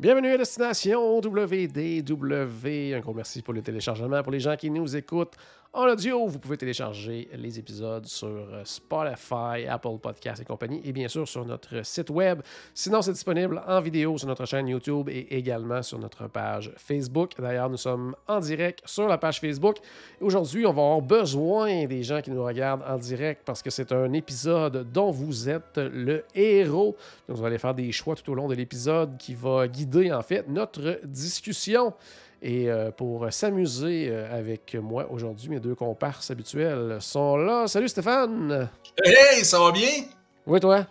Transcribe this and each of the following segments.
Bienvenue à Destination WDW. Un gros merci pour le téléchargement. Pour les gens qui nous écoutent en audio, vous pouvez télécharger les épisodes sur euh, Spotify, Apple Podcasts et compagnie, et bien sûr sur notre site web. Sinon, c'est disponible en vidéo sur notre chaîne YouTube et également sur notre page Facebook. D'ailleurs, nous sommes en direct sur la page Facebook. Aujourd'hui, on va avoir besoin des gens qui nous regardent en direct parce que c'est un épisode dont vous êtes le héros. Donc, on va aller faire des choix tout au long de l'épisode qui va guider en fait notre discussion. Et euh, pour s'amuser euh, avec moi aujourd'hui, mes deux comparses habituels sont là. Salut Stéphane! Hey, ça va bien? Oui, toi?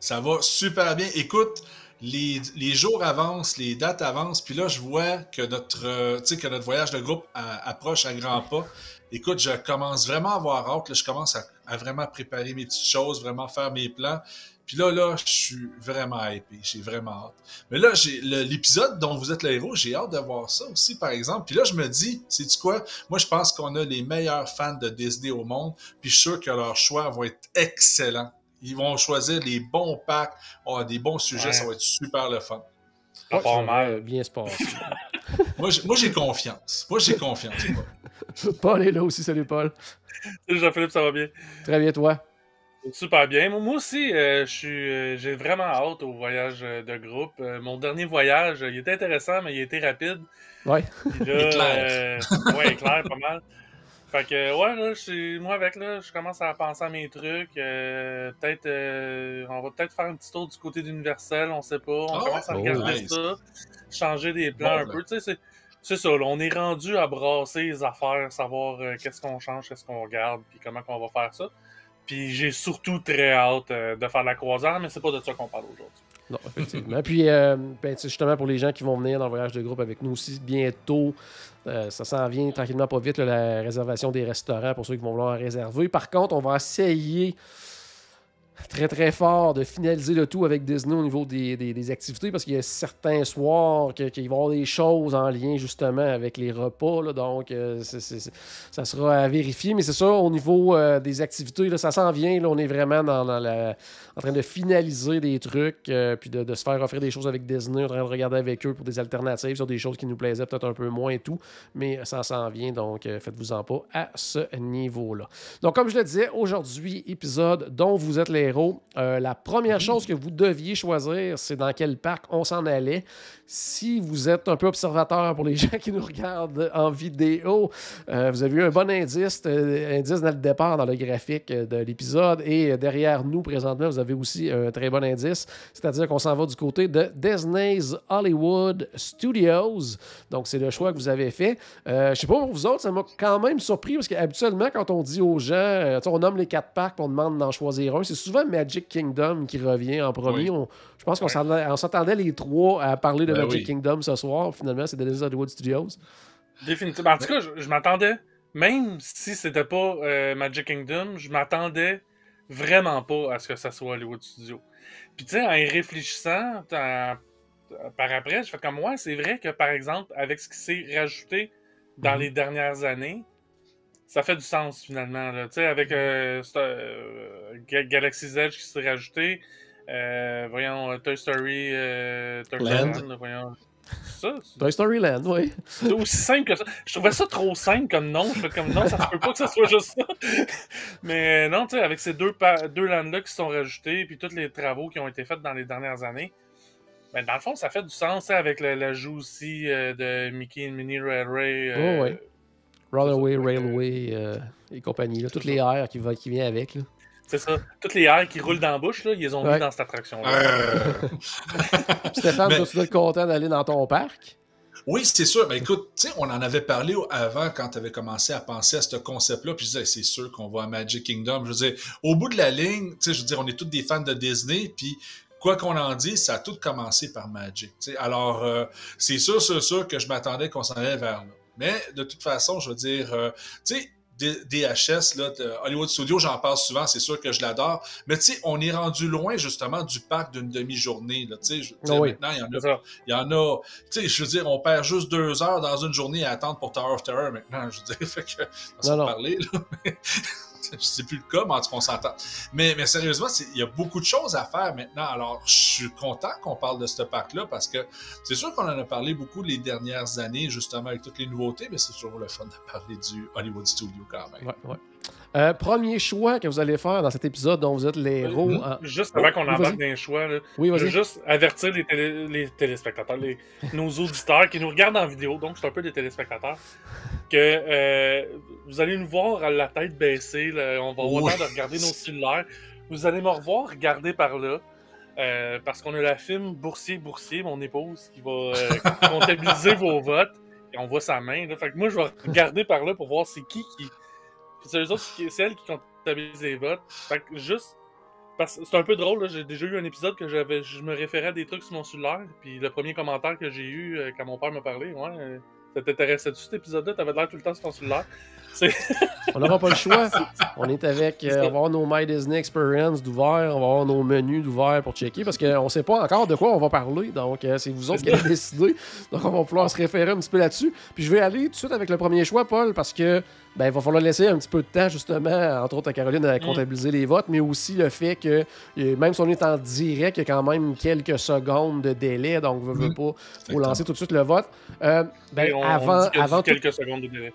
Ça va super bien. Écoute, les, les jours avancent, les dates avancent, puis là, je vois que notre, euh, que notre voyage de groupe approche à grands pas. Écoute, je commence vraiment à avoir hâte. Là, je commence à, à vraiment préparer mes petites choses, vraiment faire mes plans. Puis là, là, je suis vraiment hypé. J'ai vraiment hâte. Mais là, j'ai l'épisode dont vous êtes le héros, j'ai hâte de voir ça aussi, par exemple. Puis là, je me dis, sais-tu quoi? Moi, je pense qu'on a les meilleurs fans de Disney au monde. Puis je suis sûr que leurs choix vont être excellents. Ils vont choisir les bons packs, oh, des bons sujets, Ouais. ça va être super le fun. Ouais, va mal. bien se passer. Moi, j'ai- confiance. Moi, j'ai confiance. Paul est là aussi. Salut Paul. Salut Jean-Philippe, ça va bien? Très bien, toi? Super bien. Moi aussi, euh, je suis, euh, j'ai vraiment hâte au voyage euh, de groupe. Euh, mon dernier voyage, il était intéressant, mais il était rapide. Ouais. Là, Éclair. euh, ouais, éclair, pas mal. Fait que, ouais, là, je suis- moi, avec, là, je commence à penser à mes trucs. euh, peut-être, euh, on va peut-être faire un petit tour du côté d'Universel, on sait pas. On Ah, commence à oh, regarder nice. ça, changer des plans Bon, un là. peu. Tu sais, c'est, ça, là, on est rendu à brasser les affaires, savoir euh, qu'est-ce qu'on change, qu'est-ce qu'on regarde, puis comment qu'on va faire ça. Puis j'ai surtout très hâte euh, de faire la croisière, mais c'est pas de ça qu'on parle aujourd'hui. Non, effectivement. Puis, euh, ben, justement, pour les gens qui vont venir dans le voyage de groupe avec nous aussi bientôt, euh, ça s'en vient tranquillement pas vite, la réservation des restaurants pour ceux qui vont vouloir en réserver. Par contre, on va essayer très très fort de finaliser le tout avec Disney au niveau des, des- activités parce qu'il y a certains soirs qu'il va y avoir des choses en lien justement avec les repas. là. donc, euh, ça sera à vérifier. Mais c'est ça, au niveau euh, des activités, là, ça s'en vient. Là, on est vraiment dans, la, en train de finaliser des trucs, euh, puis de, de se faire offrir des choses avec Disney, en train de regarder avec eux pour des alternatives sur des choses qui nous plaisaient peut-être un peu moins et tout, mais ça s'en vient, donc euh, faites-vous-en pas à ce niveau-là. Donc, comme je le disais, aujourd'hui, épisode dont vous êtes les Euh, la première chose que vous deviez choisir, c'est dans quel parc on s'en allait. Si vous êtes un peu observateur pour les gens qui nous regardent en vidéo, euh, vous avez eu un bon indice, euh, indice dans le départ, dans le graphique euh, de l'épisode. Et derrière nous, présentement, vous avez aussi un très bon indice. C'est-à-dire qu'on s'en va du côté de Disney's Hollywood Studios. Donc, c'est le choix que vous avez fait. Je sais pas pour vous autres, ça m'a quand même surpris parce qu'habituellement, quand on dit aux gens, on nomme les quatre parcs, on demande d'en choisir un, c'est souvent Magic Kingdom qui revient en premier. Oui. On- je pense qu'on s'en- on s'attendait les trois à parler de Ben Magic oui. Kingdom ce soir. Finalement, c'est Disney's Hollywood Studios. Définitivement. En tout cas, je, je m'attendais, même si c'était pas euh, Magic Kingdom, je m'attendais vraiment pas à ce que ça soit Hollywood Studio. Puis tu sais, en y réfléchissant en- par après, je fais comme moi, c'est vrai que par exemple, avec ce qui s'est rajouté dans Mhm. les dernières années, ça fait du sens finalement. là. Tu sais, avec euh, euh, Ga- Galaxy's Edge qui s'est rajouté, euh, voyons, euh, Toy Story, euh, Toy Story Land. Land, voyons. Ça, Toy Story Land, oui. c'est aussi simple que ça. Je trouvais ça trop simple comme nom. Je fais comme non, ça se peut pas que ça soit juste ça. Mais non, tu sais, avec ces deux, pa- deux lands-là qui sont rajoutés, puis tous les travaux qui ont été faits dans les dernières années, ben, dans le fond, ça fait du sens avec le- l'ajout aussi euh, de Mickey and Minnie Railway. euh, Oh, ouais. Ça. Railway euh, et compagnie. là. Toutes les airs qui, va, qui viennent avec. là. C'est ça. Toutes les airs qui roulent dans la bouche, là, ils les ont Ouais. mis dans cette attraction-là. Euh, Stéphane, Ben- dois être content d'aller dans ton parc. Oui, c'est sûr. Ben écoute, tu sais, on en avait parlé avant quand tu avais commencé à penser à ce concept-là, puis je disais, c'est sûr qu'on va à Magic Kingdom. Je veux dire, au bout de la ligne, tu sais, je veux dire, on est tous des fans de Disney, puis quoi qu'on en dise, ça a tout commencé par Magic. sais. Alors, euh, c'est sûr, c'est sûr que je m'attendais qu'on s'en allait vers là. Mais de toute façon, je veux dire, euh, tu sais, DHS, là, de Hollywood Studio, j'en parle souvent, c'est sûr que je l'adore. Mais tu sais, on est rendu loin justement du parc d'une demi-journée. Tu sais, Ah oui. maintenant, il y en a il y en a, tu sais, je veux dire, on perd juste deux heures dans une journée à attendre pour Tower of Terror maintenant, je veux dire, fait que, on non. parler, là, mais je sais plus le cas, mais en tout cas, on s'entend. Mais, mais sérieusement, il y a beaucoup de choses à faire maintenant, alors je suis content qu'on parle de ce parc-là, parce que c'est sûr qu'on en a parlé beaucoup les dernières années, justement, avec toutes les nouveautés, mais c'est toujours le fun de parler du Hollywood Studio quand même. Ouais, ouais. Euh, premier choix que vous allez faire dans cet épisode dont vous êtes les héros. Mhm. en- Juste avant qu'on embarque dans les choix, là, Oui, je veux juste avertir les, télé- les téléspectateurs, les- nos auditeurs qui nous regardent en vidéo, donc c'est un peu des téléspectateurs, que euh, vous allez nous voir à la tête baissée, là, on va avoir Oui. le temps de regarder nos cellulaires. Vous allez me revoir regarder par là, euh, parce qu'on a la film Boursier, Boursier, mon épouse, qui va euh, comptabiliser vos votes, et on voit sa main. Là. Fait que moi, je vais regarder par là pour voir c'est qui qui... C'est eux autres qui- c'est elle qui comptabilise les votes. Fait que juste parce que c'est un peu drôle, là, j'ai déjà eu un épisode que j'avais, je me référais à des trucs sur mon cellulaire, puis le premier commentaire que j'ai eu euh, quand mon père m'a parlé, ouais, euh, ça t'intéressait-tu cet épisode-là? T'avais l'air tout le temps sur ton cellulaire. On n'aura pas le choix. On est avec. euh, on va avoir nos My Disney Experience d'ouvert, on va avoir nos menus d'ouvert pour checker parce qu'on ne sait pas encore de quoi on va parler. Donc, euh, c'est vous autres qui allez décider. Donc, on va pouvoir se référer un petit peu là-dessus. Puis, je vais aller tout de suite avec le premier choix, Paul, parce que ben, il va falloir laisser un petit peu de temps, justement, entre autres à Caroline, à comptabiliser les votes, mais aussi le fait que, euh, même si on est en direct, il y a quand même quelques secondes de délai. Donc, ne veut Mhm. pas, faut lancer tout de suite le vote. Euh, ben, on, avant, on dit avant tout- quelques secondes de délai.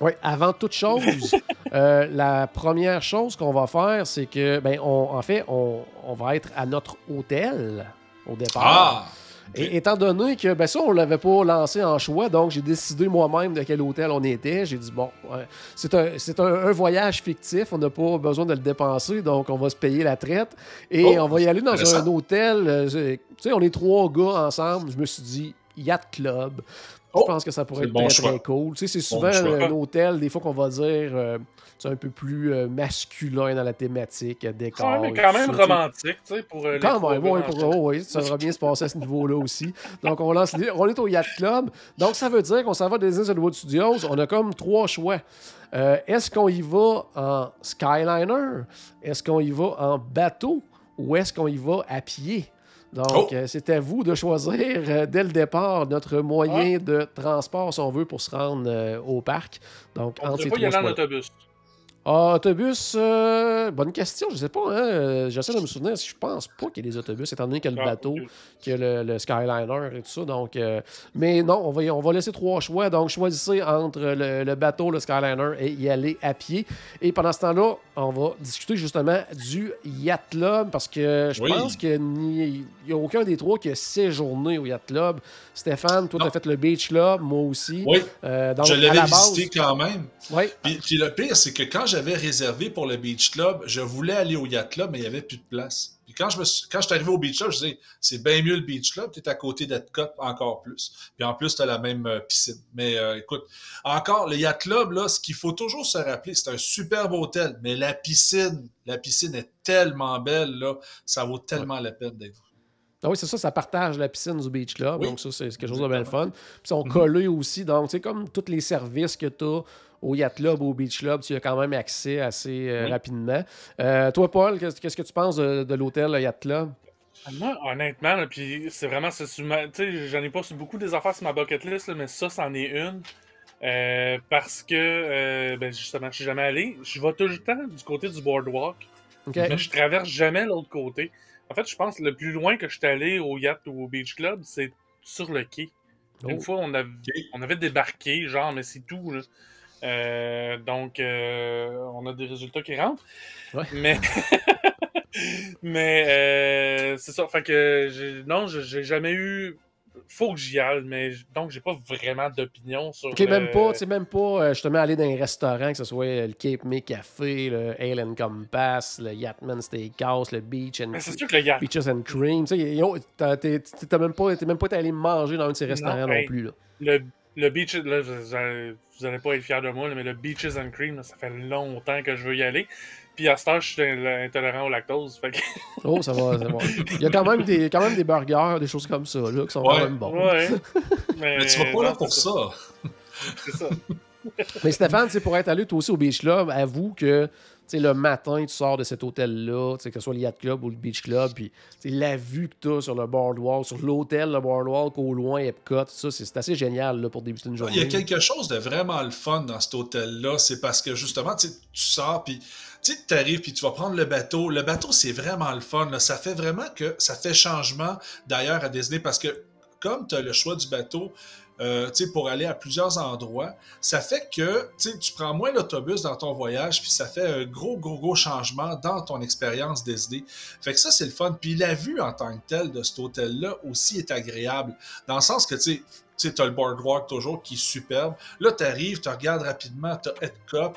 oui, avant toute chose, euh, la première chose qu'on va faire, c'est que, ben, on, en fait, on, on va être à notre hôtel au départ. Ah! Et étant donné que ben ça, on l'avait pas lancé en choix, donc j'ai décidé moi-même de quel hôtel on était. J'ai dit, bon, ouais, c'est un, un, un voyage fictif, on n'a pas besoin de le dépenser, donc on va se payer la traite. Et Oh, on va y aller dans un hôtel. euh, tu sais, on est trois gars ensemble. Je me suis dit, Yacht Club. Je Oh, pense que ça pourrait être bon très, cool. Tu sais, c'est souvent un hôtel, des fois qu'on va dire, euh, c'est un peu plus euh, masculin dans la thématique, euh, décor. Ouais, mais quand même ça, romantique, tu sais, pour euh, les Quand même, gars oui, pour, oh, oui, ça va bien se passer à ce niveau-là aussi. Donc, on lance. On est au Yacht Club. Donc, ça veut dire qu'on s'en va des Hollywood Studios. On a comme trois choix. Euh, est-ce qu'on y va en Skyliner? Est-ce qu'on y va en bateau? Ou est-ce qu'on y va à pied? Donc, Oh! euh, c'est à vous de choisir euh, dès le départ notre Ah. moyen de transport, si on veut, pour se rendre euh, au parc. Donc, On entre ne ces pas y aller en autobus. Ah, autobus, euh, bonne question, je sais pas. Hein? euh, J'essaie de me souvenir. Je pense pas qu'il y ait des autobus, étant donné qu'il y a le Ah, bateau, qu'il y a le, le Skyliner et tout ça. Donc, euh, mais non, on va, on va laisser trois choix. Donc, choisissez entre le, le bateau, le Skyliner et y aller à pied. Et pendant ce temps-là, on va discuter justement du Yacht Club parce que je Oui. pense qu'il n'y a aucun des trois qui a séjourné au Yacht Club. Stéphane, toi, tu as fait le Beach Club, moi aussi. Oui, Euh, donc, je l'avais visité quand même. ouais, Puis, puis le pire, c'est que quand j'avais réservé pour le Beach Club, je voulais aller au Yacht Club, mais il n'y avait plus de place. Puis quand je, me suis, quand je suis arrivé au Beach Club, je disais, c'est bien mieux le Beach Club, tu es à côté d'Epcot encore plus. Puis en plus, tu as la même euh, piscine. Mais euh, écoute, encore, le Yacht Club, là, ce qu'il faut toujours se rappeler, c'est un superbe hôtel, mais la piscine, la piscine est tellement belle, là, ça vaut tellement la peine d'être. Ah oui, c'est ça, ça partage la piscine du Beach Club. Oui. Donc, ça, c'est quelque chose de bien fun. Puis, ils sont Mhm. collés aussi. Donc, tu sais, comme tous les services que tu as au Yacht Club, au Beach Club, tu as quand même accès assez euh, Oui. rapidement. Euh, toi, Paul, qu'est-ce que tu penses de, de l'hôtel le Yacht Club? Moi, honnêtement, là, puis c'est vraiment, c'est j'en ai pas beaucoup des affaires sur ma bucket list, là, mais ça, c'en est une. Euh, parce que, euh, ben, justement, je suis jamais allé. Je vais tout le temps du côté du boardwalk, OK. mais je traverse jamais l'autre côté. En fait, je pense que le plus loin que je suis allé au yacht ou au beach club, c'est sur le quai. Une Oh. fois, on avait, on avait débarqué, genre, mais c'est tout. Là. Euh, donc, euh, on a des résultats qui rentrent. Ouais. Mais, mais euh, c'est ça. Fait que, non, j'ai jamais eu. Faut que j'y aille, mais donc, j'ai pas vraiment d'opinion sur. OK, même pas, tu sais, même pas euh, justement aller dans un restaurant, que ce soit le Cape May Café, le Ale and Compass, le Yachtman Steakhouse, le Beach and Mais c'est sûr que le yacht. Beaches and Cream. Tu sais, t'es même pas, t'es même pas allé manger dans un de ces restaurants non, hey. plus. Là. Le, le beach, là, vous, allez, vous allez pas être fiers de moi, mais le Beaches and Cream, là, ça fait longtemps que je veux y aller. Puis à ce temps, je suis in- intolérant au lactose. Fait que... Oh, ça va, ça va. Il y a quand même des, quand même des burgers, des choses comme ça, là, qui sont quand même bons. Ouais. Mais, Mais tu vas pas là pour ça. C'est ça. Mais Stéphane, tu sais, pour être allé toi aussi au Beach Club, avoue que tu sais, le matin, tu sors de cet hôtel-là, tu sais, que ce soit le Yacht Club ou le Beach Club, puis tu sais, la vue que tu as sur le boardwalk, sur l'hôtel, le boardwalk, au loin, Epcot, tout ça, c'est c'est assez génial là, pour débuter une journée. Il y a quelque chose de vraiment le fun dans cet hôtel-là. C'est parce que justement, tu sais, tu sors, puis tu arrives, puis tu vas prendre le bateau. Le bateau, c'est vraiment le fun. Ça fait vraiment que ça fait changement d'ailleurs à Disney parce que comme tu as le choix du bateau, euh, tu sais, pour aller à plusieurs endroits, ça fait que tu sais, tu prends moins l'autobus dans ton voyage, puis ça fait un gros, gros, gros changement dans ton expérience Disney. Fait que ça, c'est le fun. Puis la vue en tant que telle de cet hôtel-là aussi est agréable, dans le sens que, tu sais, tu sais, as le boardwalk toujours qui est superbe. Là, tu arrives, tu regardes rapidement, tu as Epcot.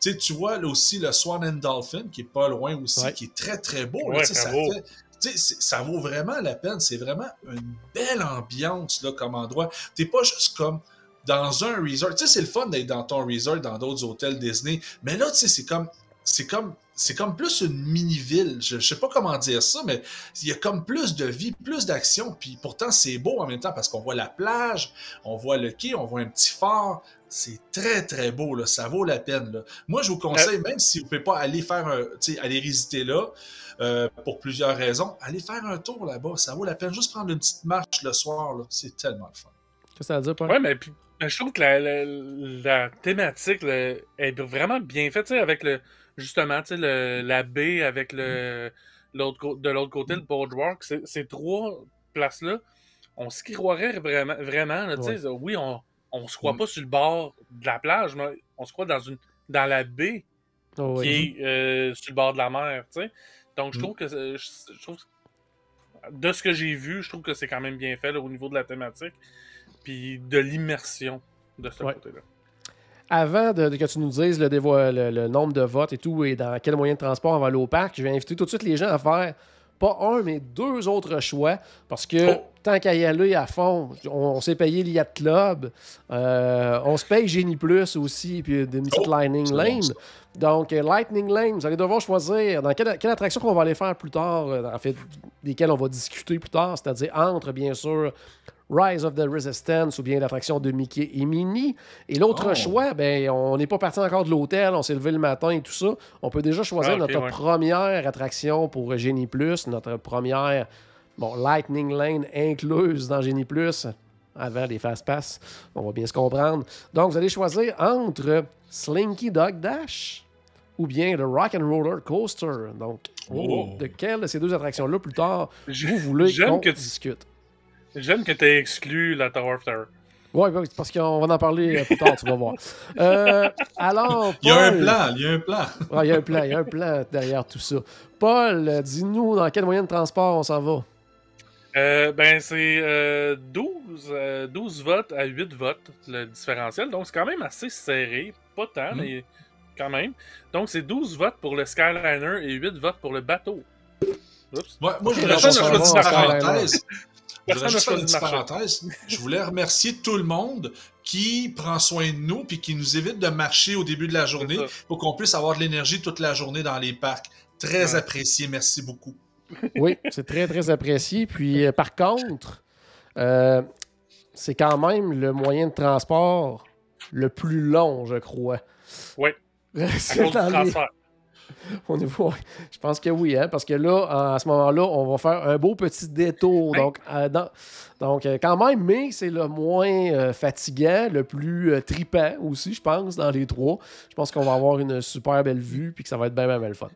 Tu sais, tu vois là aussi le Swan and Dolphin qui est pas loin aussi, Ouais. qui est très très beau. là. Ouais, ça, beau. fait- ça vaut vraiment la peine. C'est vraiment une belle ambiance là, comme endroit. T'es pas juste comme dans un resort. Tu sais, c'est le fun d'être dans ton resort dans d'autres hôtels Disney. Mais là, tu sais, c'est comme. C'est comme. C'est comme plus une mini-ville. Je, je sais pas comment dire ça, mais il y a comme plus de vie, plus d'action. Puis pourtant, c'est beau en même temps parce qu'on voit la plage, on voit le quai, on voit un petit phare. C'est très, très beau. Là. Ça vaut la peine. Là. Moi, je vous conseille, même si vous ne pouvez pas aller faire un, tu sais, aller visiter là, euh, pour plusieurs raisons, allez faire un tour là-bas. Ça vaut la peine. Juste prendre une petite marche le soir. là. C'est tellement le fun. Qu'est-ce que ça veut dire, Paul? Ouais, mais puis, ben, je trouve que la, la, la thématique là, est vraiment bien faite, tu sais, avec le justement, tu sais, la baie avec le l'autre cô- de l'autre côté, le boardwalk, ces trois places-là, on s'y croirait vraiment, vraiment là, oui, on, on se croit Mm. pas sur le bord de la plage, mais on se croit dans une dans la baie Oh, oui. qui est euh, sur le bord de la mer, tu sais. Donc, je Mm. trouve que je, je trouve de ce que j'ai vu, je trouve que c'est quand même bien fait là, au niveau de la thématique, puis de l'immersion de ce côté-là. Avant de, de que tu nous dises le, dévo- le- le nombre de votes et tout, et dans quel moyen de transport on va aller au parc, je vais inviter tout de suite les gens à faire pas un, mais deux autres choix. Parce que Oh. tant qu'à y aller à fond, on, on s'est payé Yacht Club, euh, on se paye Génie Plus aussi, puis une petite Oh, Lightning Lane. Donc, euh, Lightning Lane, vous allez devoir choisir dans quelle, quelle attraction qu'on va aller faire plus tard, euh, en fait, desquelles on va discuter plus tard, c'est-à-dire entre, bien sûr, Rise of the Resistance ou bien l'attraction de Mickey et Minnie. Et l'autre Oh. choix, ben, on n'est pas parti encore de l'hôtel, on s'est levé le matin et tout ça. On peut déjà choisir Ah, notre ouais. première attraction pour Génie Plus, notre première bon, Lightning Lane incluse dans Génie Plus avant les Fast Pass. On va bien se comprendre. Donc, vous allez choisir entre Slinky Dog Dash ou bien le Rock and Roller Coaster. Donc, Oh. de quelle de ces deux attractions-là plus tard vous voulez qu'on que tu discute? J'aime que tu aies exclu la Tower of Terror. Oui, parce qu'on va en parler euh, plus tard, tu vas voir. Euh, alors, Il y a un plan, il y a un plan. Ouais, il y a un plan, il y a un plan derrière tout ça. Paul, euh, dis-nous dans quel moyen de transport on s'en va. Euh, ben, c'est euh, 12, euh, 12 votes à 8 votes, le différentiel. Donc, c'est quand même assez serré. Pas tant, Mm. mais quand même. Donc, c'est 12 votes pour le Skyliner et 8 votes pour le bateau. Oups. Ouais, moi, je personne juste une petite parenthèse. Je voudrais juste faire une parenthèse. Je voulais remercier tout le monde qui prend soin de nous puis qui nous évite de marcher au début de la journée pour qu'on puisse avoir de l'énergie toute la journée dans les parcs. Très Ouais. apprécié, merci beaucoup. Oui, c'est très, très apprécié. Puis, euh, par contre, euh, c'est quand même le moyen de transport le plus long, je crois. Oui. C'est À cause du dans les-. Au niveau, je pense que oui, hein, parce que là, à ce moment-là, on va faire un beau petit détour. Ouais. Donc, euh, dans- donc euh, quand même, mais c'est le moins euh, fatigant, le plus tripant aussi, je pense, dans les trois. Je pense qu'on va avoir une super belle vue, puis que ça va être bien, bien, bien le fun.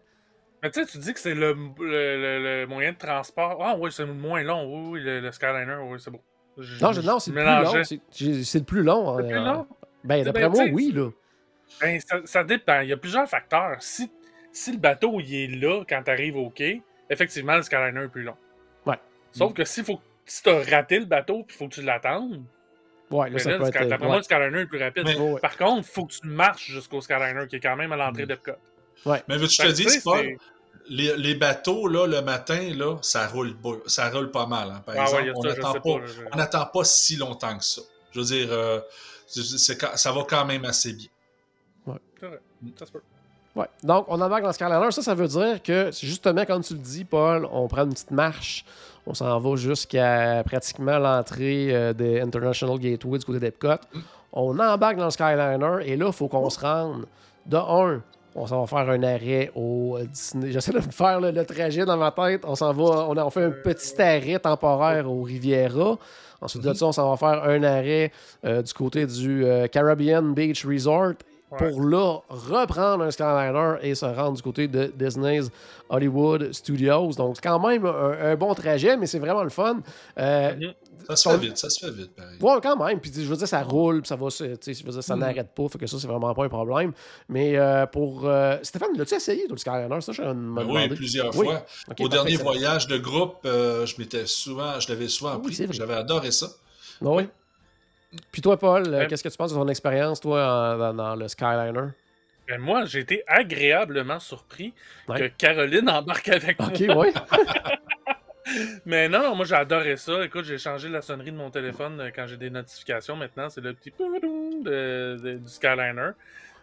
Mais tu sais, tu dis que c'est le, le, le- le moyen de transport. Ah oui, c'est moins long. Oui, oui, le, Skyliner, oui, c'est bon. Je- Non, je- non c'est le plus long. c'est- le plus long. C'est plus long? Ben, C'est d'après bien, moi, oui, là. Ben, ça, ça dépend. Il y a plusieurs facteurs. Si, si le bateau il est là quand tu arrives au quai, effectivement, le Skyliner est plus long. Ouais. Sauf que s'il faut, si tu as raté le bateau puis il faut que tu l'attendes, Ouais, là, ça là, peut le être. Ouais. Skyliner est plus rapide. Mais- Ouais, ouais. Par contre, il faut que tu marches jusqu'au Skyliner qui est quand même à l'entrée Mm. d'Epcot. Mais veux-tu te que, dire, Paul, c'est- les, les bateaux, là, le matin, là, ça roule, pas- ça roule pas mal. hein. Par Ah exemple, ouais, on n'attend pas, pas. là, je- on n'attend pas si longtemps que ça. Je veux dire, euh, ça va quand même assez bien. C'est vrai, ça se peut. Ouais. Donc, on embarque dans Skyliner. Ça, ça veut dire que, justement, comme tu le dis, Paul, on prend une petite marche. On s'en va jusqu'à pratiquement l'entrée euh, des International Gateway du côté d'Epcot. On embarque dans le Skyliner et là, il faut qu'on se rende. De un, on s'en va faire un arrêt au Disney. J'essaie de me faire le, trajet dans ma tête. On s'en va, on fait un petit arrêt temporaire au Riviera. Ensuite de ça, on s'en va faire un arrêt euh, du côté du euh, Caribbean Beach Resort Ouais. pour là reprendre un Skyliner et se rendre du côté de Disney's Hollywood Studios. Donc, c'est quand même un, un bon trajet, mais c'est vraiment le fun. Euh. Ça se fait vite, ça se fait vite, pareil. Ouais, quand même. Puis, je veux dire, ça roule, puis ça va, se- tu sais, je veux dire, ça Mm. n'arrête pas. Fait que ça, c'est vraiment pas un problème. Mais euh, pour. euh, Stéphane, l'as-tu essayé, toi, le Skyliner? Ça, je Ben oui, plusieurs Oui. fois. Au parfait, dernier voyage de groupe, je m'étais souvent, je l'avais souvent Ah oui. J'avais adoré ça. Ah oui? Puis toi, Paul, euh, qu'est-ce que tu penses de ton expérience, toi, dans, dans le Skyliner? Ben, moi, j'ai été agréablement surpris Ouais. que Caroline embarque avec moi. Ok, oui. Mais non, non, moi j'ai adoré ça. Écoute, j'ai changé la sonnerie de mon téléphone euh, quand j'ai des notifications. Maintenant, c'est le petit de, de- du Skyliner.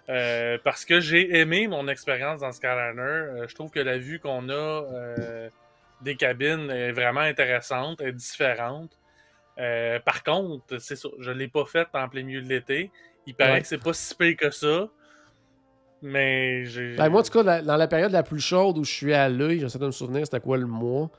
Euh, parce que j'ai aimé mon expérience dans Skyliner. Euh, je trouve que la vue qu'on a euh, des cabines est vraiment intéressante, est différente. Euh, par contre, c'est ça, je l'ai pas faite en plein milieu de l'été. Il paraît Ouais. que c'est pas si pire que ça. Mais j'ai. Ben, moi, en tout cas, la- dans la période la plus chaude où je suis allé, j'essaie de me souvenir c'était quoi le mois.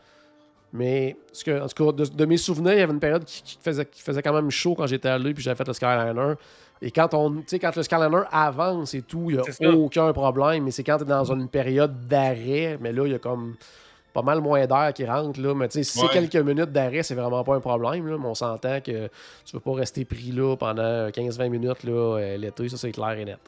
Mais ce que, en tout cas, de, de mes souvenirs, il y avait une période qui, qui faisait, qui faisait quand même chaud quand j'étais allé, puis j'avais fait le Skyliner. Et quand on, tu sais, quand le Skyliner avance et tout, il n'y a aucun problème. Mais c'est quand tu es dans une période d'arrêt, mais là, il y a comme pas mal moins d'air qui rentre. Là. Mais si Ouais. c'est quelques minutes d'arrêt, c'est vraiment pas un problème. Là. Mais on s'entend que tu veux pas rester pris là pendant 15-20 minutes euh, l'été, ça c'est clair et net.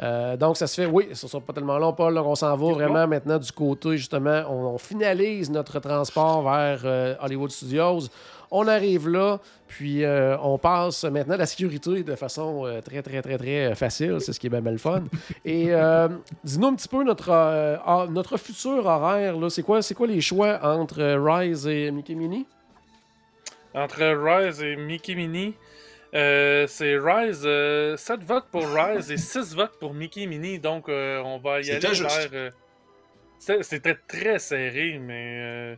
Euh, donc ça se fait, oui, ça sera pas tellement long, Paul. on s'en va vraiment maintenant du côté, justement, on, on finalise notre transport vers euh, Hollywood Studios. On arrive là, puis euh, on passe maintenant à la sécurité de façon euh, très, très, très, très facile. C'est ce qui est bien, bien le fun. Et euh, dis-nous un petit peu notre, euh, ah, notre futur horaire. là. C'est quoi, c'est quoi les choix entre euh, Rise et Mickey Mini? Entre Rise et Mickey Mini, euh, c'est Rise, euh, 7 votes pour Rise et 6 votes pour Mickey Mini. Donc, euh, on va y aller vers. euh, c'est- C'était très serré, mais euh,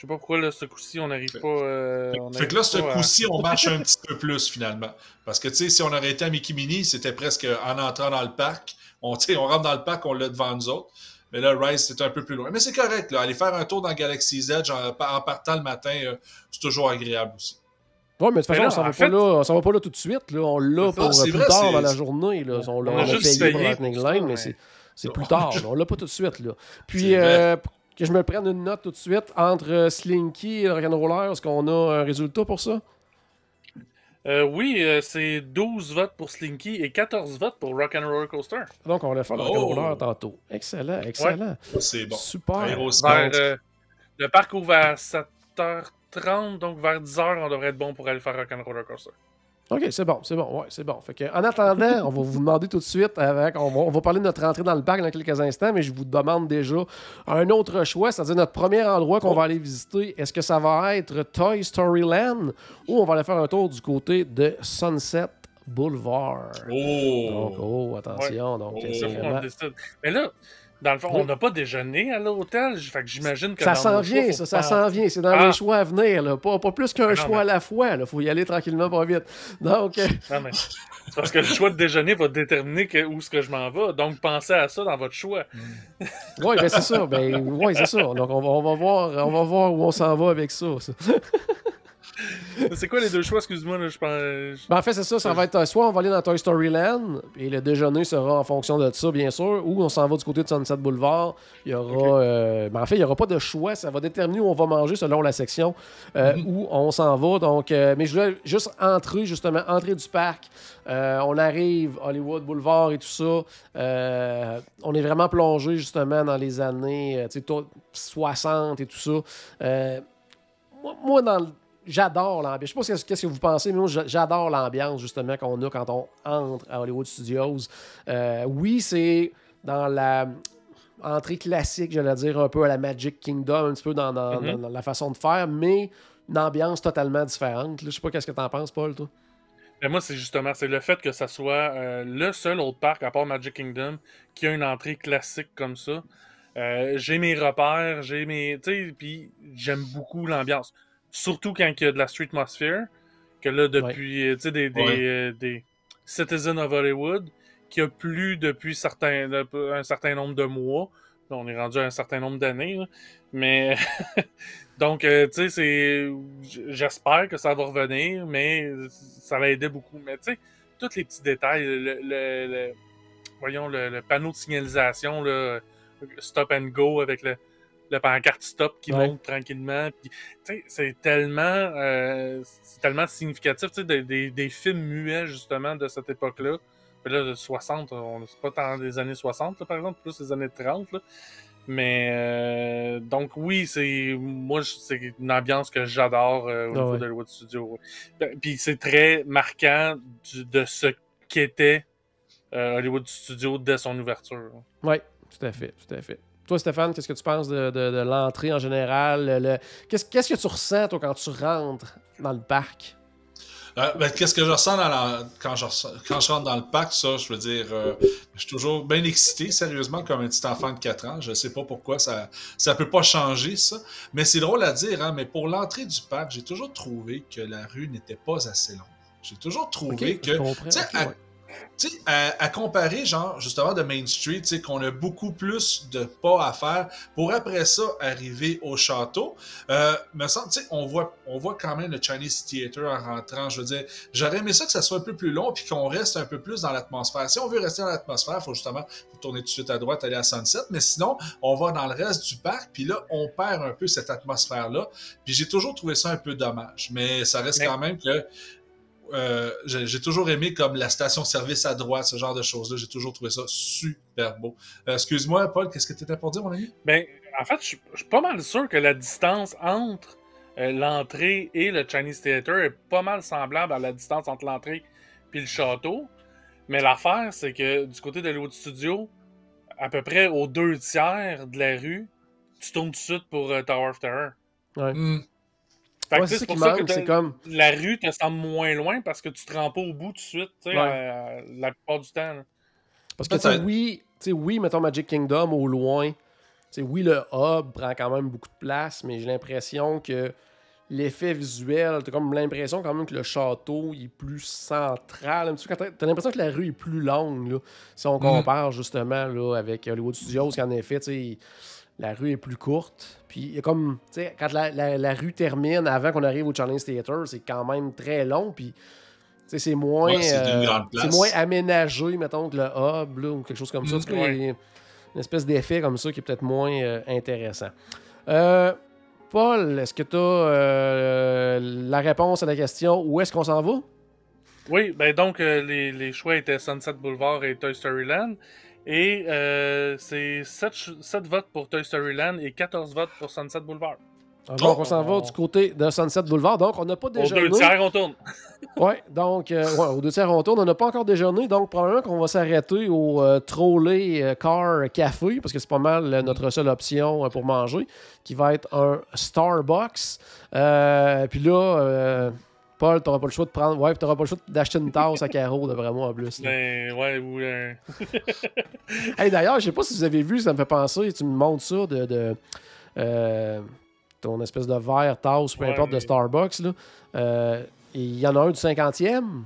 je sais pas pourquoi là, ce coup-ci on n'arrive pas. euh, on Fait que là, ce à- coup-ci, on marche un petit peu plus finalement. Parce que, tu sais, si on aurait été à Mickey Mini, c'était presque en entrant dans le parc. On, tu sais, on rentre dans le parc, on l'a devant nous autres. Mais là, Rise, c'est un peu plus loin. Mais c'est correct, là. Aller faire un tour dans Galaxy's Edge en, en partant le matin, euh, c'est toujours agréable aussi. Oui, mais de toute façon, là, on s'en en va, fait- va pas là tout de suite. Là. On l'a C'est pour euh, plus vrai, tard dans la journée. Là. On l'a l'a payé pour payé Lightning Line, mais c'est plus tard. là. On l'a pas tout de suite. Là. Puis, euh, que je me prenne une note tout de suite entre euh, Slinky et le Rock'n'Roller, est-ce qu'on a un résultat pour ça? Euh, oui, euh, c'est 12 votes pour Slinky et 14 votes pour Rock'n'Roller Coaster. Donc, on va faire le Oh! Rock'n'Roller tantôt. Excellent, excellent. C'est bon. Super. Vers, euh, le parc ouvre à 7h30, donc vers 10h, on devrait être bon pour aller faire Rock'n'Roller Coaster. OK, c'est bon, c'est bon, ouais, c'est bon. Fait que, en attendant, on va vous demander tout de suite, avec, on, va, on va parler de notre entrée dans le parc dans quelques instants, mais je vous demande déjà un autre choix, c'est-à-dire notre premier endroit qu'on va aller visiter. Est-ce que ça va être Toy Story Land ou on va aller faire un tour du côté de Sunset Boulevard? Donc, Oh! oh, attention, donc Oh. vraiment... Mais là, dans le fond, Oui. on n'a pas déjeuné à l'hôtel. Fait que j'imagine que Ça s'en choix, vient, ça, ça s'en vient. C'est dans Ah. les choix à venir, là. Pas, pas plus qu'un non, choix mais- à la fois. Il faut y aller tranquillement, pas vite. Donc, euh, Non, mais parce que le choix de déjeuner va déterminer que, où est-ce que je m'en vais. Donc, pensez à ça dans votre choix. Oui, ben c'est ça. Ben, ouais, c'est ça. Donc, on va, on, va voir, on va voir où on s'en va avec ça. ça. C'est quoi les deux choix? Excuse-moi, là, je pense... je- Ben, en fait, c'est ça. Ça va être euh, soit on va aller dans Toy Story Land, et le déjeuner sera en fonction de ça, bien sûr, ou on s'en va du côté de Sunset Boulevard. Il y aura. Euh, ben, en fait, il n'y aura pas de choix. Ça va déterminer où on va manger selon la section euh, où on s'en va. Donc, euh, mais je voulais juste entrer, justement, entrer du parc. On arrive, Hollywood Boulevard et tout ça. On est vraiment plongé, justement, dans les années euh, tu sais, to- 60 et tout ça. Moi, moi, dans le- J'adore l'ambiance. Je sais pas ce que- qu'est-ce que vous pensez, mais moi, j'a- j'adore l'ambiance, justement, qu'on a quand on entre à Hollywood Studios. Euh, oui, c'est dans la entrée classique, j'allais dire, un peu à la Magic Kingdom, un petit peu dans, Mhm. dans la façon de faire, mais une ambiance totalement différente. Je sais pas qu'est-ce que t'en penses, Paul, toi? Mais moi, c'est justement c'est le fait que ça soit euh, le seul autre parc, à part Magic Kingdom, qui a une entrée classique comme ça. Euh, j'ai mes repères, j'ai mes. Tu sais, puis j'aime beaucoup l'ambiance. Surtout quand il y a de la street atmosphere, que là, depuis, euh, tu sais, des, des, des, Citizens of Hollywood, qui a plu depuis certains, un certain nombre de mois. On est rendu à un certain nombre d'années. Mais donc, tu sais, c'est. J'espère que ça va revenir, mais ça va aider beaucoup. Mais tu sais, tous les petits détails, le, voyons, le, panneau de signalisation, là, stop and go avec le, le pancarte stop qui monte tranquillement. C'est tellement, euh, tellement significatif des, des, des, films muets justement de cette époque-là. Là, de 60, c'est pas tant des années 60, par exemple, plus les années 30. Là. Mais euh, donc oui, c'est moi c'est une ambiance que j'adore euh, au ah niveau de Hollywood Studio. Puis c'est très marquant de ce qu'était euh, Hollywood Studio dès son ouverture. Oui, tout à fait, tout à fait. Toi, Stéphane, qu'est-ce que tu penses de, l'entrée en général? Qu'est-ce que tu ressens, toi, quand tu rentres dans le parc? Euh, ben, qu'est-ce que je ressens quand, je quand je rentre dans le parc, ça, je veux dire, euh, je suis toujours bien excité, sérieusement, comme un petit enfant de 4 ans. Je ne sais pas pourquoi ça ne peut pas changer, ça. Mais c'est drôle à dire, hein, mais pour l'entrée du parc, j'ai toujours trouvé que la rue n'était pas assez longue. J'ai toujours trouvé que tu sais, à, comparer, genre, justement, de Main Street, tu sais, qu'on a beaucoup plus de pas à faire pour après ça arriver au château. Euh, me semble, tu sais, on voit, on voit quand même le Chinese Theater en rentrant. Je veux dire, j'aurais aimé ça que ça soit un peu plus long puis qu'on reste un peu plus dans l'atmosphère. Si on veut rester dans l'atmosphère, il faut justement tourner tout de suite à droite, aller à Sunset. Mais sinon, on va dans le reste du parc, puis là, on perd un peu cette atmosphère-là. Puis j'ai toujours trouvé ça un peu dommage. Mais ça reste quand même que euh, j'ai toujours aimé comme la station-service à droite, ce genre de choses-là. J'ai toujours trouvé ça super beau. Euh, excuse-moi, Paul, qu'est-ce que tu étais pour dire, mon ami? Ben, en fait, je suis pas mal sûr que la distance entre euh, l'entrée et le Chinese Theater est pas mal semblable à la distance entre l'entrée et le château. Mais l'affaire, c'est que du côté de l'Hollywood Studio, à peu près aux deux tiers de la rue, tu tournes tout de suite pour Tower of Terror. Ouais. C'est pour ça que comme... la rue te semble moins loin parce que tu te rends pas au bout tout de suite, la plupart du temps. Parce que, tu oui, oui, mettons Magic Kingdom au loin, oui, le hub prend quand même beaucoup de place, mais j'ai l'impression que l'effet visuel, t'as comme l'impression quand même que le château est plus central. T'as l'impression que la rue est plus longue, si on mm. compare justement là, avec Hollywood Studios, qui en effet, la rue est plus courte. Puis, il y a comme, tu sais, quand la, rue termine avant qu'on arrive au Challenge Theater, c'est quand même très long. Puis, c'est moins, euh, c'est moins aménagé, mettons, que le hub ou quelque chose comme ça. il y a une espèce d'effet comme ça qui est peut-être moins euh, intéressant. Euh, Paul, est-ce que tu as la réponse à la question où est-ce qu'on s'en va? Oui, ben donc les, les, choix étaient Sunset Boulevard et Toy Story Land. Et euh, c'est 7, votes pour Toy Story Land et 14 votes pour Sunset Boulevard. Donc, on s'en va du côté de Sunset Boulevard. Donc, on n'a pas déjeuné. Au deux tiers, on tourne. oui, donc, euh, ouais, au deux tiers, on tourne. On n'a pas encore déjeuné. Donc, probablement qu'on va s'arrêter au euh, Trolley Car Café, parce que c'est pas mal notre seule option pour manger, qui va être un Starbucks. puis là Paul, t'auras pas le choix de prendre. Ouais, t'auras pas le choix d'acheter une tasse à carreau, d'après moi, en plus. Ben, ouais, ou. hey, D'ailleurs, je sais pas si vous avez vu, ça me fait penser, tu me montres ça de. de euh, ton espèce de verre, tasse, peu importe, de Starbucks. Là. Euh, il y en a un du 50e.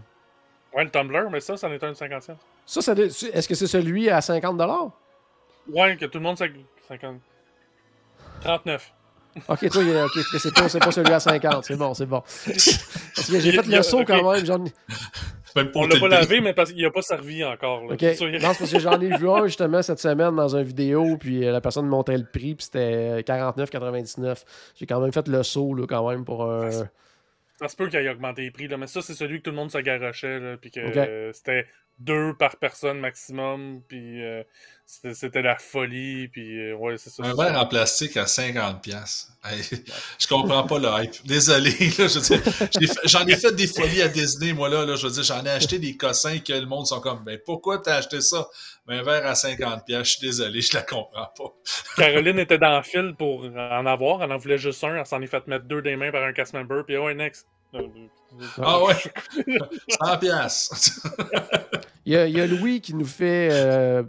Ouais, le Tumblr, mais ça, ça en est un du 50e. Ça, ça est-ce que c'est celui à 50 Ouais, que tout le monde sait. 50. 39. Ok, toi, okay, c'est pas, pas celui à 50. C'est bon, c'est bon. Parce que j'ai fait le saut quand même. Genre... On l'a pas lavé, mais parce qu'il n'a pas servi encore. Là. Non, c'est parce que j'en ai vu un justement cette semaine dans une vidéo, puis euh, la personne montrait le prix, puis c'était 49,99. J'ai quand même fait le saut là, quand même pour un. Ça se peut qu'il ait augmenté les prix, là, mais ça, c'est celui que tout le monde se garochait, puis que c'était deux par personne maximum, puis euh, c'était la folie, puis euh, ouais, c'est ça. Un verre en plastique à 50$. pièces je comprends pas le hype. Désolé, j'en ai, fait des folies à Disney, moi là, là je veux dire, j'en ai acheté des cossins que le monde sont comme, ben pourquoi t'as acheté ça? Ben, un verre à 50$, je suis désolé, je la comprends pas. Caroline était dans le fil pour en avoir, elle en voulait juste un, elle s'en est fait mettre deux des mains par un cast member, puis ouais, next. Ah ouais? 100 piastres. Il y, a, il y a Louis qui nous fait euh,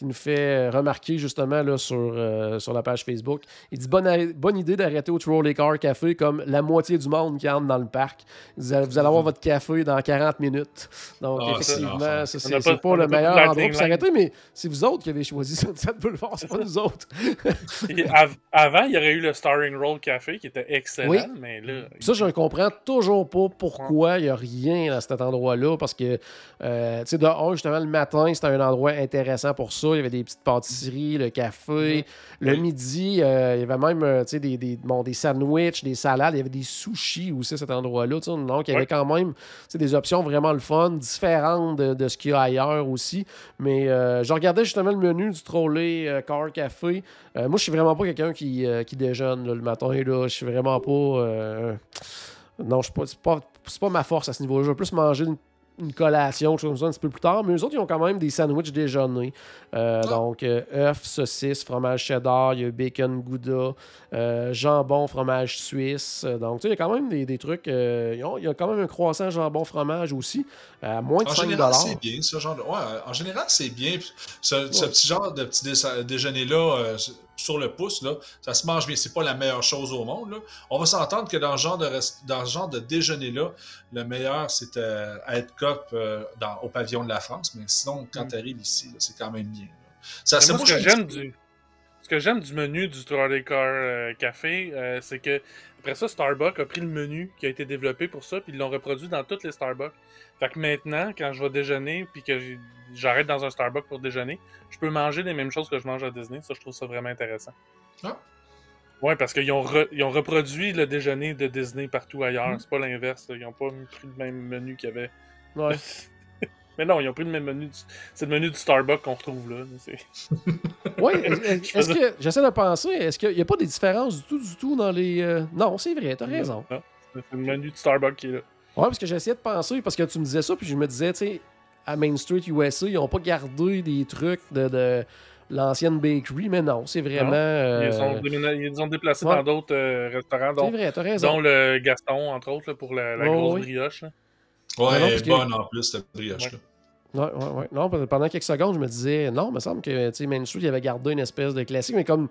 qui nous fait remarquer justement là, sur, euh, sur la page Facebook. Il dit bonne, bonne idée d'arrêter au Trolley Car Café comme la moitié du monde qui entre dans le parc. Vous allez, vous allez avoir votre café dans 40 minutes. Donc, Ah, effectivement, ça, c'est c'est pas- pas, le meilleur endroit pour s'arrêter, mais c'est vous autres qui avez choisi Sunset Boulevard, c'est pas nous autres. Av- avant, il y aurait eu le Starring Roll Café qui était excellent, Oui. mais là. Ça, je ne comprends toujours pas pourquoi il n'y a rien à cet endroit-là. Parce que, euh, tu sais, de un, justement, le matin, c'était un endroit intéressant pour ça. Il y avait des petites pâtisseries, le café. Le midi, euh, il y avait même, euh, des, des, bon, des sandwichs, des salades. Il y avait des sushis aussi à cet endroit-là. Donc, il y avait quand même des options vraiment le fun, différentes de, de ce qu'il y a ailleurs aussi. Mais euh, je regardais justement le menu du Trolley euh, Car Café. Moi, je suis vraiment pas quelqu'un qui, qui déjeune là, le matin. Je suis vraiment pas. non, je suis pas- c'est pas, c'est pas ma force à ce niveau-là. Je vais plus manger une, une collation, quelque chose comme ça, un petit peu plus tard. Mais eux autres, ils ont quand même des sandwichs déjeuner. Euh, Ah. Donc, euh, œufs, saucisses, fromage cheddar, il y a bacon gouda, euh, jambon, fromage suisse. Euh, Donc, tu sais, il y a quand même des, des trucs. euh, il y a quand même un croissant jambon fromage aussi, à moins de En 5 général, c'est bien, ce genre de. Ouais, en général, c'est bien. Ce, petit genre de petit dé- déjeuner-là, euh, sur le pouce, là, ça se mange bien. C'est pas la meilleure chose au monde. Là. On va s'entendre que dans ce genre de, rest- dans ce genre de déjeuner-là, le meilleur, c'est euh, à être cop euh, dans, au pavillon de la France. Mais sinon, quand Mm. tu arrives ici, c'est quand même bien. Ça, moi, ce que j'aime du, ce que j'aime du menu du Trolley Car euh, Café, c'est que après ça, Starbucks a pris le menu qui a été développé pour ça, puis ils l'ont reproduit dans toutes les Starbucks. Fait que maintenant, quand je vais déjeuner, puis que j'arrête dans un Starbucks pour déjeuner, je peux manger les mêmes choses que je mange à Disney. Ça, je trouve ça vraiment intéressant. Ah. Ouais, parce qu'ils ont, re- ils ont reproduit le déjeuner de Disney partout ailleurs. Mm. C'est pas l'inverse. Ils ont pas pris le même menu qu'il y avait. Ouais. Mais non, ils ont pris le même menu. du- C'est le menu du Starbucks qu'on retrouve là. Oui, est-ce que j'essaie de penser, est-ce qu'il n'y a pas des différences du tout, du tout dans les. euh, Non, c'est vrai, t'as raison. C'est le menu du Starbucks qui est là. Ouais, parce que j'essayais de penser, parce que tu me disais ça, puis je me disais, tu sais, à Main Street USA, ils n'ont pas gardé des trucs de, de l'ancienne bakery, mais non, c'est vraiment. Ils, euh, ils les ont déplacés ouais. dans d'autres euh, restaurants, C'est dont, vrai, t'as raison. dont le Gaston, entre autres, là, pour la, la Ouais, grosse brioche. là. Ouais, elle que- bonne en plus, cette brioche-là. Ouais, ouais, ouais. Non, pendant quelques secondes, je me disais, non, il me semble que Street, il avait gardé une espèce de classique, mais comme,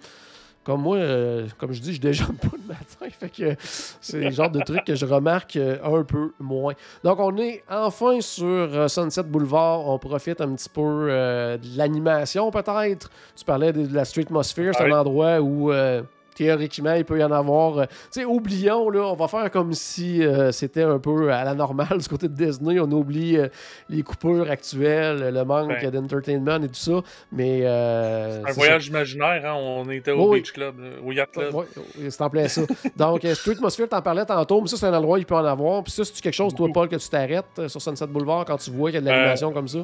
comme moi, euh, comme je dis, je déjeune pas le matin, fait que c'est le genre de truc que je remarque euh, un peu moins. Donc, on est enfin sur euh, Sunset Boulevard, on profite un petit peu euh, de l'animation peut-être. Tu parlais de, la Street Atmosphere, c'est un endroit où... euh, Théoriquement, il peut y en avoir. euh, tu sais, oublions, là, on va faire comme si euh, c'était un peu à la normale du côté de Disney. On oublie euh, les coupures actuelles, le manque Ben. d'entertainment et tout ça. Mais. euh, Un c'est voyage imaginaire, hein, on était au Oui, oui. Beach Club, au Yacht. Club. Ouais, c'est en plein ça. Donc, Street Atmosphere, t'en parlais tantôt, mais ça, c'est un endroit où il peut en avoir. Puis ça, c'est quelque chose, toi. Paul, que tu t'arrêtes sur Sunset Boulevard quand tu vois qu'il y a de l'animation comme ça?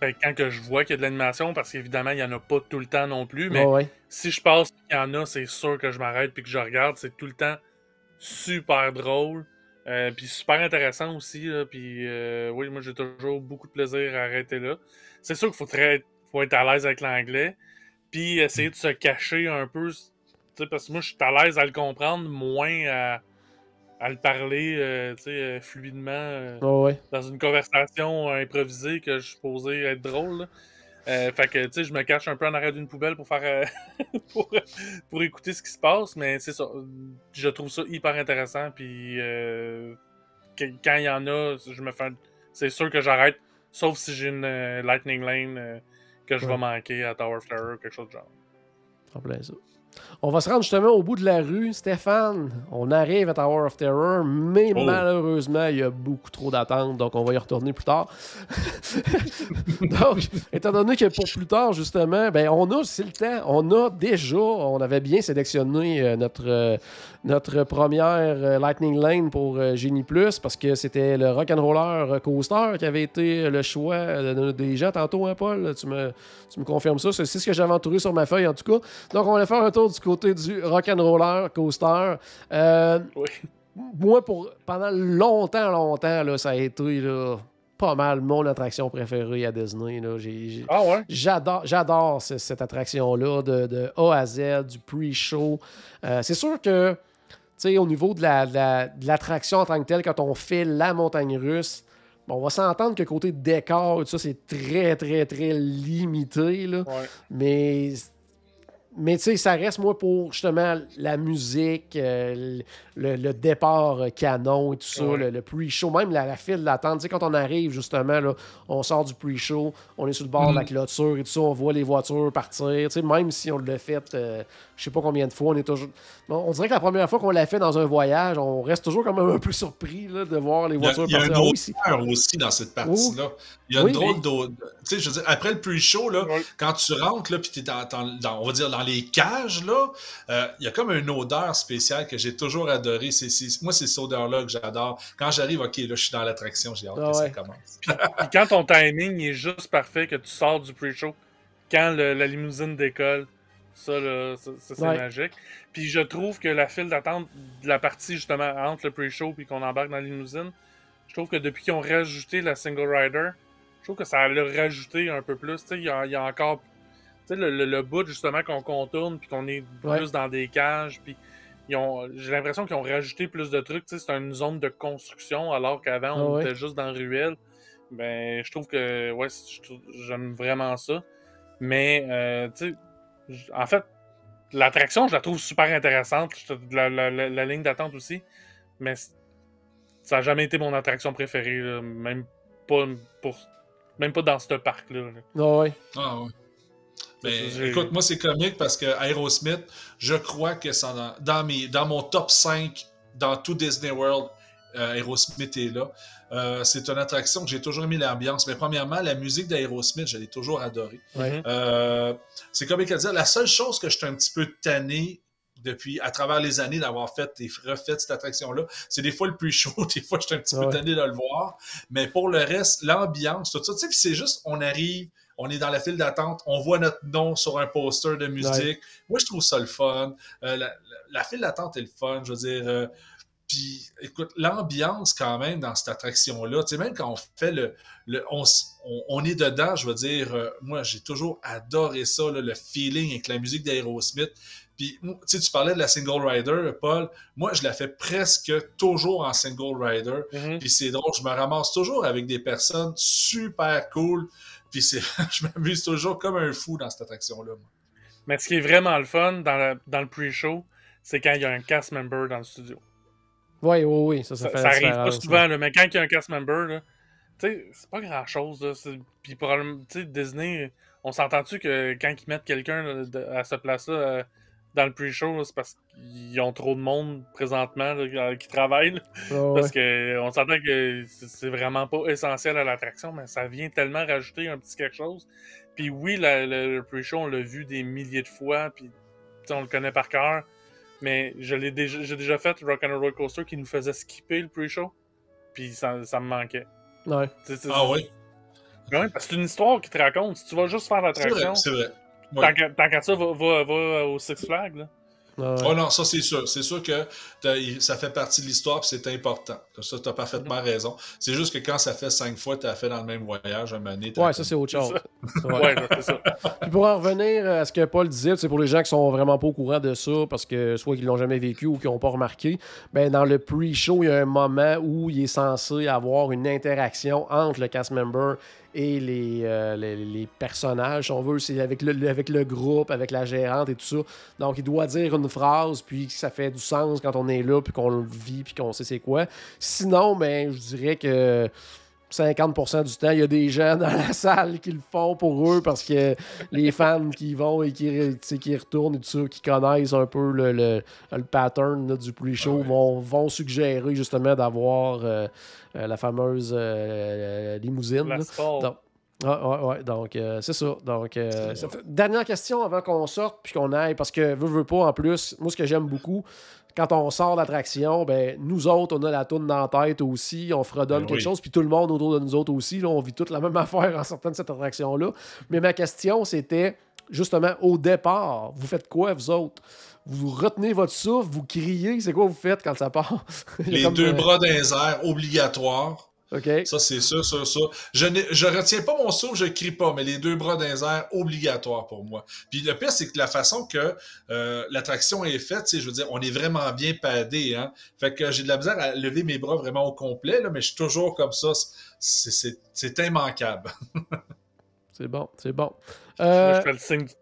Fait que quand que je vois qu'il y a de l'animation, parce qu'évidemment, il n'y en a pas tout le temps non plus, mais ouais. si je passe qu'il y en a, c'est sûr que je m'arrête puis que je regarde. C'est tout le temps super drôle. euh, puis super intéressant aussi. Puis euh, oui, moi j'ai toujours beaucoup de plaisir à arrêter là. C'est sûr qu'il faut, très- faut être à l'aise avec l'anglais. Puis essayer de se cacher un peu. tu sais, Parce que moi je suis à l'aise à le comprendre, moins à, à le parler euh, euh, fluidement. euh, ouais. dans une conversation euh, improvisée que je suis supposé être drôle. fait que, tu sais, je me cache un peu en arrière d'une poubelle pour faire. pour, pour écouter ce qui se passe, mais c'est ça. Je trouve ça hyper intéressant. Puis, quand il y en a, je me fais. C'est sûr que j'arrête, sauf si j'ai une Lightning Lane que je Ouais. vais manquer à Tower of Terror, quelque chose de genre. En plein ça. On va se rendre justement au bout de la rue. Stéphane, on arrive à Tower of Terror, mais Oh. malheureusement, il y a beaucoup trop d'attentes, donc on va y retourner plus tard. donc, étant donné que pour plus tard, justement, ben on a, c'est le temps, on a déjà, on avait bien sélectionné euh, notre, euh, notre première euh, Lightning Lane pour Genie Plus, parce que c'était le Rock'n'Roller Coaster qui avait été le choix euh, des gens tantôt, hein, Paul? Tu me, tu me confirmes ça? C'est c'est ce que j'avais entouré sur ma feuille, en tout cas. Donc, on va faire un tour du côté du Rock'n'Roller Coaster. Euh, Oui. moi, pour, pendant longtemps, longtemps, là, ça a été là, pas mal mon attraction préférée à Disney. j'ai- Ah ouais? J'adore, j'adore ce- cette attraction-là, de, de A à Z, du pre-show. Euh, c'est sûr que au niveau de la- de la- l'attraction en tant que telle, quand on fait la montagne russe, bon, on va s'entendre que côté décor, et tout ça, c'est très, très, très limité. Là. Ouais. Mais, mais tu sais, ça reste, moi, pour justement la musique, euh, le, le départ euh, canon et tout ça, Ouais. le, le pre-show, même la, la file d'attente. Tu sais, quand on arrive, justement, là, on sort du pre-show, on est sur le bord de la Mhm. clôture et tout ça, on voit les voitures partir. Tu sais, même si on l'a fait, euh, je sais pas combien de fois, on est toujours. Bon, on dirait que la première fois qu'on l'a fait dans un voyage, on reste toujours quand même un peu surpris là, de voir les Il y a, voitures il y a partir. aussi dans cette partie-là. Il y a Oui, une drôle mais- d'odeur. Tu sais, je veux dire, après le pre-show, là, Ouais. quand tu rentres, là, puis t'es dans, dans- dans- on va dire, dans les cages, là, euh, il y a comme une odeur spéciale que j'ai toujours adorée. C'est, c'est- moi, c'est cette odeur-là que j'adore. Quand j'arrive, OK, là, je suis dans l'attraction, j'ai hâte Ah que ça commence. Puis quand ton timing est juste parfait, que tu sors du pre-show, quand le- la limousine décolle, ça, là, ça, ça, c'est Ouais. magique. Puis je trouve que la file d'attente de la partie justement entre le pre-show puis qu'on embarque dans la limousine, je trouve que depuis qu'ils ont rajouté la single rider, je trouve que ça l'a rajouté un peu plus. Tu sais, il y y a encore sais, le, le, le bout justement qu'on contourne puis qu'on est Ouais. plus dans des cages. Puis ils ont, j'ai l'impression qu'ils ont rajouté plus de trucs. Tu sais, c'est une zone de construction alors qu'avant Ah on ouais. était juste dans la ruelle. Ben, je trouve que ouais, j'aime vraiment ça. Mais euh, tu sais, en fait, l'attraction, je la trouve super intéressante. La, la- la- la ligne d'attente aussi. Mais ça n'a jamais été mon attraction préférée. là. Même pas pour. Même pas dans ce parc-là. là. Ah ouais. Ah ouais. Ben, écoute, moi, c'est comique parce que Aerosmith, je crois que dans, dans, mes, dans mon top 5 dans tout Disney World, euh, Aerosmith est là. Euh, c'est une attraction que j'ai toujours aimé l'ambiance. Mais premièrement, la musique d'Aerosmith, je l'ai toujours adorée. Euh, c'est comique à dire. La seule chose que je suis un petit peu tanné depuis, à travers les années, d'avoir fait et refait cette attraction-là, c'est des fois le plus chaud, des fois je suis un petit peu tanné de le voir. Mais pour le reste, l'ambiance, tout ça, tu sais, c'est juste, on arrive, on est dans la file d'attente, on voit notre nom sur un poster de musique. Moi, je trouve ça le fun. Euh, la, la- la file d'attente est le fun, je veux dire. euh, puis, écoute, l'ambiance quand même dans cette attraction-là, tu sais, même quand on fait le. le on, s- on- on est dedans, je veux dire, euh, moi, j'ai toujours adoré ça, là, le feeling avec la musique d'Aerosmith. Puis, tu sais, tu parlais de la single rider, Paul. Moi, je la fais presque toujours en single rider. Mhm. Puis c'est drôle, je me ramasse toujours avec des personnes super cool. Puis c'est, je m'amuse toujours comme un fou dans cette attraction-là. moi. Mais ce qui est vraiment le fun dans, la- dans le pre-show, c'est quand il y a un cast member dans le studio. Oui, oui, oui. Ça, ça, Ça, fait ça arrive pas souvent, là, mais quand il y a un cast member, là, tu sais, c'est pas grand chose. Là, c'est- puis probablement, tu sais, Disney, on s'entend-tu que quand ils mettent quelqu'un là, de- à cette place-là euh, dans le pre-show, c'est parce qu'ils ont trop de monde présentement là, qui travaille. là. là. Ouais. Parce que on s'entend que c'est vraiment pas essentiel à l'attraction, mais ça vient tellement rajouter un petit quelque chose. Puis oui, la- le, le pre-show, on l'a vu des milliers de fois, puis on le connaît par cœur. Mais je l'ai déjà, j'ai déjà fait Rock and Roller Coaster qui nous faisait skipper le pre-show, puis ça, ça me manquait. Ouais. Ah oui, Ouais, parce que c'est une histoire qui te raconte. Si tu vas juste faire l'attraction, c'est vrai. Ouais. Tant qu'à ça, va, va, va au Six Flags. Là. Ah ouais. Oh non, ça c'est sûr. C'est sûr que ça fait partie de l'histoire puis c'est important. Ça, tu as parfaitement raison. C'est juste que quand ça fait cinq fois que tu as fait dans le même voyage, un moment donné, Ouais, ça, c'est autre chose. ça. Ouais. Ouais, là, c'est ça. Puis pour en revenir à ce que Paul disait, c'est pour les gens qui sont vraiment pas au courant de ça, parce que soit qu'ils l'ont jamais vécu ou qu'ils n'ont pas remarqué, ben dans le pre-show, il y a un moment où il est censé avoir une interaction entre le cast member et les, euh, les, les personnages, si on veut, c'est avec le, le- avec le groupe, avec la gérante et tout ça. Donc il doit dire une phrase, puis ça fait du sens quand on est là, puis qu'on le vit, puis qu'on sait c'est quoi. Sinon, ben je dirais que 50% du temps, il y a des gens dans la salle qui le font pour eux parce que les fans qui vont et qui, qui retournent et tout ça, qui connaissent un peu le, le, le pattern là, du pre-show, Ouais. vont, vont suggérer justement d'avoir euh, euh, la fameuse euh, limousine. La. Donc, Ouais, ouais, ouais. Donc, c'est ça. Donc, ça Dernière question avant qu'on sorte puis qu'on aille, parce que veux, veux pas, en plus, moi, ce que j'aime beaucoup, quand on sort d'attraction, ben, nous autres, on a la tourne dans la tête aussi, on fredonne Ben quelque oui. chose, puis tout le monde autour de nous autres aussi, là, on vit toute la même affaire en sortant de cette attraction-là. Mais ma question, c'était, justement, au départ, vous faites quoi, vous autres? Vous retenez votre souffle, vous criez, c'est quoi vous faites quand ça part? Les deux euh, bras dans les airs, obligatoire. Ça, c'est sûr, sûr, sûr. Je ne je retiens pas mon souffle, je crie pas, mais les deux bras dans les airs, obligatoire pour moi. Puis le pire, c'est que la façon que euh, l'attraction est faite, tu sais, je veux dire, on est vraiment bien padé. Hein? Fait que j'ai de la misère à lever mes bras vraiment au complet, là, mais je suis toujours comme ça. C'est- C'est c'est immanquable. C'est bon, c'est bon. Moi, Euh, je fais le signe du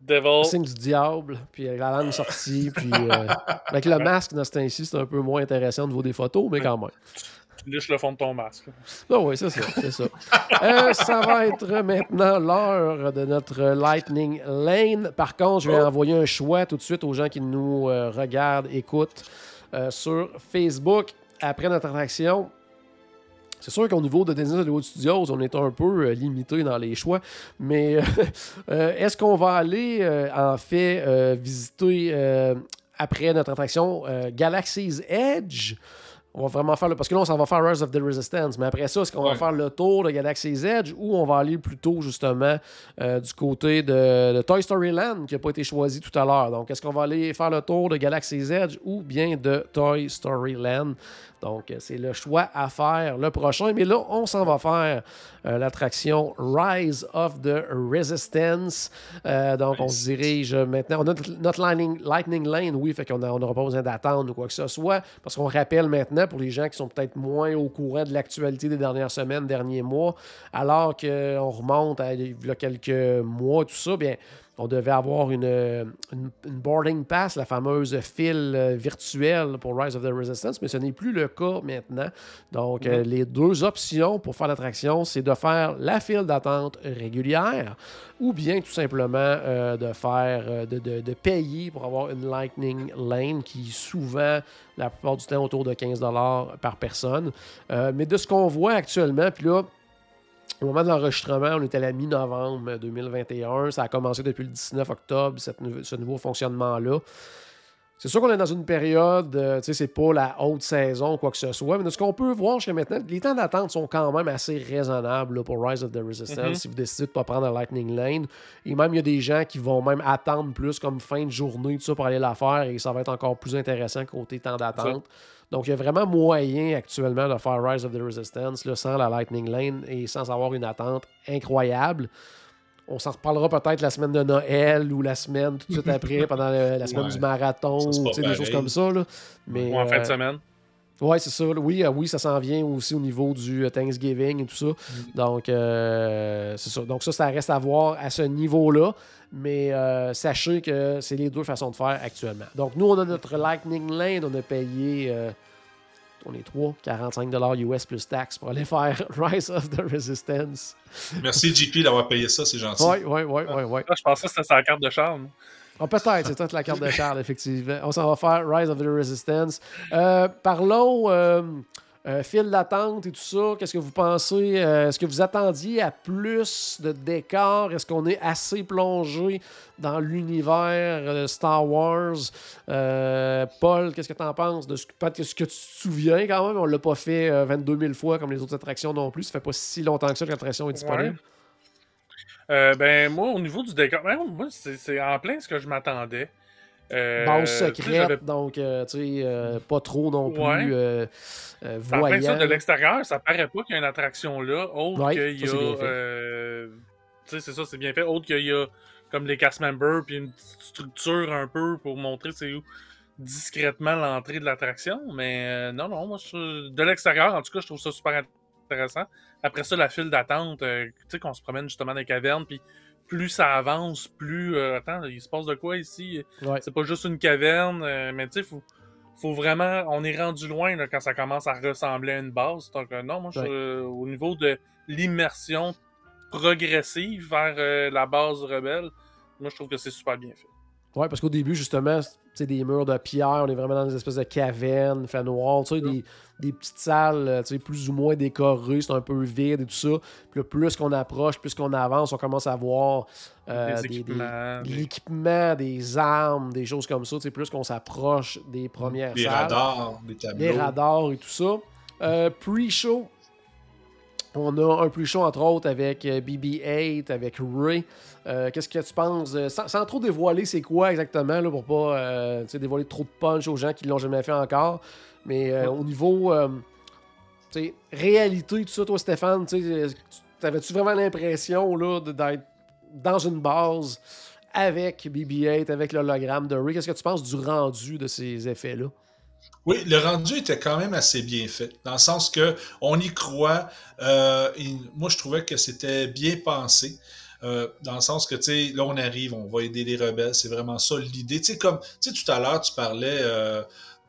Devil. signe du diable, puis avec la langue sortie, puis euh, avec le masque dans ce temps-ci, c'est un peu moins intéressant au niveau des photos, mais quand même. Tu liches le fond de ton masque. là. Ah oui, c'est ça, c'est ça. Euh, ça va être maintenant l'heure de notre Lightning Lane. Par contre, je vais Oh. envoyer un choix tout de suite aux gens qui nous euh, regardent, écoutent euh, sur Facebook après notre attraction. C'est sûr qu'au niveau de Disney Hollywood Studios, on est un peu euh, limité dans les choix, mais euh, est-ce qu'on va aller euh, en fait visiter après notre attraction Galaxy's Edge? On va vraiment faire le. Parce que là, on s'en va faire Rise of the Resistance. Mais après ça, est-ce qu'on va faire le tour de Galaxy's Edge ou on va aller plutôt, justement, euh, du côté de, de Toy Story Land qui n'a pas été choisi tout à l'heure? Donc, est-ce qu'on va aller faire le tour de Galaxy's Edge ou bien de Toy Story Land? Donc, euh, c'est le choix à faire le prochain. Mais là, on s'en va faire euh, l'attraction Rise of the Resistance. Euh, donc, on se dirige maintenant. On a notre, notre lightning, lightning Lane, oui, fait qu'on n'aura pas besoin d'attendre ou quoi que ce soit. Parce qu'on rappelle maintenant, pour les gens qui sont peut-être moins au courant de l'actualité des dernières semaines, derniers mois, alors qu'on remonte à il y a quelques mois, tout ça, bien, on devait avoir une, une, une boarding pass, la fameuse file euh, virtuelle pour Rise of the Resistance, mais ce n'est plus le cas maintenant. Donc, euh, les deux options pour faire l'attraction, c'est de faire la file d'attente régulière ou bien tout simplement euh, de faire, de, de- de payer pour avoir une Lightning Lane qui est souvent, la plupart du temps, autour de 15 par personne. Euh, mais de ce qu'on voit actuellement, puis là, au moment de l'enregistrement, on était à la mi-novembre 2021. Ça a commencé depuis le 19 octobre, cette ce nouveau fonctionnement-là. C'est sûr qu'on est dans une période, euh, tu sais, c'est pas la haute saison ou quoi que ce soit, mais de ce qu'on peut voir jusqu'à maintenant, les temps d'attente sont quand même assez raisonnables là, pour Rise of the Resistance Mhm. si vous décidez de ne pas prendre la Lightning Lane. Et même, il y a des gens qui vont même attendre plus comme fin de journée, tout ça, pour aller la faire et ça va être encore plus intéressant côté temps d'attente. Donc, il y a vraiment moyen actuellement de faire Rise of the Resistance là, sans la Lightning Lane et sans avoir une attente incroyable. On s'en reparlera peut-être la semaine de Noël ou la semaine tout de suite après, pendant le- la semaine Ouais. du marathon, Ça, des choses comme ça. Là. Mais, Ou en fin de euh, semaine. Ouais, c'est ça. Oui, euh, oui, ça s'en vient aussi au niveau du euh, Thanksgiving et tout ça. Donc, euh, c'est ça. Donc, ça, ça reste à voir à ce niveau-là. Mais euh, sachez que c'est les deux façons de faire actuellement. Donc, nous, on a notre Lightning Lane. On a payé. On est trois, 45 US plus taxes pour aller faire Rise of the Resistance. Merci, JP, d'avoir payé ça, c'est gentil. Oui, oui, oui, oui, oui. Ah, je pensais que c'était sa carte de charme. Ah, peut-être, c'est peut-être la carte de Charles, effectivement. On s'en va faire Rise of the Resistance. Euh, parlons euh, euh, file d'attente et tout ça. Qu'est-ce que vous pensez? Euh, Est-ce que vous attendiez à plus de décors? Est-ce qu'on est assez plongé dans l'univers euh, Star Wars? Euh, Paul, qu'est-ce que tu en penses? De ce, ce que tu te souviens quand même, on l'a pas fait euh, 22 000 fois comme les autres attractions non plus. Ça fait pas si longtemps que ça que l'attraction est disponible. Ben, moi, au niveau du décor, ben, moi, c'est en plein ce que je m'attendais. Euh, Base secrète, donc, euh, tu sais, euh, pas trop non plus Ouais. euh, euh, ça, de l'extérieur, ça paraît pas qu'il y a une attraction là, autre Ouais, qu'il y a. euh, tu sais, c'est ça, c'est bien fait. Autre qu'il y a comme les cast members, puis une petite structure un peu pour montrer c'est où discrètement l'entrée de l'attraction. Mais euh, non, non, moi, je- de l'extérieur, en tout cas, je trouve ça super intéressant. Après ça, la file d'attente, euh, tu sais, qu'on se promène justement dans les cavernes, puis plus ça avance, plus. euh, attends, il se passe de quoi ici? Ouais. C'est pas juste une caverne, euh, mais tu sais, faut, faut vraiment. On est rendu loin là, quand ça commence à ressembler à une base. Donc, euh, non, moi, Ouais. au niveau de l'immersion progressive vers la base rebelle, moi, je trouve que c'est super bien fait. Ouais, parce qu'au début, justement, c'est des murs de pierre, on est vraiment dans des espèces de cavernes, fait noir, tu sais, des, des petites salles, euh, tu sais, plus ou moins décorées, c'est un peu vide et tout ça. Puis là, plus qu'on approche, plus qu'on avance, on commence à voir euh, Des des- des- équipements, de des- l'équipement, des armes, des choses comme ça, tu sais, plus qu'on s'approche des premières Des salles. radars, des tableaux. des radars et tout ça. Euh, pre-show, on a un pre-show entre autres avec euh, BB-8, avec Ray. Euh, Qu'est-ce que tu penses, euh, sans, sans trop dévoiler c'est quoi exactement, là, pour pas euh, dévoiler trop de punch aux gens qui l'ont jamais fait encore. Mais euh, au niveau réalité, tout ça, toi, Stéphane, t'avais-tu vraiment l'impression d'être dans une base avec BB-8, avec l'hologramme de Ray? Qu'est-ce que tu penses du rendu de ces effets-là? Oui, le rendu était quand même assez bien fait, dans le sens que on y croit. euh, et moi, je trouvais que c'était bien pensé. euh, dans le sens que, tu sais, là, on arrive, on va aider les rebelles. C'est vraiment ça l'idée. Tu sais, comme, tu sais, tout à l'heure, tu parlais, euh,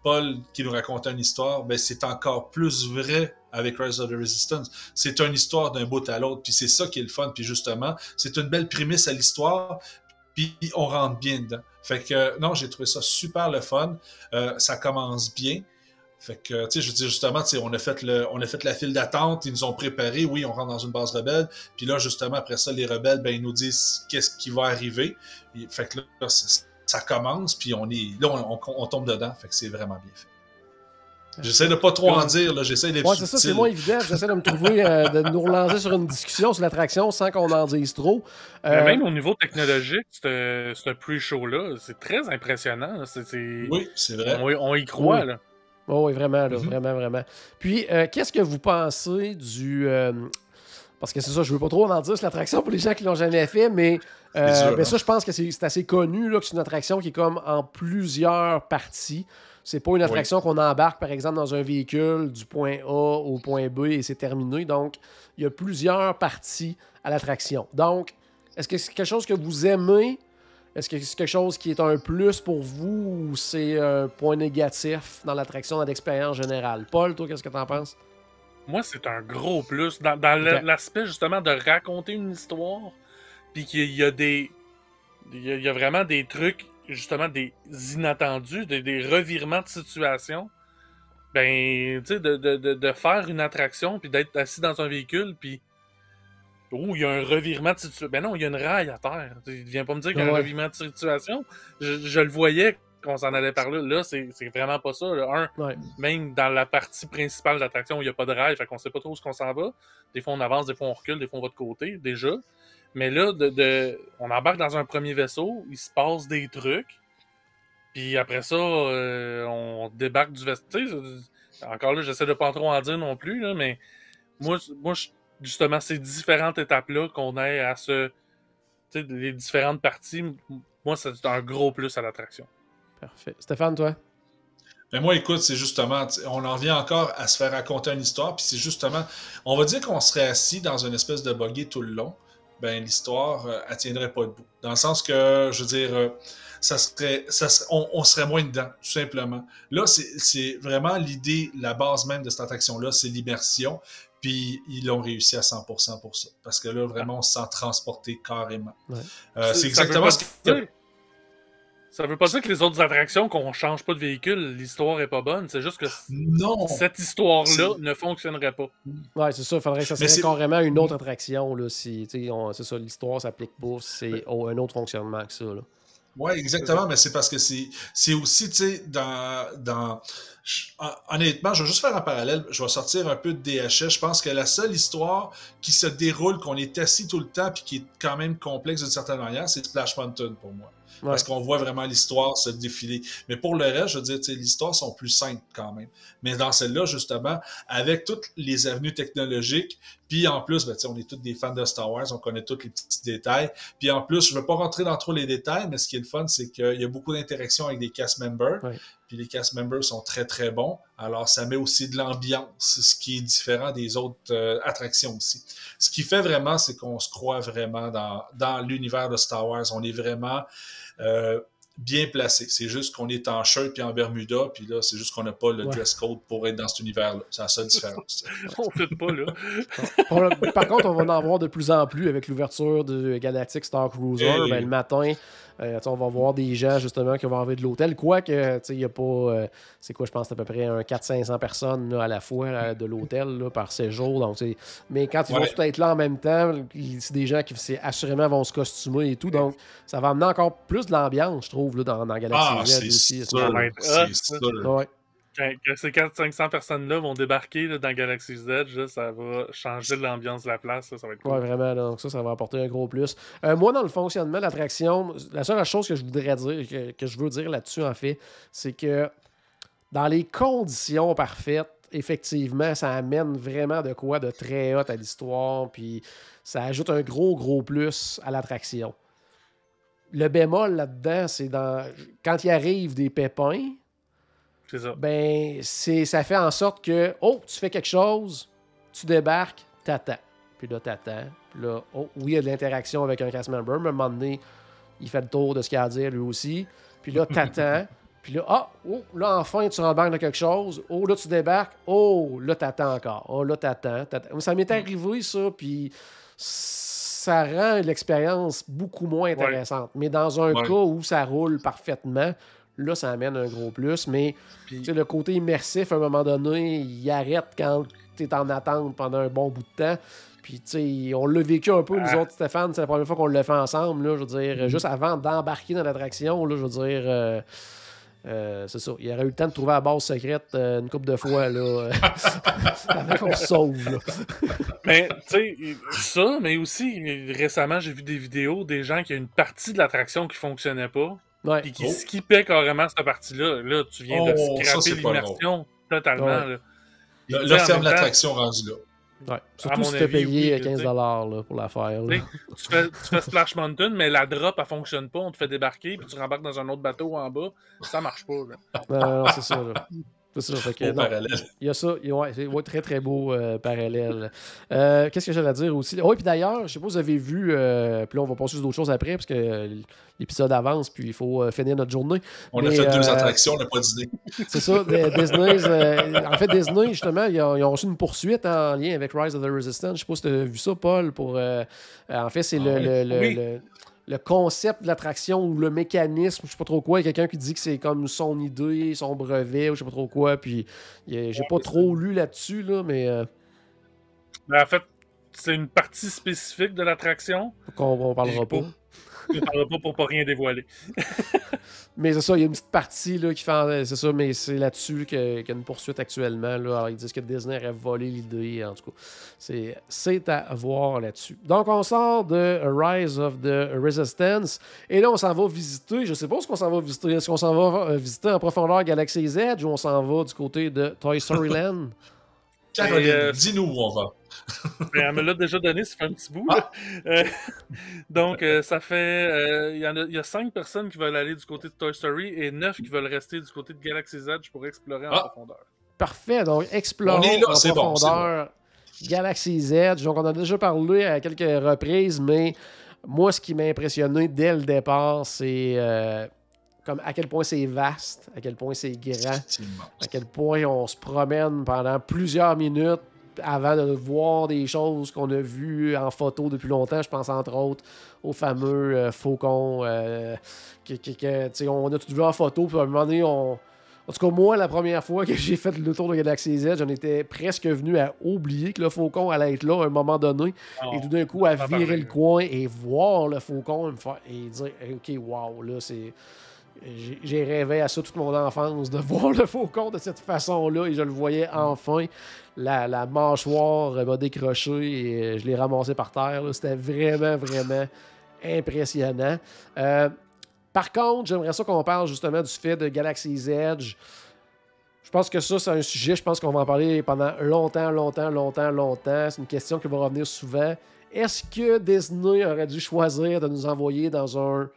Paul, qui nous racontait une histoire, ben, c'est encore plus vrai avec Rise of the Resistance. C'est une histoire d'un bout à l'autre, puis c'est ça qui est le fun. Puis justement, c'est une belle prémisse à l'histoire, puis on rentre bien dedans. Fait que, non, j'ai trouvé ça super le fun. Euh, ça commence bien. Fait que, tu sais, je veux dire, justement, on a fait le, on a fait la file d'attente, ils nous ont préparé, oui, on rentre dans une base rebelle, puis là, justement, après ça, les rebelles, ben, ils nous disent qu'est-ce qui va arriver. Et- fait que là, ça, commence, puis on est, là, on- on tombe dedans, fait que c'est vraiment bien fait. J'essaie de pas trop en dire, là, j'essaie d'être Ouais, c'est ça, c'est moins évident. J'essaie de me trouver, euh, de nous relancer sur une discussion sur l'attraction sans qu'on en dise trop. Mais Euh, même au niveau technologique, ce ce pre-show-là, c'est très impressionnant. C'est, Oui, c'est vrai. on, on y croit, Oui. là. Oh, oui, vraiment, là, Mhm. vraiment, vraiment. Puis, euh, qu'est-ce que vous pensez du. euh, parce que c'est ça, je veux pas trop en dire sur l'attraction pour les gens qui l'ont jamais fait, mais, euh, dur, ben hein? ça, je pense que c'est c'est assez connu là, que c'est une attraction qui est comme en plusieurs parties. C'est pas une attraction qu'on embarque, par exemple, dans un véhicule du point A au point B et c'est terminé. Donc, il y a plusieurs parties à l'attraction. Donc, est-ce que c'est quelque chose que vous aimez? Est-ce que c'est quelque chose qui est un plus pour vous ou c'est un point négatif dans l'attraction, dans l'expérience générale? Paul, toi, qu'est-ce que t'en penses? Moi, c'est un gros plus. Dans, l'aspect, justement, de raconter une histoire, puis qu'il y a des. Il y a, il y a vraiment des trucs, justement, des inattendus, des, des revirements de situation. Ben, tu sais, de, de, de, de faire une attraction, puis d'être assis dans un véhicule, puis. Oh, il y a un revirement de situation. Ben non, il y a une raille à terre. Tu viens pas me dire qu'il y a un Ouais. revirement de situation. Je, je le voyais qu'on s'en allait par là. Là, c'est vraiment pas ça. là. Un, Ouais. même dans la partie principale de l'attraction où il n'y a pas de rail, fait qu'on sait pas trop où on s'en va. Des fois on avance, des fois on recule, des fois on va de côté, déjà. Mais là, de, de- on embarque dans un premier vaisseau, il se passe des trucs. Puis après ça, euh, on débarque du vaisseau. Encore là, j'essaie de pas trop en dire non plus, là, mais moi, moi je- justement, ces différentes étapes-là qu'on ait à se. Tu sais, les différentes parties, moi, c'est un gros plus à l'attraction. Parfait. Stéphane, toi? Mais moi, écoute, c'est justement, on en vient encore à se faire raconter une histoire, puis c'est justement, on va dire qu'on serait assis dans une espèce de buggy tout le long, ben l'histoire, euh, elle tiendrait pas debout. Dans le sens que, je veux dire, euh, ça serait, ça serait- on, on serait moins dedans, tout simplement. Là, c'est c'est vraiment l'idée, la base même de cette attraction-là, c'est l'immersion, puis ils l'ont réussi à 100% pour ça. Parce que là, vraiment, on se sent transporté carrément. Ouais. Euh, c'est exactement ce que... Ça veut pas dire que les autres attractions, qu'on change pas de véhicule, l'histoire est pas bonne. C'est juste que Non! cette histoire-là ne fonctionnerait pas. Ouais, c'est ça. Il faudrait que ça Mais serait carrément une autre attraction. Là, si, tu sais, on- c'est ça, l'histoire s'applique pas. C'est un autre fonctionnement que ça. Là. Oui, exactement, mais c'est parce que c'est c'est aussi, tu sais, dans, dans... Honnêtement, je vais juste faire un parallèle. Je vais sortir un peu de DHS. Je pense que la seule histoire qui se déroule, qu'on est assis tout le temps, puis qui est quand même complexe d'une certaine manière, c'est Splash Mountain pour moi. Ouais. Parce qu'on voit vraiment l'histoire se défiler. Mais pour le reste, je veux dire, tu sais, l'histoire sont plus simples quand même. Mais dans celle-là, justement, avec toutes les avenues technologiques, puis en plus, ben, on est tous des fans de Star Wars, on connaît tous les petits détails. Puis en plus, je ne veux pas rentrer dans trop les détails, mais ce qui est le fun, c'est qu'il y a beaucoup d'interactions avec des cast members. Ouais. Puis les cast members sont très très bons. Alors ça met aussi de l'ambiance, ce qui est différent des autres euh, attractions aussi. Ce qui fait vraiment, c'est qu'on se croit vraiment dans, dans l'univers de Star Wars. On est vraiment euh, bien placé. C'est juste qu'on est en shirt puis en Bermuda, puis là, c'est juste qu'on n'a pas le Ouais. dress code pour être dans cet univers-là. C'est la seule différence. On fait pas, là. Par- Par contre, on va en voir de plus en plus avec l'ouverture de Galactic Star Cruiser. Hey. Ben, le matin, euh, on va voir des gens justement qui vont enlever de l'hôtel. Quoique, tu sais, il n'y a pas. euh, c'est quoi, je pense, c'est à peu près un 400-500 personnes là, à la fois là, de l'hôtel là, par séjour. Donc, tu sais, mais quand ils vont Ouais. tous être là en même temps, c'est des gens qui c'est, assurément vont se costumer et tout. Donc, ça va amener encore plus de l'ambiance, je trouve, là, dans, dans Galaxy Ah, Z aussi. C'est sûr. Ouais. Quand, quand ces 400-500 personnes-là vont débarquer là, dans Galaxy Z, là, ça va changer l'ambiance de la place. Ça, ça va être cool. Ouais, vraiment. Donc, ça, ça va apporter un gros plus. Euh, moi, dans le fonctionnement de l'attraction, la seule chose que je voudrais dire, que, que je veux dire là-dessus, en fait, c'est que dans les conditions parfaites, effectivement, ça amène vraiment de quoi de très hot à l'histoire, puis ça ajoute un gros, gros plus à l'attraction. Le bémol là-dedans, c'est dans quand il arrive des pépins, C'est ça. ben c'est ça fait en sorte que oh, tu fais quelque chose, tu débarques, t'attends. Puis là, t'attends. Puis là, oh, oui, il y a de l'interaction avec un cast member, mais à un moment donné, il fait le tour de ce qu'il a à dire lui aussi. Puis là, t'attends. Puis là, ah, oh, là, enfin, tu rembarques dans quelque chose. Oh, là, tu débarques. Oh, là, t'attends encore. Oh, là, t'attends. t'attends. Ça m'est arrivé, ça, puis ça rend l'expérience beaucoup moins intéressante. Mais dans un Ouais. cas où ça roule parfaitement, là, ça amène un gros plus. Mais Puis- le côté immersif, à un moment donné, il arrête quand tu es en attente pendant un bon bout de temps. Puis, tu sais, on l'a vécu un peu, nous Ah. autres, Stéphane. C'est la première fois qu'on l'a fait ensemble, là, je veux dire, juste avant d'embarquer dans l'attraction, là, je veux dire. euh, euh, c'est ça. Il aurait eu le temps de trouver la base secrète euh, une couple de fois, là. avant qu'on se sauve, là. Mais, tu sais, ça, mais aussi, récemment, j'ai vu des vidéos des gens qui ont une partie de l'attraction qui fonctionnait pas, Ouais. puis qui Oh. skippaient carrément cette partie-là. Là, tu viens de Oh, ça, scraper l'immersion totalement. Ouais. Là. Là, là, ferme l'attraction rendu là. Ouais. Surtout si tu as avis, payé oui, je 15 sais. là, pour la faire. là. Tu fais, tu fais Splash Mountain, mais la drop, elle fonctionne pas. On te fait débarquer, puis tu rembarques dans un autre bateau en bas. Ça marche pas. Là. Non, non, c'est ça. là. Ça. Que, non. parallèle. Il y a ça, il y a- ouais, très très beau euh, parallèle. Euh, Qu'est-ce que j'allais à dire aussi? Oui, puis d'ailleurs, je sais pas si vous avez vu, euh, puis là on va passer sur d'autres choses après, parce que l'épisode avance, puis il faut finir notre journée. On Mais, a fait deux attractions, on n'a pas dîné. C'est ça, Disney. en fait, Disney, justement, ils ont, ils ont reçu une poursuite en lien avec Rise of the Resistance. Je sais pas si tu as vu ça, Paul. Pour, en fait, c'est le, Ah le, le- Oui. le- le concept de l'attraction ou le mécanisme, je sais pas trop quoi. Il y a quelqu'un qui dit que c'est comme son idée, son brevet, ou je sais pas trop quoi. Puis j'ai pas trop lu là-dessus, là, mais euh, Mais en fait, c'est une partie spécifique de l'attraction. qu'on on parlera pas. Je ne parlerai pas pour pas rien dévoiler. Mais c'est ça, il y a une petite partie là, qui fait. C'est ça, mais c'est là-dessus qu'il y a une poursuite actuellement. Là. Alors, ils disent que Disney aurait volé l'idée. En tout cas, c'est, c'est à voir là-dessus. Donc, on sort de Rise of the Resistance. Et là, on s'en va visiter. Je sais pas ce qu'on s'en va visiter. Est-ce qu'on s'en va euh, visiter en profondeur Galaxy's Edge ou on s'en va du côté de Toy Story Land? Caroline, euh, dis-nous où on va. Mais elle me l'a déjà donné, ça fait un petit bout. là. Euh, donc, euh, ça fait. euh, Il y, a- il y a cinq personnes qui veulent aller du côté de Toy Story et neuf qui veulent rester du côté de Galaxy's Edge pour explorer en Ah. profondeur. Parfait. Donc, explorons là, en c'est bon, profondeur Galaxy's Edge. Donc, on en a déjà parlé à quelques reprises, mais moi, ce qui m'a impressionné dès le départ, c'est euh, comme à quel point c'est vaste, à quel point c'est grand, à quel point on se promène pendant plusieurs minutes avant de voir des choses qu'on a vues en photo depuis longtemps. Je pense entre autres au fameux euh, faucon euh, que, on a tout vu en photo. Puis à un moment donné, on... en tout cas, moi, la première fois que j'ai fait le tour de Galaxy Z, j'en étais presque venu à oublier que le faucon allait être là à un moment donné. Et tout d'un coup, à virer le coin et voir le faucon et, me faire- et dire OK, wow, là, c'est. J'ai- rêvé à ça toute mon enfance, de voir le faucon de cette façon-là, et je le voyais enfin. La, mâchoire m'a décroché et je l'ai ramassé par terre. C'était vraiment, vraiment impressionnant. Euh, par contre, j'aimerais ça qu'on parle justement du fait de Galaxy's Edge. Je pense que ça, c'est un sujet, je pense qu'on va en parler pendant longtemps, longtemps, longtemps, longtemps. C'est une question qui va revenir souvent. Est-ce que Disney aurait dû choisir de nous envoyer dans un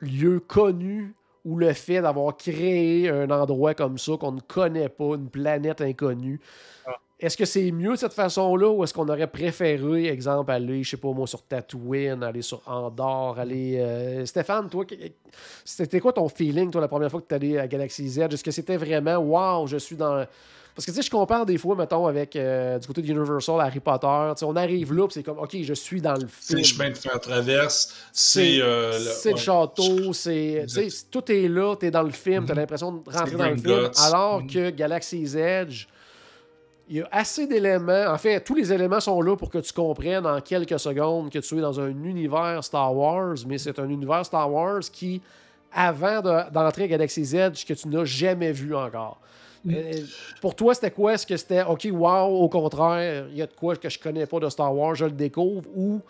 lieu connu ou le fait d'avoir créé un endroit comme ça qu'on ne connaît pas, une planète inconnue? Ah. Est-ce que c'est mieux de cette façon-là ou est-ce qu'on aurait préféré, exemple, aller, je sais pas moi, sur Tatooine, aller sur Andorre, aller. euh, Stéphane, toi, c'était quoi ton feeling, toi, la première fois que tu allé à Galaxy Z? Est-ce que c'était vraiment wow, je suis dans. Parce que tu sais, je compare des fois, mettons, avec euh, du côté de Universal, Harry Potter. Tu sais, on arrive là, puis c'est comme, OK, je suis dans le C'est film. les chemins de fer traverse, C'est c'est euh, le- c'est le château, c'est. tu sais. Tout est là, tu es dans le film, tu as Mhm. l'impression de rentrer C'est dans le film. Alors Mhm. que Galaxy's Edge, il y a assez d'éléments. En fait, tous les éléments sont là pour que tu comprennes en quelques secondes que tu es dans un univers Star Wars, mais c'est un univers Star Wars qui, avant de- d'entrer à Galaxy's Edge, que tu n'as jamais vu encore. Euh, pour toi, c'était quoi? Est-ce que c'était OK, wow, au contraire, il y a de quoi que je connais pas de Star Wars, je le découvre, ou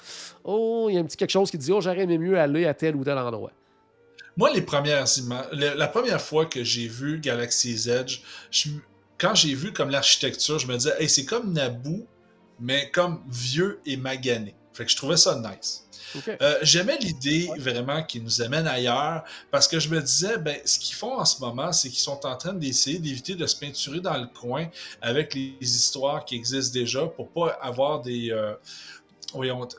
oh, il y a un petit quelque chose qui dit oh, j'aurais aimé mieux aller à tel ou tel endroit? Moi, les premières la, première fois que j'ai vu Galaxy's Edge, quand j'ai vu comme l'architecture, je me disais, hey, c'est comme Naboo, mais comme vieux et magané. Fait que je trouvais ça nice. Euh, j'aimais l'idée vraiment qui nous amène ailleurs parce que je me disais, ben, ce qu'ils font en ce moment, c'est qu'ils sont en train d'essayer d'éviter de se peinturer dans le coin avec les histoires qui existent déjà pour pas avoir des, euh,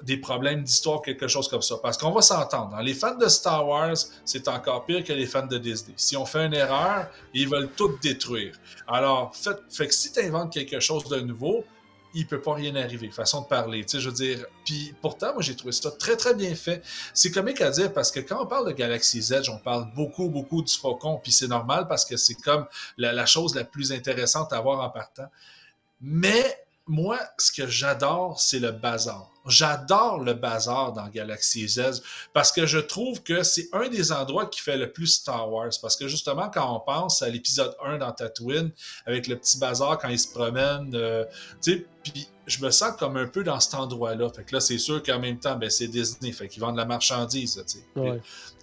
des problèmes d'histoire, quelque chose comme ça. Parce qu'on va s'entendre. Les fans de Star Wars, c'est encore pire que les fans de Disney. Si on fait une erreur, ils veulent tout détruire. Alors, fait, fait que si tu inventes quelque chose de nouveau, il peut pas rien arriver. Façon de parler, tu je veux dire. Puis pourtant, moi, j'ai trouvé ça très, très bien fait. C'est comique à dire parce que quand on parle de Galaxy Edge, on parle beaucoup, beaucoup du Faucon, puis c'est normal parce que c'est comme la, la, chose la plus intéressante à voir en partant. Mais moi, ce que j'adore, c'est le bazar. J'adore le bazar dans Galaxy Z parce que je trouve que c'est un des endroits qui fait le plus Star Wars. Parce que justement, quand on pense à l'épisode 1 dans Tatooine, avec le petit bazar quand il se promène, euh, tu sais, puis je me sens comme un peu dans cet endroit-là. Fait que là, c'est sûr qu'en même temps, ben, c'est Disney. Fait qu'ils vendent la marchandise.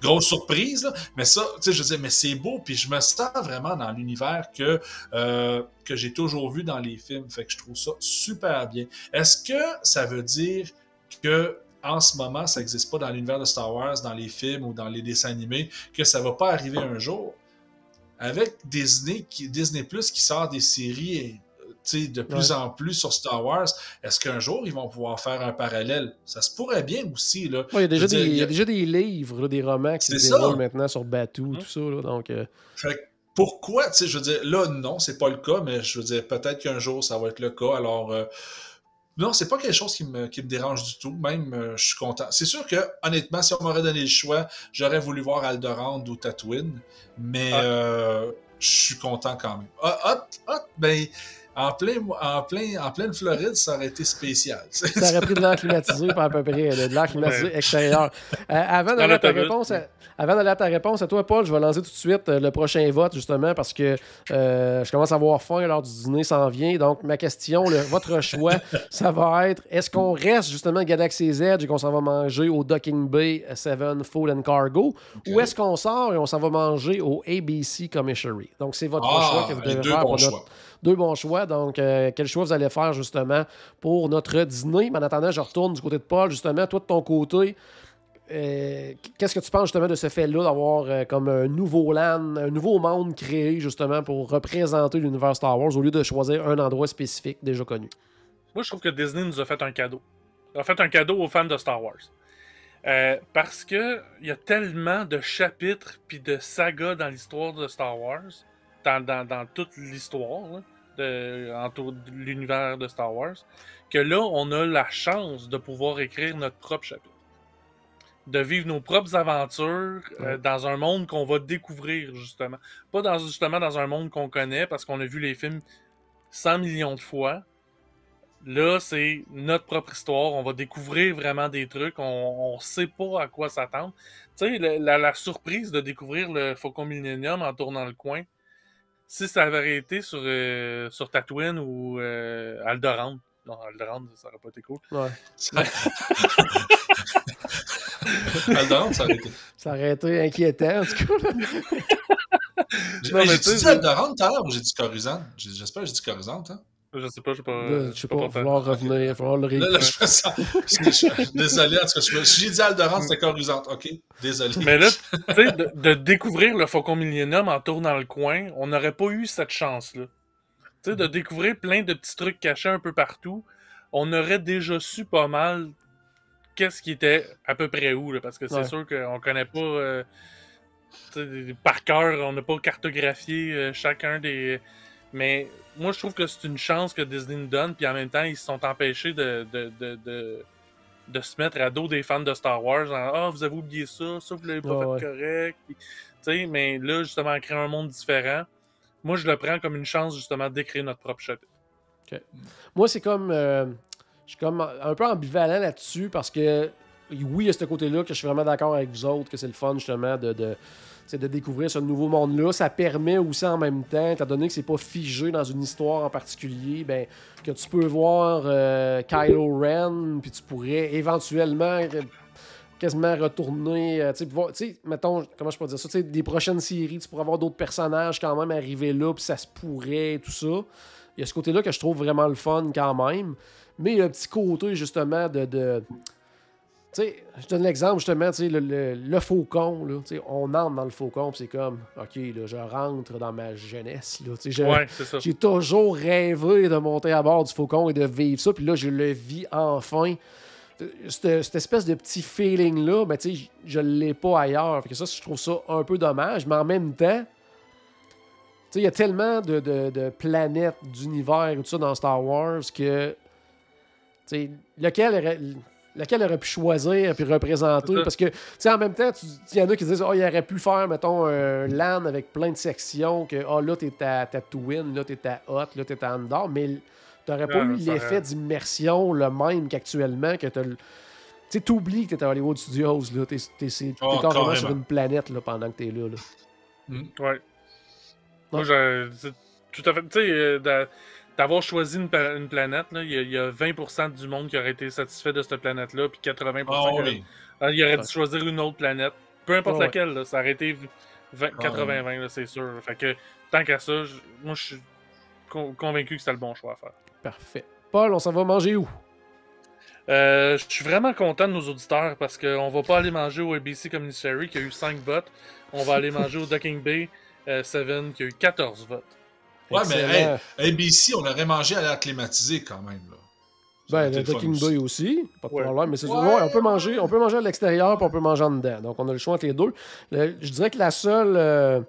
Grosse surprise, là. Mais ça, tu sais, je veux mais c'est beau. Puis je me sens vraiment dans l'univers que, euh, que j'ai toujours vu dans les films. Fait que je trouve ça super bien. Est-ce que ça veut dire que en ce moment, ça n'existe pas dans l'univers de Star Wars, dans les films ou dans les dessins animés, que ça va pas arriver un jour? Avec Disney, Disney Plus qui sort des séries de plus en plus sur Star Wars, est-ce qu'un jour ils vont pouvoir faire un parallèle? Ça se pourrait bien aussi. Là. il, y a déjà des, il y a déjà des livres, des romans qui se déroulent maintenant sur Batuu, hum. tout ça. donc, euh, pourquoi, je veux dire, là, non, c'est pas le cas, mais je veux dire, peut-être qu'un jour ça va être le cas. Alors, euh, non, c'est pas quelque chose qui me, qui me dérange du tout. Même, euh, je suis content. C'est sûr que, honnêtement, si on m'aurait donné le choix, j'aurais voulu voir Aldorand ou Tatooine, mais ah. je suis content quand même. Ah, ah, ah ben en, plein, en, plein, en pleine Floride, ça aurait été spécial. ça aurait pris de l'air climatisé, à peu près, de l'air climatisé extérieur. Euh, avant d'aller à ta réponse, à, avant d'aller à ta réponse à toi, Paul, je vais lancer tout de suite euh, le prochain vote, justement, parce que euh, je commence à avoir faim lors du dîner s'en vient. Donc, ma question, votre choix, ça va être est-ce qu'on reste justement Galaxy Edge et qu'on s'en va manger au Docking Bay 7 Food and Cargo, ou est-ce qu'on sort et on s'en va manger au ABC Commissary? Donc, c'est votre ah, choix que vous devez faire pour notre deux bons choix. Donc, euh, quel choix vous allez faire justement pour notre dîner? Mais en attendant, je retourne du côté de Paul. Justement, toi de ton côté, euh, qu'est-ce que tu penses justement de ce fait-là d'avoir euh, comme un nouveau land, un nouveau monde créé justement pour représenter l'univers Star Wars au lieu de choisir un endroit spécifique déjà connu? Moi, je trouve que Disney nous a fait un cadeau. Il a fait un cadeau aux fans de Star Wars. parce que il y a tellement de chapitres puis de sagas dans l'histoire de Star Wars, dans, dans toute l'histoire, de, autour de l'univers de Star Wars, que là, on a la chance de pouvoir écrire notre propre chapitre. De vivre nos propres aventures euh, dans un monde qu'on va découvrir, justement. Pas dans, justement dans un monde qu'on connaît parce qu'on a vu les films 100 millions de fois. Là, c'est notre propre histoire. On va découvrir vraiment des trucs. On, ne sait pas à quoi s'attendre. Tu sais, la, la, surprise de découvrir le Faucon Millennium en tournant le coin, si ça avait été sur, euh, sur Tatooine ou euh, Aldorand. Non, Aldorand, ça aurait pas été cool. Ouais. Aldorand, ça aurait été. Ça aurait été inquiétant, en tout cas. j'ai dit Aldorand tout à l'heure ou j'ai dit Coruscant? J'espère que j'ai dit Coruscant, hein? Je sais pas, je sais pas. je sais pas, il va falloir revenir, il va falloir le réécrire. Désolé, en tout cas, j'ai dit Aldorand, c'était Coruscant. Ok, désolé. Mais là, tu sais, de, de, découvrir le Faucon Millennium en tournant le coin, on n'aurait pas eu cette chance-là. Tu sais, de découvrir plein de petits trucs cachés un peu partout, on aurait déjà su pas mal qu'est-ce qui était à peu près où, là, parce que c'est sûr qu'on connaît pas. Euh, par cœur, on n'a pas cartographié euh, chacun des. Mais moi, je trouve que c'est une chance que Disney nous donne, puis en même temps, ils se sont empêchés de, de, de, de, se mettre à dos des fans de Star Wars Ah, vous avez oublié ça, ça, vous l'avez pas fait correct. sais mais là, justement, créer un monde différent, moi, je le prends comme une chance, justement, d'écrire notre propre chapitre. Moi, c'est comme. Euh, je suis comme un peu ambivalent là-dessus parce que, oui, il y a ce côté-là que je suis vraiment d'accord avec vous autres, que c'est le fun, justement, de c'est de découvrir ce nouveau monde-là. Ça permet aussi en même temps, étant donné que c'est pas figé dans une histoire en particulier, ben, que tu peux voir euh, Kylo Ren, puis tu pourrais éventuellement quasiment retourner. euh, tu sais, mettons, comment je peux dire ça, des prochaines séries, tu pourrais avoir d'autres personnages quand même arriver là, puis ça se pourrait, tout ça. Il y a ce côté-là que je trouve vraiment le fun quand même. Mais il y a un petit côté, justement, de. Sais, je donne l'exemple, justement, tu sais, le, le, le faucon, là, tu sais, on entre dans le faucon, puis c'est comme, OK, là, je rentre dans ma jeunesse, là, tu sais, Ouais, j'ai toujours rêvé de monter à bord du Faucon et de vivre ça. Puis là, je le vis enfin. Cette, cette espèce de petit feeling-là, ben, tu sais, je ne l'ai pas ailleurs. Fait que ça, je trouve ça un peu dommage. Mais en même temps, tu sais, il y a tellement de, de- de planètes, d'univers tout ça dans Star Wars que. tu sais, lequel lequel aurait pu choisir puis représenter? Parce que tu sais en même temps il y en a qui disent oh il aurait pu faire mettons un LAN avec plein de sections que oh là t'es à Tatooine là t'es à Hot là t'es à Andorre mais t'aurais pas eu l'effet d'immersion le même qu'actuellement que t'as le- tu sais t'oublies que t'es à Hollywood Studios là t'es Oh, carrément sur une planète là pendant que t'es là, là. Ouais. Moi, j'ai- tout à fait. Tu sais, euh, d'avoir choisi une, planète, il y, a- il y a 20% du monde qui aurait été satisfait de cette planète-là, puis 80% Ah qui oui. Ah, il aurait dû choisir une autre planète. Peu importe laquelle, là, ça aurait été 20 Ah, 80-20, là, c'est sûr. Fait que tant qu'à ça, moi, je suis con- convaincu que c'était le bon choix à faire. parfait Paul on s'en va manger où? Euh, je suis vraiment content de nos auditeurs parce qu'on va pas aller manger au ABC Commissary qui a eu 5 votes. On va aller manger au Ducking Bay euh, 7 qui a eu 14 votes. Ouais, mais hey, ABC, on aurait mangé à l'air climatisé quand même. Là. Ben, le fun Ducking aussi. Bay aussi, pas de Ouais. problème. Mais c'est Ouais. ouais, on peut manger, on peut manger à l'extérieur, puis on peut manger en dedans. Donc on a le choix entre les deux. Le- je dirais que la seule, euh,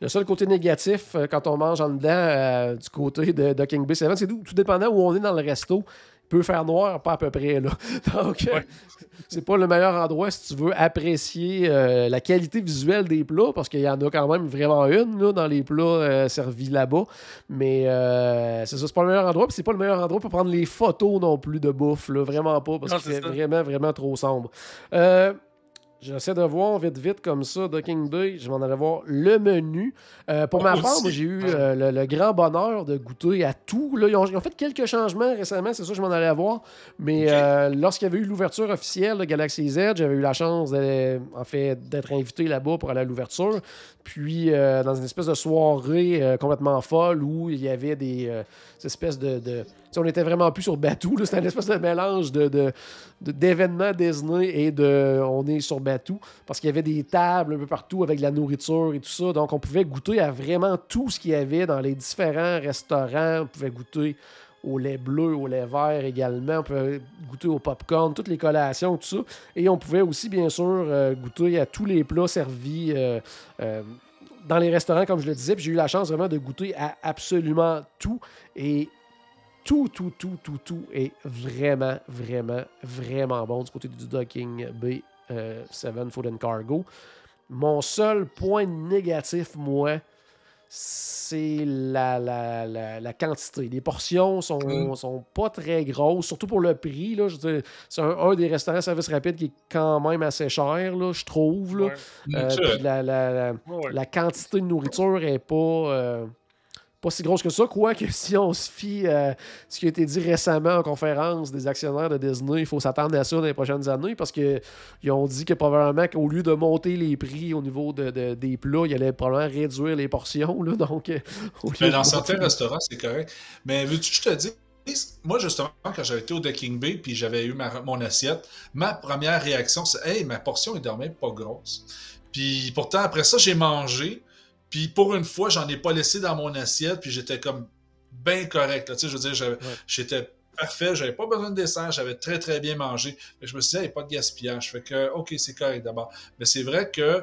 le seul côté négatif euh, quand on mange en dedans euh, du côté de Ducking Bay 7, c'est tout, tout dépendant où on est dans le resto. Peut faire noir, pas à peu près là. Donc euh, Ouais. c'est pas le meilleur endroit si tu veux apprécier euh, la qualité visuelle des plats, parce qu'il y en a quand même vraiment une là, dans les plats euh, servis là-bas. Mais euh, c'est ça, c'est pas le meilleur endroit. Puis c'est pas le meilleur endroit pour prendre les photos non plus de bouffe. Là, vraiment pas, parce Non, que c'est c'est ça. vraiment, vraiment trop sombre. Euh, J'essaie de voir vite, vite comme ça, Ducking Bay. Je vais en aller voir le menu. Euh, pour Oh, ma part, moi, j'ai eu euh, le, le grand bonheur de goûter à tout. Là, ils, ont, ils ont fait quelques changements récemment, c'est ça que je m'en allais voir. Mais euh, lorsqu'il y avait eu l'ouverture officielle de Galaxy Z, j'avais eu la chance en fait, d'être invité là-bas pour aller à l'ouverture. Puis, dans une espèce de soirée complètement folle où il y avait des ces espèces de. on était vraiment plus sur Batou. C'était une espèce de mélange de- d'événements Disney et de. On est sur Batou. Parce qu'il y avait des tables un peu partout avec la nourriture et tout ça. Donc, on pouvait goûter à vraiment tout ce qu'il y avait dans les différents restaurants. On pouvait goûter au lait bleu, au lait vert également. On pouvait goûter au popcorn, toutes les collations, tout ça. Et on pouvait aussi, bien sûr, euh, goûter à tous les plats servis euh, euh, dans les restaurants, comme je le disais. J'ai eu la chance vraiment de goûter à absolument tout. Et tout, tout, tout, tout, tout est vraiment, vraiment, vraiment bon du côté du Docking Bay euh, 7 Food and Cargo. Mon seul point négatif, moi, c'est la, la, la, la quantité. Les portions sont, Mm. sont pas très grosses, surtout pour le prix. Là, je c'est un, un des restaurants service rapide qui est quand même assez cher, là, je trouve. Là. Ouais. Euh, la, ouais. la quantité de nourriture est pas, euh, pas si grosse que ça. Quoique, si on se fie à ce qui a été dit récemment en conférence des actionnaires de Disney, il faut s'attendre à ça dans les prochaines années parce qu'ils ont dit que probablement qu'au lieu de monter les prix au niveau de, de- des plats, ils allaient probablement réduire les portions. Là, donc, euh, au lieu Mais de dans monter- certains restaurants, c'est correct. Mais veux-tu que je te dise, moi, justement, quand j'avais été au Ducking Bay puis j'avais eu ma- mon assiette, ma première réaction, c'est Hey, ma portion est quand même pas grosse. Puis pourtant, après ça, j'ai mangé. Puis pour une fois, j'en ai pas laissé dans mon assiette. Puis j'étais comme bien correct. là. Tu sais, je veux dire, j'étais parfait. J'avais pas besoin de dessert. J'avais très, très bien mangé. Que je me suis dit, hey, pas de gaspillage. Fait que, OK, c'est correct d'abord. Mais c'est vrai que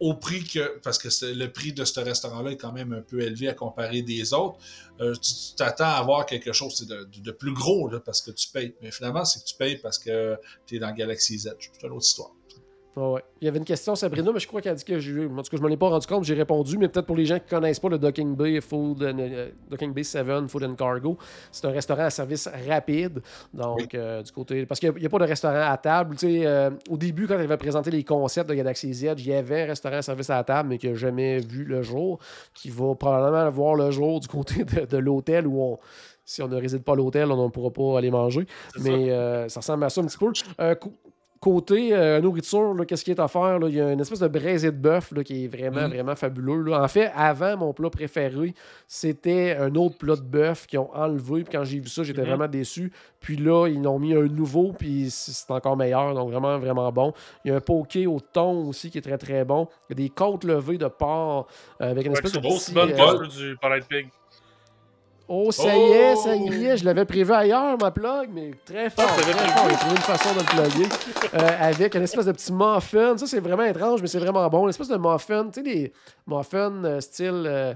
au prix que. Parce que le prix de ce restaurant-là est quand même un peu élevé à comparer des autres. euh, tu t'attends à avoir quelque chose de, de- de plus gros là, parce que tu payes. Mais finalement, c'est que tu payes parce que tu es dans Galaxy Z. C'est une autre histoire. Ouais. Il y avait une question, Sabrina, mais je crois qu'elle a dit que j'ai. En tout cas, je m'en ai pas rendu compte, j'ai répondu, mais peut-être pour les gens qui connaissent pas le Docking Bay Food and- euh, Docking Bay 7 Food and Cargo, c'est un restaurant à service rapide. Donc, Oui. euh, du côté. Parce qu'il n'y a, pas de restaurant à table. Tu sais, euh, au début, quand il avait présenté les concepts de Galaxy Z, il y avait un restaurant à service à table, mais qui n'a jamais vu le jour, qui va probablement voir le jour du côté de, de l'hôtel où on. Si on ne réside pas à l'hôtel, on ne pourra pas aller manger. Ça. Mais euh, ça ressemble à ça un petit peu. Euh, côté euh, nourriture, qu'est-ce qui est à faire? Il y a une espèce de braisé de bœuf qui est vraiment, Mm. vraiment fabuleux. là. En fait, avant, mon plat préféré, c'était un autre plat de bœuf qu'ils ont enlevé. Puis quand j'ai vu ça, j'étais Mhm. vraiment déçu. Puis là, ils ont mis un nouveau, puis c'est encore meilleur. Donc vraiment, vraiment bon. Il y a un poké au thon aussi qui est très, très bon. Il y a des côtes levées de porc euh, avec une Ouais, espèce de petit, bonne euh, du Pig. Oh, ça y est, Oh! ça y est, je l'avais prévu ailleurs, ma plug, mais très fort, Ah, tu très fort. J'ai trouvé une façon de le plugger euh, avec une espèce de petit muffin. Ça, c'est vraiment étrange, mais c'est vraiment bon. Une espèce de muffin, tu sais, des muffins euh, style... euh,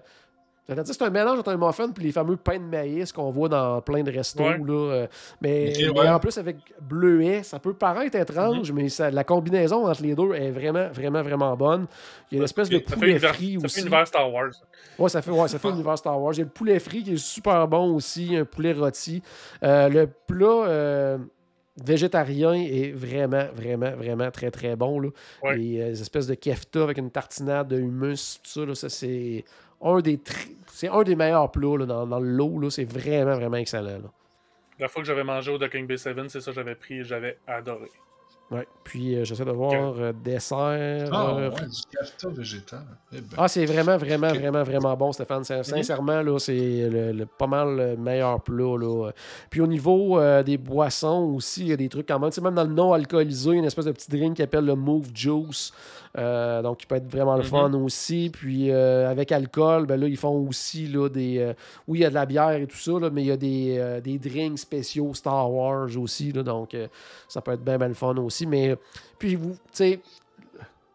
j'allais dire, c'est un mélange entre un muffin et les fameux pains de maïs qu'on voit dans plein de restos. Ouais. Là, euh, mais, Ok, mais ouais. en plus, avec bleuet, ça peut paraître étrange, mais ça- la combinaison entre les deux est vraiment, vraiment, vraiment bonne. Il y a une espèce de poulet univers, frit ça fait aussi. univers Star Wars. Ouais, ça fait, ouais, ça fait l'univers Star Wars. Il y a le poulet frit qui est super bon aussi, un poulet rôti. Euh, le plat euh, végétarien est vraiment, vraiment, vraiment très, très bon. Là. Ouais. Les, euh, espèces de kefta avec une tartinade de hummus, tout ça, là, ça c'est un des c'est un des meilleurs plats là, dans, dans le lot. là. C'est vraiment, vraiment excellent. là. La fois que j'avais mangé au Docking B7, c'est ça que j'avais pris et j'avais adoré. Ouais. Puis euh, j'essaie de voir euh, dessert. Ah, euh, ouais, du végétal. Eh ben. Ah, c'est vraiment, vraiment, vraiment, vraiment bon, Stéphane. Sin- Sincèrement, là, c'est le, le- pas mal le meilleur plat. Là. Puis au niveau euh, des boissons aussi, il y a des trucs quand même. Tu sais, même dans le non alcoolisé, il y a une espèce de petit drink qui s'appelle le Move Juice. Euh, donc, qui peut être vraiment le Mhm. fun aussi. Puis euh, avec alcool, ben là, ils font aussi là, des. euh, oui, il y a de la bière et tout ça, là, mais il y a des, des drinks spéciaux Star Wars aussi. Là, donc, ça peut être bien, bien le fun aussi. Mais puis, vous, tu sais,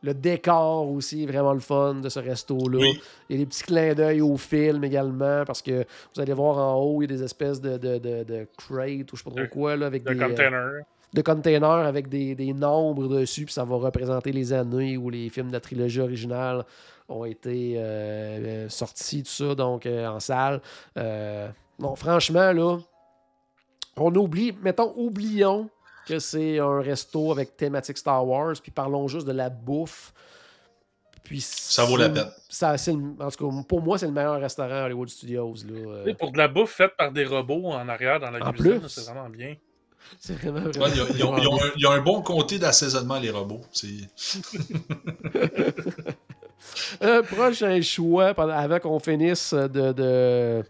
le décor aussi est vraiment le fun de ce resto-là. Oui. Il y a des petits clins d'œil au film également, parce que vous allez voir en haut, il y a des espèces de, de, de, de crates ou je sais pas trop De- quoi, là, avec Le des, euh, container. De containers avec des, des nombres dessus, puis ça va représenter les années où les films de la trilogie originale ont été euh, euh, sortis, tout ça, donc euh, en salle. Euh, non, franchement, là, on oublie, mettons, oublions que c'est un resto avec thématique Star Wars, puis parlons juste de la bouffe. Puis Ça vaut la peine. Ça, le- en tout cas, pour moi, c'est le meilleur restaurant à Hollywood Studios. Là. Pour de la bouffe faite par des robots en arrière dans la En cuisine, c'est vraiment bien. c'est vraiment, vraiment, vraiment ils ont bien. un, bon comté d'assaisonnement, les robots. C'est- Un prochain choix avant qu'on finisse de, de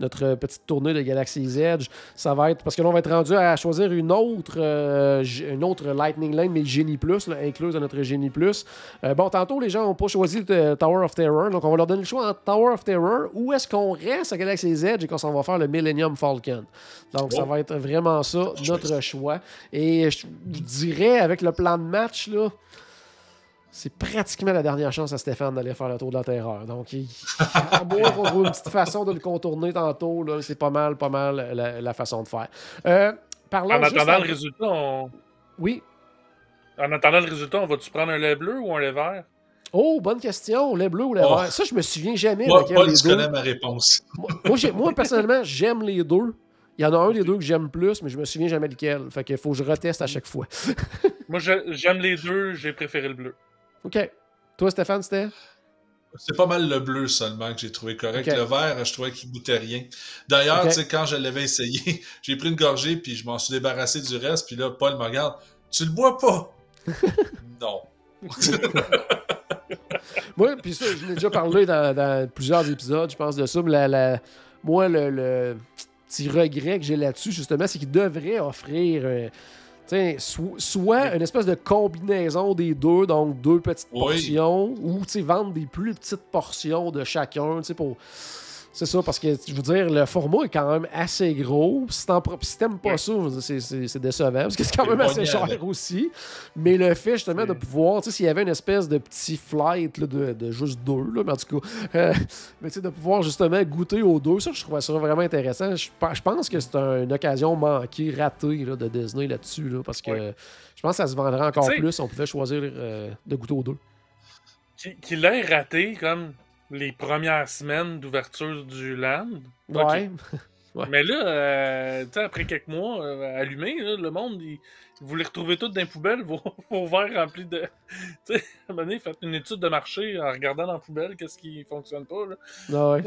notre petite tournée de Galaxy's Edge, ça va être parce que là on va être rendu à choisir une autre euh, une autre Lightning Lane mais Genie Plus là, incluse dans notre Genie Plus. Euh, bon tantôt les gens n'ont pas choisi le Tower of Terror donc on va leur donner le choix entre Tower of Terror ou est-ce qu'on reste à Galaxy's Edge et qu'on s'en va faire le Millennium Falcon. Donc ça Oh. va être vraiment ça notre choix et je dirais avec le plan de match là c'est pratiquement la dernière chance à Stéphane d'aller faire le tour de la terreur. Donc, il... à moins qu'on trouve une petite façon de le contourner tantôt, là, c'est pas mal, pas mal la, la façon de faire. Euh, parlons En attendant le résultat, on... Oui. en attendant le résultat, on va-tu prendre un lait bleu ou un lait vert? Oh, bonne question. Lait bleu ou lait Oh. vert? Ça, je me souviens jamais Moi, des tu deux. connais ma réponse. Moi, moi, moi, personnellement, j'aime les deux. Il y en a un des deux que j'aime plus, mais je me souviens jamais lequel. Fait qu'il faut que je reteste à chaque fois. Moi, je- j'aime les deux, j'ai préféré le bleu. OK. Toi, Stéphane, c'était? C'est pas mal le bleu seulement que j'ai trouvé correct. Le vert, je trouvais qu'il goûtait rien. D'ailleurs, Ok. tu sais, quand je l'avais essayé, j'ai pris une gorgée puis je m'en suis débarrassé du reste. Puis là, Paul me regarde. Tu le bois pas? non. Moi, puis ça, je l'ai déjà parlé dans, dans plusieurs épisodes, je pense, de ça. Mais la, la- moi, le, le petit regret que j'ai là-dessus, justement, c'est qu'il devrait offrir euh, so- soit une espèce de combinaison des deux, donc deux petites Oui. portions, ou tu sais, vendre des plus petites portions de chacun, tu sais, pour. C'est ça, parce que je veux dire, le format est quand même assez gros. Si t'aimes pas ça, c'est- décevant, parce que c'est quand même assez cher aussi. Mais le fait justement de pouvoir, tu sais, s'il y avait une espèce de petit flight là, de, de juste deux, là, mais en tout cas, euh, mais tu sais, de pouvoir justement goûter aux deux, ça, je trouvais ça vraiment intéressant. Je, je pense que c'est un- une occasion manquée, ratée là, de Disney là-dessus, là, parce que Ouais. je pense que ça se vendrait encore Tu sais- plus si on pouvait choisir euh, de goûter aux deux. Qui- Qu'il ait raté comme les premières semaines d'ouverture du land. ok. Ouais. Ouais. Mais là, euh, tu sais, après quelques mois euh, allumés, là, le monde, il, vous les retrouvez toutes dans les poubelles, vos, vos verres remplis de. Tu sais, à un moment donné, faites une étude de marché en regardant dans la poubelle qu'est-ce qui fonctionne pas. Là. Ah ouais.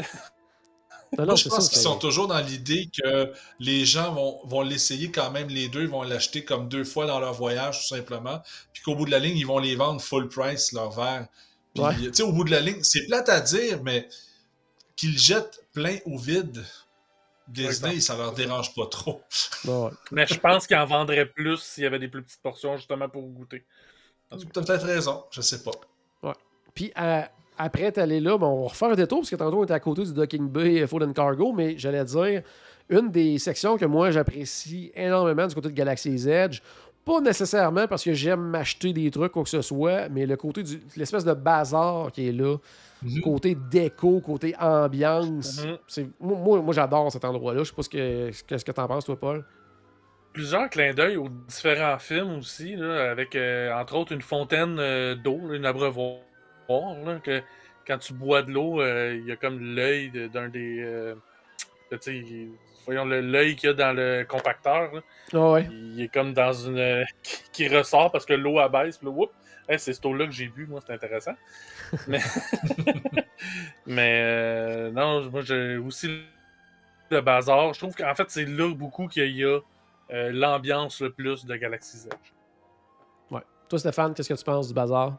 Non, non, Moi, je pense qu'ils sont toujours dans l'idée que les gens vont, vont l'essayer quand même, les deux, ils vont l'acheter comme deux fois dans leur voyage, tout simplement. Puis qu'au bout de la ligne, ils vont les vendre full price, leur verre. Puis, Ouais. tu sais, au bout de la ligne, c'est plate à dire, mais qu'ils jettent plein ou vide, Disney, Ouais, ça leur dérange pas trop. Ouais. Mais je pense qu'ils en vendraient plus s'il y avait des plus petites portions, justement, pour goûter. En tout cas, T'as peut-être raison, je sais pas. Puis à- après être allé là, ben, on va refaire un détour, parce que tantôt on était à côté du Docking Bay euh, Food and Cargo, mais j'allais dire, une des sections que moi j'apprécie énormément du côté de Galaxy's Edge, pas nécessairement parce que j'aime m'acheter des trucs, quoi que ce soit, mais le côté du l'espèce de bazar qui est là, Mhm. côté déco, côté ambiance. Mhm. c'est moi, moi, moi, j'adore cet endroit-là. Je sais pas ce que, ce que t'en penses, toi, Paul. plusieurs clins d'œil aux différents films aussi, là, avec euh, entre autres une fontaine euh, d'eau, une abreuvoir, là, que quand tu bois de l'eau, euh, il y a comme l'œil d'un des. tu sais, voyons l'œil qu'il y a dans le compacteur. là. Ah ouais. Il est comme dans une. euh, qui, ressort parce que l'eau abaisse, puis là, whoop, hey, c'est cette eau-là que j'ai bu, moi, c'est intéressant. Mais. Mais euh, non, moi, j'ai aussi le bazar. Je trouve qu'en fait, c'est là beaucoup qu'il y a euh, l'ambiance le plus de Galaxy's Edge. ouais. Toi, Stéphane, qu'est-ce que tu penses du bazar?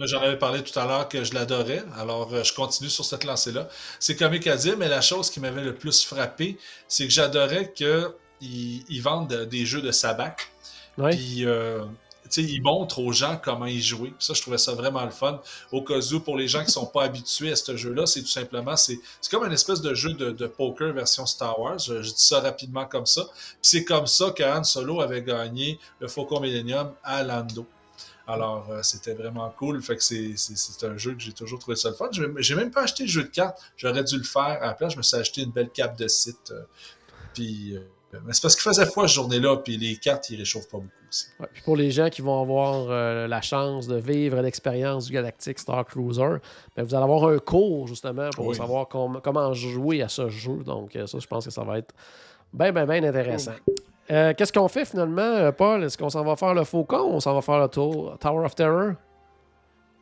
J'en avais parlé tout à l'heure que je l'adorais, alors euh, je continue sur cette lancée-là. C'est comique à dire, mais la chose qui m'avait le plus frappé, c'est que j'adorais qu'ils ils vendent de- des jeux de sabac. Ouais. Puis, euh, tu sais, ils montrent aux gens comment y jouer. Ça, je trouvais ça vraiment le fun. Au cas où, pour les gens qui sont pas habitués à ce jeu-là, c'est tout simplement, c'est c'est comme une espèce de jeu de, de poker version Star Wars. Je, je dis ça rapidement comme ça. Puis c'est comme ça que Han Solo avait gagné le Faucon Millennium à Lando. Alors, euh, c'était vraiment cool. Fait que c'est- c'est c'est un jeu que j'ai toujours trouvé ça le fun. J'ai même pas acheté le jeu de cartes. J'aurais dû le faire. À la place, je me suis acheté une belle cape de site. euh, puis, euh, mais c'est parce qu'il faisait froid cette journée-là, puis les cartes, ils réchauffent pas beaucoup aussi. Ouais, puis pour les gens qui vont avoir euh, la chance de vivre l'expérience du Galactic Star Cruiser, ben, vous allez avoir un cours justement pour Oui. savoir com- comment jouer à ce jeu. Donc, ça, je pense que ça va être bien, bien, bien intéressant. Euh, Qu'est-ce qu'on fait finalement, euh, Paul? Est-ce qu'on s'en va faire le Faucon ou on s'en va faire le tour- Tower of Terror?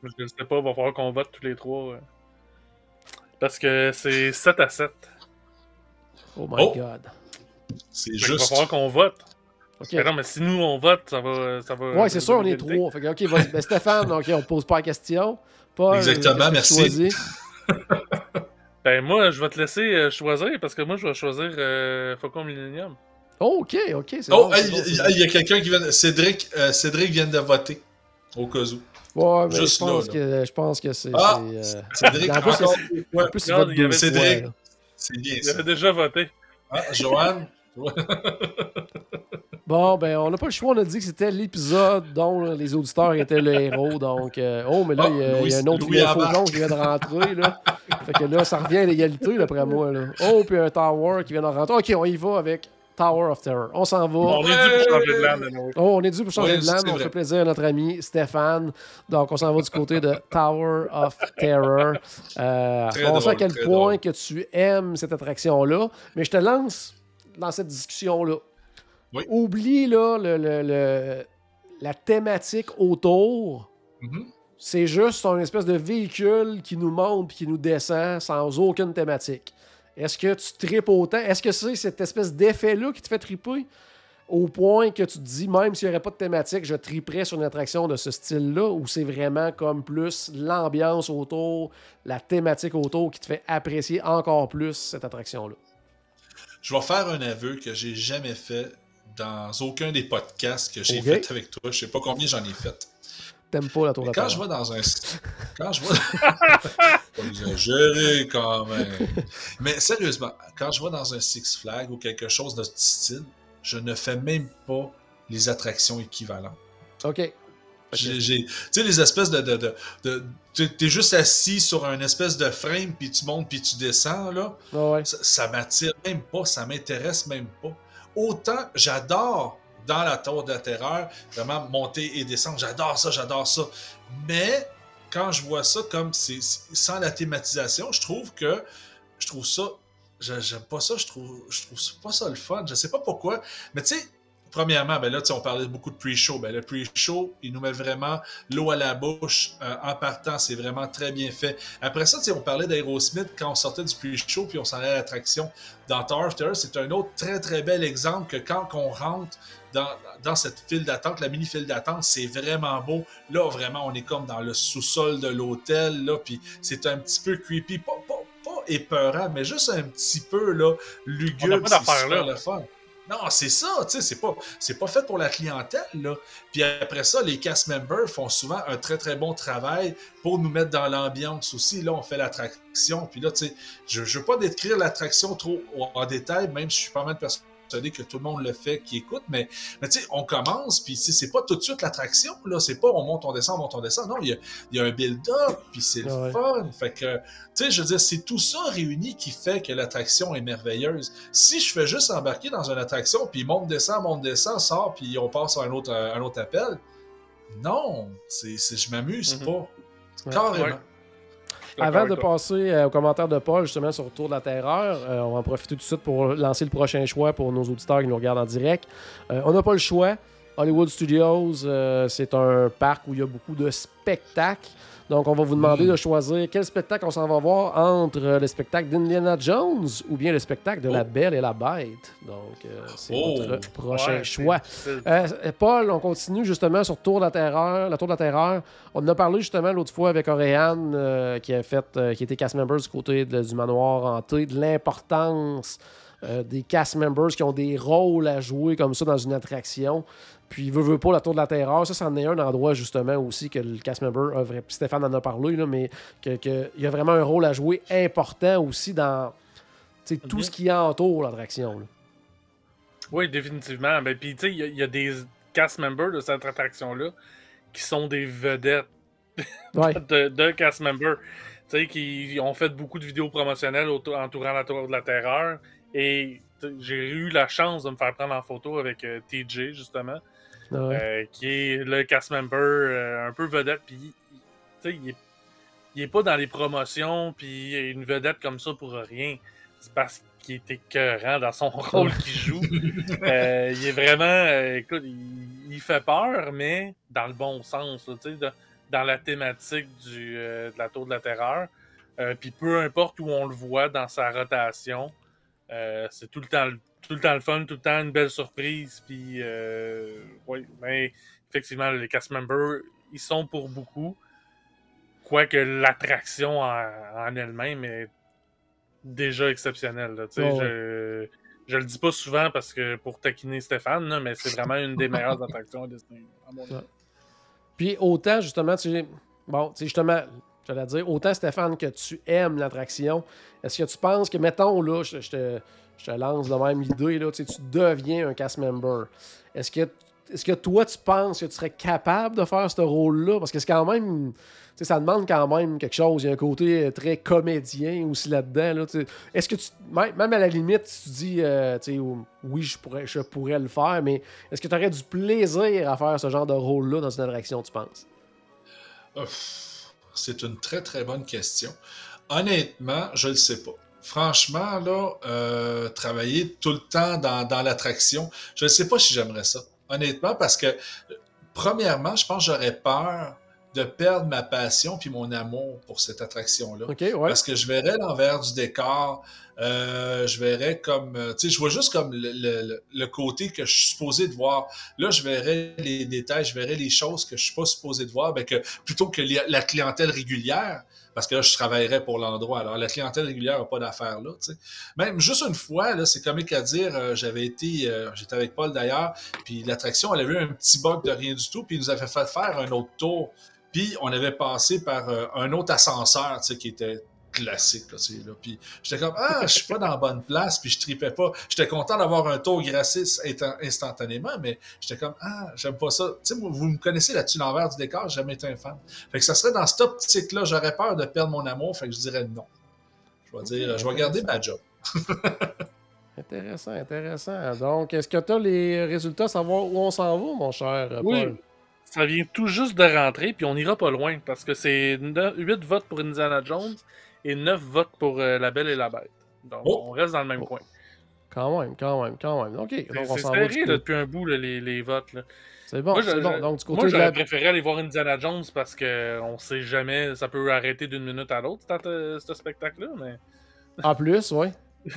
Je ne sais pas, il va falloir qu'on vote tous les trois. Parce que c'est 7 à 7. Oh my Oh! God. C'est Fait qu'il va juste. falloir qu'on vote. OK. Mais non, mais si nous on vote, ça va. Ça va Ouais, c'est sûr, on est trois. Fait que, OK, vas-y. Ben, Stéphane, OK, on ne pose pas la question. Paul, Exactement, merci. Ben moi, je vais te laisser euh, choisir parce que moi, je vais choisir euh, Faucon Millennium. Oh, OK, OK. c'est Oh, bon, hey, c'est bon, il y, a- il y a quelqu'un qui vient. de- Cédric, euh, Cédric vient de voter. Au cas où. Ouais, mais Juste je pense là, que je pense que c'est. Ah! c'est, euh, Cédric, En plus, encore. En plus, Non, il avait fois, Cédric. C'est bien Il avait déjà voté. Ah, Joanne, Bon, ben, on n'a pas le choix. On a dit que c'était l'épisode dont les auditeurs étaient le héros. Donc, euh, oh, mais là, Ah, il y, a- il y a un autre Louis faucon qui vient de rentrer. Là. fait que là, ça revient à l'égalité, d'après moi. Là. Oh, puis un Tower qui vient de rentrer. OK, on y va avec Tower of Terror. On s'en va. On est dû pour changer de land. Oh, on est dû pour changer de land. On vrai. fait plaisir à notre ami Stéphane. Donc, on s'en va du côté de Tower of Terror. Euh, on sait à quel point drôle. que tu aimes cette attraction-là. Mais je te lance dans cette discussion-là. Oui. Oublie là, le, le- le- la thématique autour. Mhm. C'est juste un espèce de véhicule qui nous monte puis qui nous descend sans aucune thématique. Est-ce que tu tripes autant? Est-ce que c'est cette espèce d'effet-là qui te fait triper? Au point que tu te dis, même s'il n'y aurait pas de thématique, je triperais sur une attraction de ce style-là, ou c'est vraiment comme plus l'ambiance autour, la thématique autour qui te fait apprécier encore plus cette attraction-là? je vais faire un aveu que j'ai jamais fait dans aucun des podcasts que j'ai Ok. fait avec toi. Je sais pas combien j'en ai fait. La tour de quand je vais dans un. Quand je vais. Exagéré quand même. Mais sérieusement, quand je vais dans un Six Flags ou quelque chose de ce style, je ne fais même pas les attractions équivalentes. OK. J'ai- Tu sais, les espèces de. de, de, de- tu- T'es juste assis sur un espèce de frame, puis tu montes, puis tu descends, là. Ouais. Ça, ça m'attire même pas, ça m'intéresse même pas. Autant j'adore dans la tour de la terreur, vraiment monter et descendre, j'adore ça, j'adore ça. Mais quand je vois ça comme c'est sans la thématisation, je trouve que je trouve ça, j'aime pas ça, je trouve, je trouve pas ça le fun. Je sais pas pourquoi, mais tu sais, premièrement, ben là, on parlait beaucoup de pre-show. Ben, le pre-show, il nous met vraiment l'eau à la bouche euh, en partant. C'est vraiment très bien fait. Après ça, on parlait d'Aerosmith quand on sortait du pre-show puis on s'en allait à l'attraction. Dans Tower c'est un autre très très bel exemple que quand on rentre dans, dans cette file d'attente, la mini-file d'attente, c'est vraiment beau. Là, vraiment, on est comme dans le sous-sol de l'hôtel, là, puis c'est un petit peu creepy. Pas, pas, pas épeurant, mais juste un petit peu, là, lugubre. C'est super le fun. Non, c'est ça, tu sais, c'est pas, c'est pas fait pour la clientèle, là. Puis après ça, les cast members font souvent un très, très bon travail pour nous mettre dans l'ambiance aussi. Là, on fait l'attraction, puis là, tu sais, je, je veux pas décrire l'attraction trop en détail, même si je suis pas mal de personnes que tout le monde le fait, qui écoute, mais, mais tu sais, on commence, puis c'est pas tout de suite l'attraction, là, c'est pas on monte, on descend, on monte, on descend, non, il y a, y a, un build-up, puis c'est le fun, fait que, tu sais, je veux dire, c'est tout ça réuni qui fait que l'attraction est merveilleuse. Si je fais juste embarquer dans une attraction, puis monte, descend, monte, descend, sort, puis on passe à un autre, un autre appel, non, c'est, je m'amuse mm-hmm. pas, carrément. Avant de passer euh, aux commentaires de Paul, justement, sur le Tour de la Terreur, euh, on va en profiter tout de suite pour lancer le prochain choix pour nos auditeurs qui nous regardent en direct. Euh, on n'a pas le choix. Hollywood Studios, c'est un parc où il y a beaucoup de spectacles. Donc, on va vous demander mm. de choisir quel spectacle on s'en va voir entre le spectacle d'Indiana Jones ou bien le spectacle de La oh. Belle et la Bête. Donc, euh, c'est oh. notre prochain choix. Euh, Paul, on continue justement sur Tour de la Terreur. La Tour de la Terreur. On en a parlé justement l'autre fois avec euh, qui a fait, qui était cast member du côté du manoir hanté, de l'importance des cast members qui ont des rôles à jouer comme ça dans une attraction. Puis, veut, veut pas, la Tour de la Terreur, ça, c'en est un endroit, justement, aussi que le cast member a vrai... Stéphane en a parlé, là, mais qu'il que y a vraiment un rôle à jouer important aussi dans tout ce qui entoure l'attraction. Oui, définitivement. Ben, puis, tu sais, il y, a des cast members de cette attraction-là qui sont des vedettes de, de, cast members. Tu sais, qui ont fait beaucoup de vidéos promotionnelles entourant la Tour de la Terreur. Et j'ai eu la chance de me faire prendre en photo avec euh, TJ, justement. Ah euh, qui est le cast member euh, un peu vedette. Puis, il est, il est pas dans les promotions, puis une vedette comme ça pour rien. C'est parce qu'il est écœurant dans son rôle qu'il joue. Il est vraiment. écoute, il, fait peur, mais dans le bon sens, dans la thématique du, de la Tour de la Terreur. puis peu importe où on le voit dans sa rotation, c'est tout le temps tout le temps le fun, tout le temps une belle surprise. Puis, euh, oui, mais effectivement, les cast members, ils sont pour beaucoup. Quoique l'attraction en, elle-même est déjà exceptionnelle. je, je le dis pas souvent parce que pour taquiner Stéphane, mais c'est vraiment une des meilleures attractions à Disney, Puis autant, justement, tu bon, tu justement, j'allais dire, autant Stéphane que tu aimes l'attraction, est-ce que tu penses que, mettons, là, je, te lance de même l'idée, là, tu, deviens un cast member. Est-ce que, est que toi, tu penses que tu serais capable de faire ce rôle-là? Parce que c'est quand même. Ça demande quand même quelque chose. Il y a un côté très comédien aussi là-dedans. Là, Est-ce que tu. Même à la limite, tu dis euh, oui, je pourrais, je pourrais le faire, mais est-ce que tu aurais du plaisir à faire ce genre de rôle-là dans une attraction, tu penses? C'est une très très bonne question. Honnêtement, je ne le sais pas franchement, là, euh, travailler tout le temps dans, l'attraction, je ne sais pas si j'aimerais ça, honnêtement, parce que, premièrement, je pense que j'aurais peur de perdre ma passion puis mon amour pour cette attraction-là. Parce que je verrais l'envers du décor, euh, je verrais comme, euh, tu sais, je vois juste comme le, côté que je suis supposé de voir. Là, je verrais les détails, je verrais les choses que je suis pas supposé de voir, ben que plutôt que la clientèle régulière, parce que là, je travaillerais pour l'endroit. Alors, la clientèle régulière n'a pas d'affaires là. sais. Même juste une fois, là, c'est comique à dire, euh, j'avais été, euh, j'étais avec Paul d'ailleurs, puis l'attraction, elle avait eu un petit bug de rien du tout, puis il nous avait fait faire un autre tour. Puis on avait passé par euh, un autre ascenseur, tu sais, qui était classique. Là, là. Puis j'étais comme, ah, je suis pas dans la bonne place, puis je tripais pas. J'étais content d'avoir un tour gratis instantanément, mais j'étais comme, ah, j'aime pas ça. Tu sais, vous me connaissez là-dessus, l'envers du décor, j'ai jamais été un fan. Fait que ça serait dans cette optique-là, j'aurais peur de perdre mon amour, fait que je dirais non. Je vais dire, je vais garder ma job. intéressant, intéressant. Donc, est-ce que tu as les résultats, savoir où on s'en va, mon cher Paul? Ça vient tout juste de rentrer, puis on n'ira pas loin, parce que c'est 8 votes pour Indiana Jones et 9 votes pour euh, La Belle et la Bête. Donc, oh. on reste dans le même coin. Quand même, quand même, quand même. OK. C'est serré là, depuis un bout, là, les, les votes. C'est bon, Moi, Donc, du côté j'aurais la... préféré aller voir Indiana Jones parce que on sait jamais, ça peut arrêter d'une minute à l'autre, euh, ce spectacle-là. Mais... En plus, fait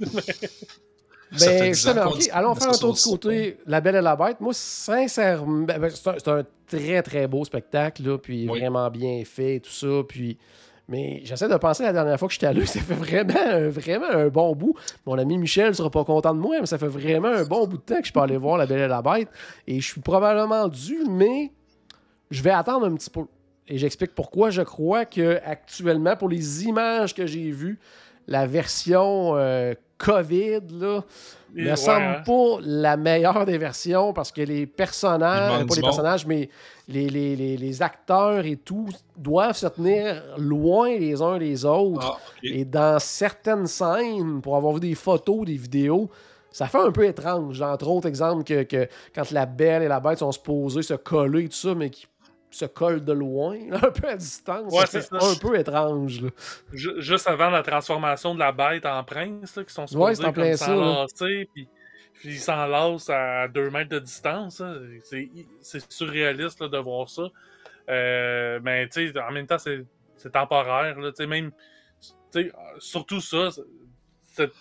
Ben, 10 justement, ok, allons faire un tour du côté La Belle et la Bête. Moi, sincèrement, ben, c'est un, c'est un très, très beau spectacle, là, puis Oui. vraiment bien fait, tout ça, puis... Mais j'essaie de penser la dernière fois que j'étais allé, ça fait vraiment, un- vraiment un bon bout. Mon ami Michel sera pas content de moi, mais ça fait vraiment un bon bout de temps que je peux aller voir La Belle et la Bête. Et je suis probablement dû, mais je vais attendre un petit peu. Et j'explique pourquoi. Je crois que actuellement, pour les images que j'ai vues, la version euh, COVID, là, ne ouais, semble hein. pas la meilleure des versions parce que les personnages, pas les monde. personnages, mais les, les- les- les acteurs et tout doivent se tenir loin les uns des autres. Ah. Et dans certaines scènes, pour avoir vu des photos, des vidéos, ça fait un peu étrange. Entre autres, exemple, que, que quand la belle et la bête sont supposées se coller et tout ça, mais qui se collent de loin, un peu à distance. Ouais, c'est un peu étrange. là. Juste avant la transformation de la bête en prince, là, qui sont Ouais, supposés c'est en plein ça, puis, puis ils s'enlacent à 2 mètres de distance. là. C'est surréaliste là, de voir ça. Euh, mais en même temps, c'est temporaire. Là, même, surtout ça, cette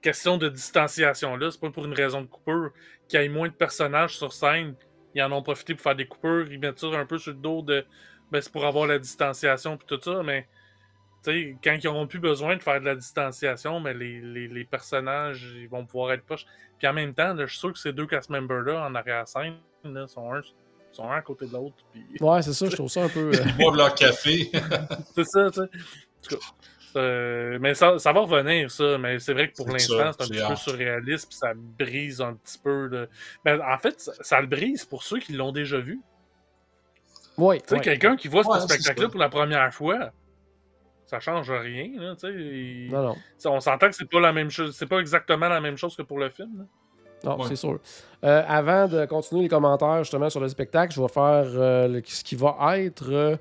question de distanciation-là, c'est pas pour une raison de coupure. Qu'il y ait moins de personnages sur scène, ils en ont profité pour faire des coupures, ils mettent ça un peu sur le dos de. Ben, c'est pour avoir la distanciation puis tout ça, mais tu sais, quand ils n'auront plus besoin de faire de la distanciation, mais les, les, les personnages ils vont pouvoir être proches. Puis en même temps, là, je suis sûr que ces deux cast members-là en arrière-scène là, sont, un, sont un à côté de l'autre. Puis... Ouais, c'est ça, je trouve ça un peu. euh, Ils boivent leur café. C'est ça, tu sais. Euh, mais ça, ça va revenir, ça. Mais c'est vrai que pour l'instant, c'est un petit peu surréaliste, puis ça brise un petit peu. Mais en fait, ça, ça le brise pour ceux qui l'ont déjà vu. Ouais, Tu sais, ouais. quelqu'un qui voit Ouais, ce spectacle-là pour la première fois, ça change rien, là, il- Non, non. On s'entend que c'est pas la même chose, c'est pas exactement la même chose que pour le film. là. Non, Ouais. c'est sûr. Euh, avant de continuer les commentaires justement sur le spectacle, je vais faire euh, le- ce qui va être, euh,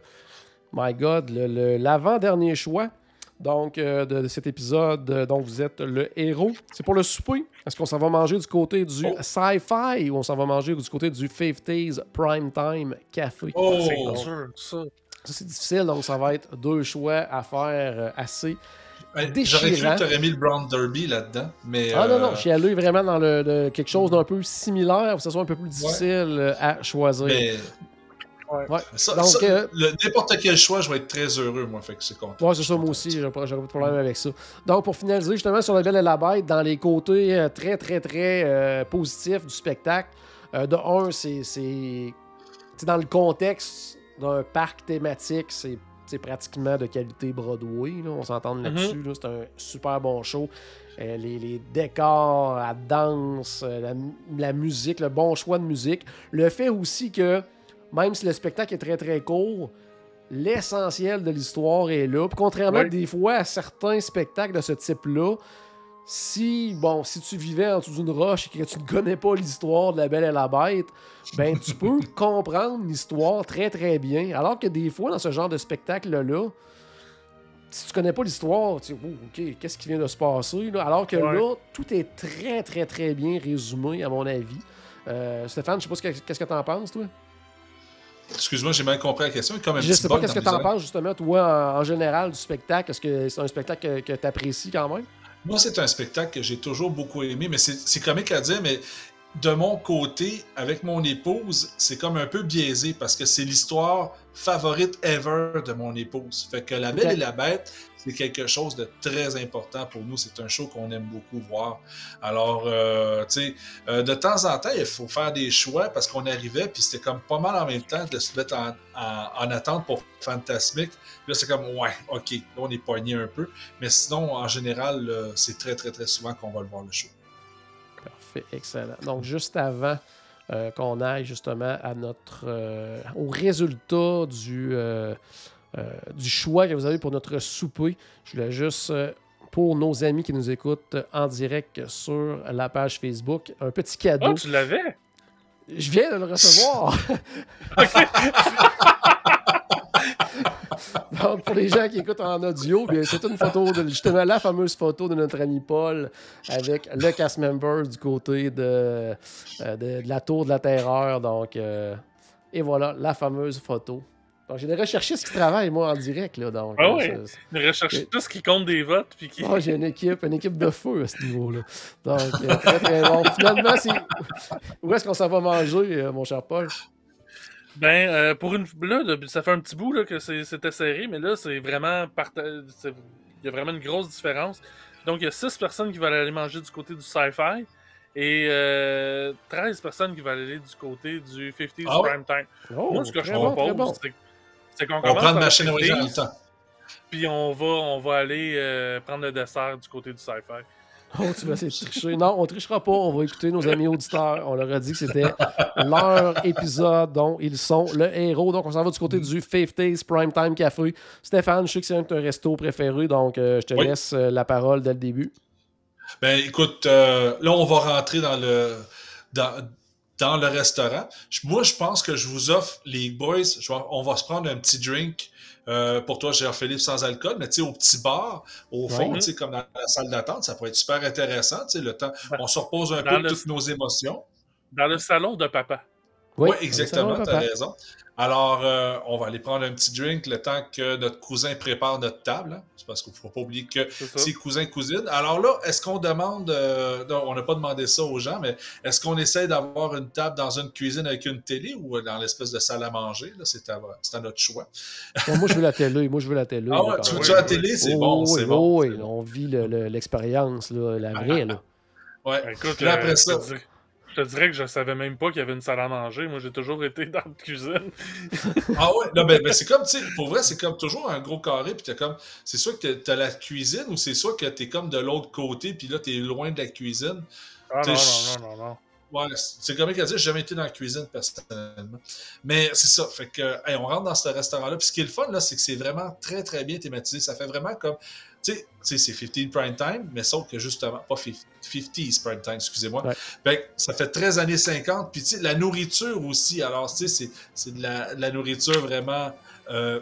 my God, le- le- l'avant-dernier choix donc, euh, de, de cet épisode. Euh, Donc, vous êtes le héros. C'est pour le souper. Est-ce qu'on s'en va manger du côté du Oh. sci-fi ou on s'en va manger du côté du 50s Primetime Café? Oh! C'est sûr, ça. Ça, c'est difficile, donc ça va être deux choix à faire euh, assez. Déchirant. J'aurais cru que tu aurais mis le Brown Derby là-dedans, mais. Ah non, non, je suis allé vraiment dans le, le- quelque chose d'un peu similaire, que ce soit un peu plus difficile à choisir. mais Ouais. ça- Donc, ça, euh, le- n'importe quel choix, je vais être très heureux, moi, fait que c'est content. Ouais, c'est ça, moi aussi, j'aurais pas, de problème avec ça. Donc, pour finaliser, justement, sur La Belle et la Bête, dans les côtés euh, très, très, très euh, positifs du spectacle, euh, de un, c'est. dans le contexte d'un parc thématique, c'est c'est pratiquement de qualité Broadway, là, on s'entend là-dessus. là, c'est un super bon show. Euh, les, les décors, la danse, la musique, le bon choix de musique. Le fait aussi que, même si le spectacle est très très court, l'essentiel de l'histoire est là. Puis contrairement Ouais. des fois à certains spectacles de ce type-là, si bon, si tu vivais en dessous d'une roche et que tu ne connais pas l'histoire de la Belle et la Bête, ben tu peux comprendre l'histoire très très bien. Alors que des fois dans ce genre de spectacle-là, si tu connais pas l'histoire, tu dis Oh, ok, qu'est-ce qui vient de se passer là? Alors que Ouais. là, tout est très très très bien résumé à mon avis. Euh, Stéphane, je sais pas ce qu'est-ce que t'en penses, toi? Excuse-moi, j'ai mal compris la question. Comme un Je petit sais pas qu'est-ce que mes t'en penses justement, toi, en, en général, du spectacle. Est-ce que c'est un spectacle que, que t'apprécies quand même? Moi, c'est un spectacle que j'ai toujours beaucoup aimé, mais c'est comique à dire, mais de mon côté, avec mon épouse, c'est comme un peu biaisé parce que c'est l'histoire favorite ever de mon épouse. Fait que La Belle et la Bête, c'est quelque chose de très important pour nous. C'est un show qu'on aime beaucoup voir. Alors, euh, tu sais, euh, de temps en temps, il faut faire des choix parce qu'on arrivait, puis c'était comme pas mal en même temps de se mettre en, en- en attente pour Fantasmic. Là, c'est comme, ouais, ok, là, on est pogné un peu. Mais sinon, en général, c'est très, très, très souvent qu'on va le voir le show. Parfait, excellent. Donc, juste avant euh, qu'on aille justement à notre au résultat du, du choix que vous avez pour notre souper, je voulais juste, euh, pour nos amis qui nous écoutent en direct sur la page Facebook, un petit cadeau. Oh, tu l'avais? Je viens de le recevoir. Donc, pour les gens qui écoutent en audio, bien, c'est une photo, de, justement la fameuse photo de notre ami Paul avec le cast member du côté de, euh, de, de la tour de la terreur. Donc, euh, et voilà, la fameuse photo. Donc, j'ai des recherchistes qui travaillent, moi, en direct. Là, donc, Ah euh, recherchent tout ce qui compte des votes. Puis qui... Ah, j'ai une équipe, une équipe de feu à ce niveau-là. Donc, euh, très, très bon. Finalement, c'est... où est-ce qu'on s'en va manger, euh, mon cher Paul? Ben, euh, pour une. Là, ça fait un petit bout là, que c'est- c'était serré, mais là, c'est vraiment. parta- c'est- Il y a vraiment une grosse différence. Donc, il y a 6 personnes qui veulent aller manger du côté du sci-fi et euh, 13 personnes qui veulent aller du côté du 50s Ah ouais? prime time. Oh, Moi, ce que je très bon, bon. c'est c'est qu'on On commence prend une machine le 50s, même temps. puis on va, on va aller euh, prendre le dessert du côté du sci-fi. Oh, tu vas essayer de tricher. Non, on trichera pas. On va écouter nos amis auditeurs. On leur a dit que c'était leur épisode dont ils sont le héros. Donc, on s'en va du côté du 50s Primetime Café. Stéphane, je sais que c'est un de tes restos préférés, donc euh, je te Oui. laisse euh, la parole dès le début. Ben écoute, euh, là on va rentrer dans le dans, dans le restaurant. Moi, je pense que je vous offre les boys. je vais- on va se prendre un petit drink euh, pour toi, cher Philippe, sans alcool, mais tu sais au petit bar, au fond, tu sais comme dans la salle d'attente, ça pourrait être super intéressant. Tu sais le temps, on se repose un dans peu de le- toutes nos émotions. Dans le salon de papa. Oui, ça exactement, tu as raison. Alors, euh, on va aller prendre un petit drink le temps que notre cousin prépare notre table. hein. C'est parce qu'il ne faut pas oublier que C'est cousin, cousine. Alors là, est-ce qu'on demande, euh, non, on n'a pas demandé ça aux gens, mais est-ce qu'on essaie d'avoir une table dans une cuisine avec une télé ou dans l'espèce de salle à manger? C'est, à, notre choix. Bon, moi, je veux la télé. Moi, je veux la télé. Ah ouais, tu veux-tu la télé? C'est Oh, bon, oui, c'est oh, bon. oui, on vit le- le- l'expérience, là, la vraie. Là. Ouais. Écoute, là, après euh, ça- te dirais, je te dirais que je savais même pas qu'il y avait une salle à manger. Moi, j'ai toujours été dans la cuisine. Ah ouais, non, ben, ben, c'est comme, tu sais, pour vrai, c'est comme toujours un gros carré, puis t'as comme, c'est soit que t'as- la cuisine ou c'est soit que t'es comme de l'autre côté, puis là, t'es loin de la cuisine. Ah non, non, non, non, non. Ouais, c'est comme qu'à dire, j'ai jamais été dans la cuisine personnellement. Mais c'est ça, fait que, hey, on rentre dans ce restaurant-là. Puis ce qui est le fun, là, c'est que c'est vraiment très, très bien thématisé. Ça fait vraiment comme, tu sais, c'est 15 prime time, mais sauf que justement, pas 50 50s prime time, excusez-moi. Ouais. Que ça fait 13 années 50. Puis tu sais, la nourriture aussi. Alors, tu sais, c'est- de la, nourriture vraiment euh,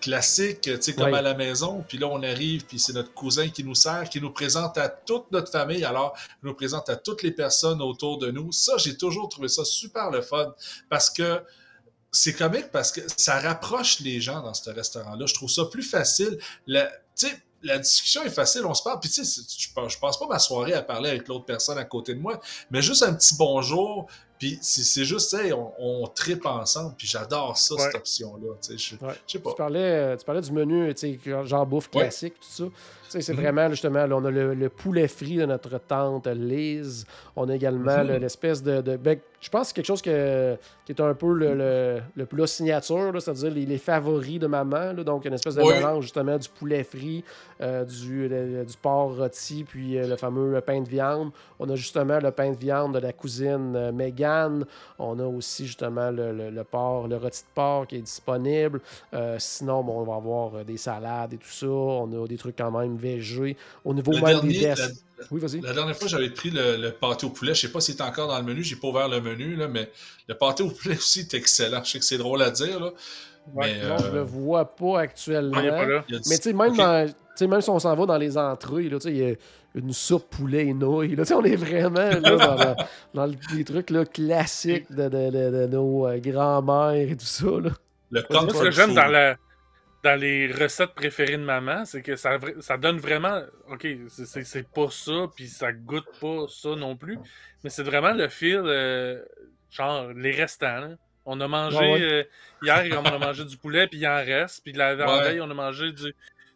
classique, tu sais, comme à la maison. Puis là, on arrive, puis c'est notre cousin qui nous sert, qui nous présente à toute notre famille. Alors, il nous présente à toutes les personnes autour de nous. Ça, j'ai toujours trouvé ça super le fun parce que c'est comique parce que ça rapproche les gens dans ce restaurant-là. Je trouve ça plus facile. La, tu sais, la discussion est facile, on se parle. Puis, tu sais, je passe- je passe pas ma soirée à parler avec l'autre personne à côté de moi, mais juste un petit bonjour. Puis, c'est juste, tu sais, on, on tripe ensemble. Puis, j'adore ça, cette option-là. Tu sais, je, Ouais. je sais pas. Tu parlais, euh, tu parlais du menu, tu sais, genre bouffe Ouais. classique, tout ça. C'est Mhm. vraiment, justement, là, on a le, le poulet frit de notre tante Lise. On a également Mhm. le- l'espèce de... de- ben, je pense que c'est quelque chose que- qui est un peu le, le, le plat signature, c'est-à-dire les, les favoris de maman. là. donc, une espèce de Oui. mélange, justement, du poulet frit, euh, du, du porc rôti, puis euh, le fameux pain de viande. On a justement le pain de viande de la cousine euh, Mégane. On a aussi, justement, le, porc, le rôti de porc qui est disponible. Euh, sinon, bon, on va avoir des salades et tout ça. On a des trucs quand même Au niveau Le dernier, des la, desserts. Oui, vas-y. la dernière fois, j'avais pris le, le pâté au poulet. Je sais pas s'il est encore dans le menu. J'ai pas ouvert le menu, là, mais le pâté au poulet aussi est excellent. Je sais que c'est drôle à dire, là, Ouais, mais Non, je le euh, vois pas actuellement. Ah, il pas là. il Mais tu sais, même, Ok. dans- tu sais, même si on s'en va dans les entrées, là, tu sais, il y a une soupe poulet et nouilles. là. Tu sais, on est vraiment là, dans, dans- dans le- les trucs là, classiques de, de- de- de nos euh, grands-mères et tout ça. Là. Le comfort food. dans, la, dans les recettes préférées de maman, c'est que ça, donne vraiment. Ok, c'est- pas ça, puis ça goûte pas ça non plus. Mais c'est vraiment le fil, euh, genre les restants. là. On a mangé. Ouais, ouais. euh, hier, on a mangé du poulet, puis il en reste. Puis la Ouais. veille, on a mangé du,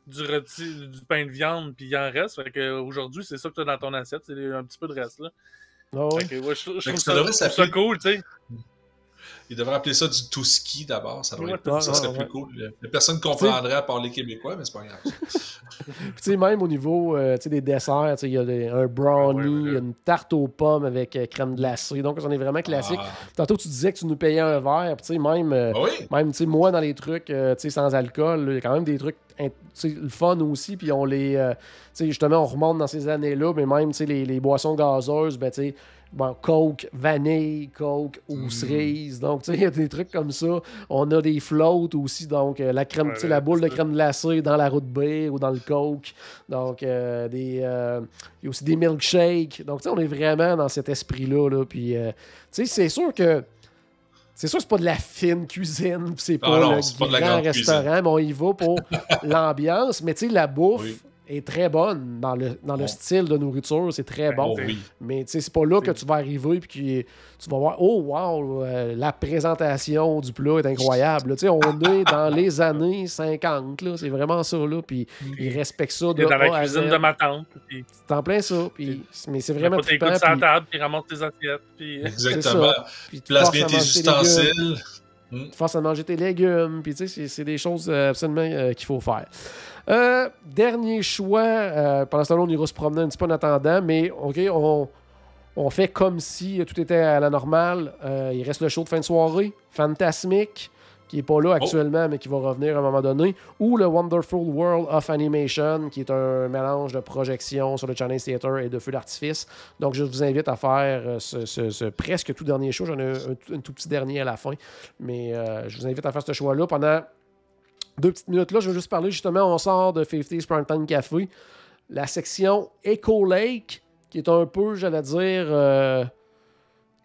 du, rôti- du pain de viande, puis il en reste. Fait que aujourd'hui, c'est ça que tu as dans ton assiette, c'est un petit peu de reste. là. Ouais. Fait que, ouais, je, je trouve ça ça, cool, tu sais. Il devrait appeler ça du touski d'abord. Ça, devrait Ouais, être- ouais, ça serait ouais, plus cool. Personne ne comprendrait à part les Québécois, mais c'est pas grave. Puis, tu sais, même au niveau euh, des desserts, il y a des- un brownie, Ah ouais, ouais, il y a une tarte aux pommes avec euh, crème glacée. Donc, on est vraiment classique. Ah, Tantôt, tu disais que tu nous payais un verre. Puis, tu sais, même, euh, ah oui, moi, dans les trucs euh, sans alcool, il y a quand même des trucs le fun aussi. Puis, on les. euh, justement, on remonte dans ces années-là. Mais même les, les boissons gazeuses, ben, bon, Coke vanille, Coke ou Mm. cerise. Donc, tu sais, il y a des trucs comme ça. On a des floats aussi. Donc, euh, la crème, Ouais, la boule de crème glacée dans la route bière ou dans le Coke. Donc, euh, des, euh, il y a aussi des milkshakes. Donc, tu sais, on est vraiment dans cet esprit-là. Là. Puis, tu sais, c'est sûr que. C'est sûr que c'est pas de la fine cuisine, puis c'est pas Ah non, le c'est pas de la grand grande restaurant, mais on y va pour l'ambiance. Mais tu sais, la bouffe Oui. Est très bonne dans le, dans le style de nourriture, c'est très bon. Oh oui. Mais tu sais, c'est pas là que tu vas arriver puis que tu vas voir, oh wow, euh, la présentation du plat est incroyable. là. Tu on est dans les années 50, là, c'est vraiment ça. Là, puis ils respectent ça de dans la cuisine de ma tante. Puis C'est en plein ça. Puis, mais c'est vraiment trippant. Puis, table, puis ramasse tes assiettes. Puis... Exactement. puis tu Place bien tes manger forces à manger tes légumes. Puis, tu sais, c'est- des choses euh, absolument euh, qu'il faut faire. Euh, dernier choix. pendant ce temps-là, on ira se promener un petit peu en attendant. Mais, OK, on, on fait comme si tout était à la normale. Il reste le show de fin de soirée. Fantasmic, qui n'est pas là actuellement, mais qui va revenir à un moment donné. Ou le Wonderful World of Animation, qui est un mélange de projection sur le Chinese Theater et de feux d'artifice. Donc, je vous invite à faire euh, ce, ce- ce presque tout dernier show. J'en ai un tout petit dernier à la fin. Mais euh, je vous invite à faire ce choix-là pendant deux petites minutes. Là, je veux juste parler justement, on sort de 50s Primetime Café. La section Echo Lake, qui est un peu, j'allais dire, euh,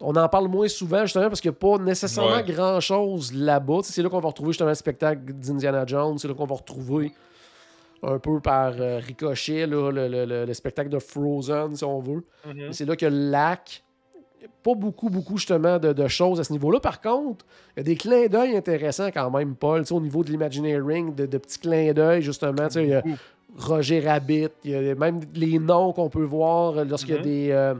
on en parle moins souvent justement parce qu'il n'y a pas nécessairement Ouais. grand-chose là-bas. C'est là qu'on va retrouver justement le spectacle d'Indiana Jones. C'est là qu'on va retrouver un peu par euh, ricochet là, le, le- le- le spectacle de Frozen, si on veut. Mhm. Mais C'est là que le lac. Pas beaucoup, beaucoup justement de, de choses à ce niveau-là. Par contre, il y a des clins d'œil intéressants quand même, Paul. Au niveau de l'Imagineering, de, de petits clins d'œil, justement. Il y a. Roger Rabbit, il y a même les noms qu'on peut voir lorsqu'il y a Mhm. des. euh,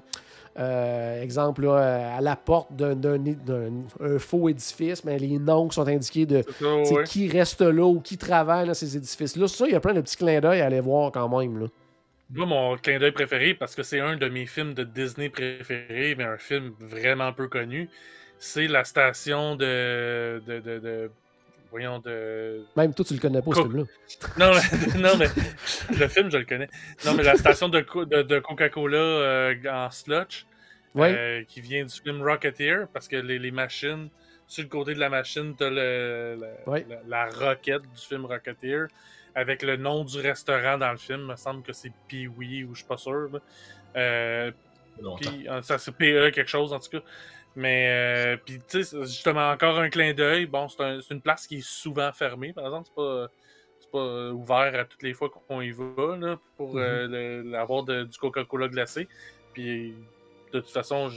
euh, exemple, là, à la porte d'un d'un- d'un- un faux édifice, mais les noms qui sont indiqués de ça, ouais. qui reste là ou qui travaille dans ces édifices-là. Ça, il y a plein de petits clins d'œil à aller voir quand même. Là. Moi, mon clin d'œil préféré, parce que c'est un de mes films de Disney préférés, mais un film vraiment peu connu, c'est la station de. de, de, de- voyons, de. Même toi, tu le connais pas, ce film-là. Non, mais, non, mais le film, je le connais. Non, mais la station de, Co- de, de Coca-Cola euh, en slotch, Ouais. euh, qui vient du film Rocketeer, parce que les, les machines, sur le côté de la machine, t'as le, le- Ouais. la, la roquette du film Rocketeer, avec le nom du restaurant dans le film. Il me semble que c'est Pee-Wee, ou je suis pas sûr. Euh, euh, ça c'est PE quelque chose en tout cas. Mais euh, puis tu sais, justement encore un clin d'œil. Bon, c'est un- c'est une place qui est souvent fermée, par exemple. C'est pas pas euh, ouvert à toutes les fois qu'on y va là, pour euh, le- avoir de- du Coca-Cola glacé. Puis de toute façon,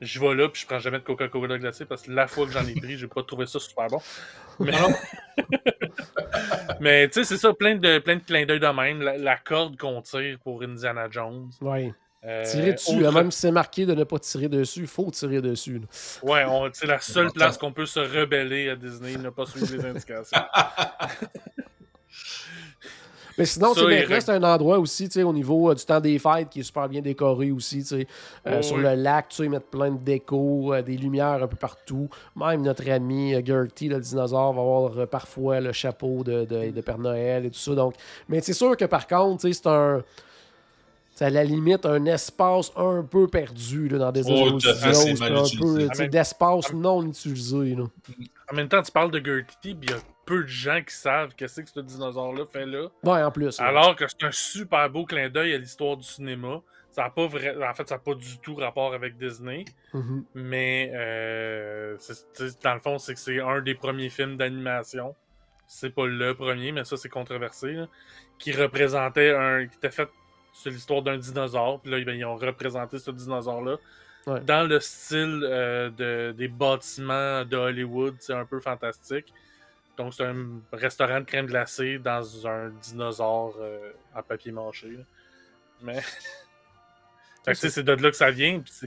je vais là puis je prends jamais de Coca-Cola glacé parce que la fois que j'en ai pris, j'ai pas trouvé ça super bon. Mais, Mais tu sais, c'est ça, plein de, plein de clins d'œil de même. La, la corde qu'on tire pour Indiana Jones. Ouais. Euh, Tirer dessus. autre- là, Même si c'est marqué de ne pas tirer dessus, il faut tirer dessus. là. Ouais, on- c'est la seule place qu'on peut se rebeller à Disney, ne pas suivre les indications. Mais sinon, c'est un endroit aussi, tu sais, au niveau euh, du temps des fêtes, qui est super bien décoré aussi. tu sais. Euh, Oh, sur oui. le lac, tu sais, ils mettent plein de déco, euh, des lumières un peu partout. Même notre ami euh, Gertie, le dinosaure, va avoir euh, parfois le chapeau de, de- de Père Noël et tout ça. Donc, mais c'est sûr que par contre, tu sais, c'est un. C'est à la limite un espace un peu perdu là, dans des Oh, c'est un utilisé. peu Ah, d'espace non utilisé. Là. En même temps, tu parles de Gertie, puis il y a peu de gens qui savent qu'est-ce que ce dinosaure-là fait là. Ouais, en plus. Alors que c'est un super beau clin d'œil à l'histoire du cinéma. Ça a pas vrai... En fait, ça n'a pas du tout rapport avec Disney. Mhm. Mais euh, dans le fond, c'est que c'est un des premiers films d'animation. C'est pas le premier, mais ça, c'est controversé. là, qui représentait un. qui était fait sur l'histoire d'un dinosaure. Puis là, ben, ils ont représenté ce dinosaure-là. Ouais. Dans le style euh, de, des bâtiments de Hollywood, c'est un peu fantastique. Donc, c'est un restaurant de crème glacée dans un dinosaure euh, en papier mâché. là. Mais. C'est de là que ça vient. puis c'est-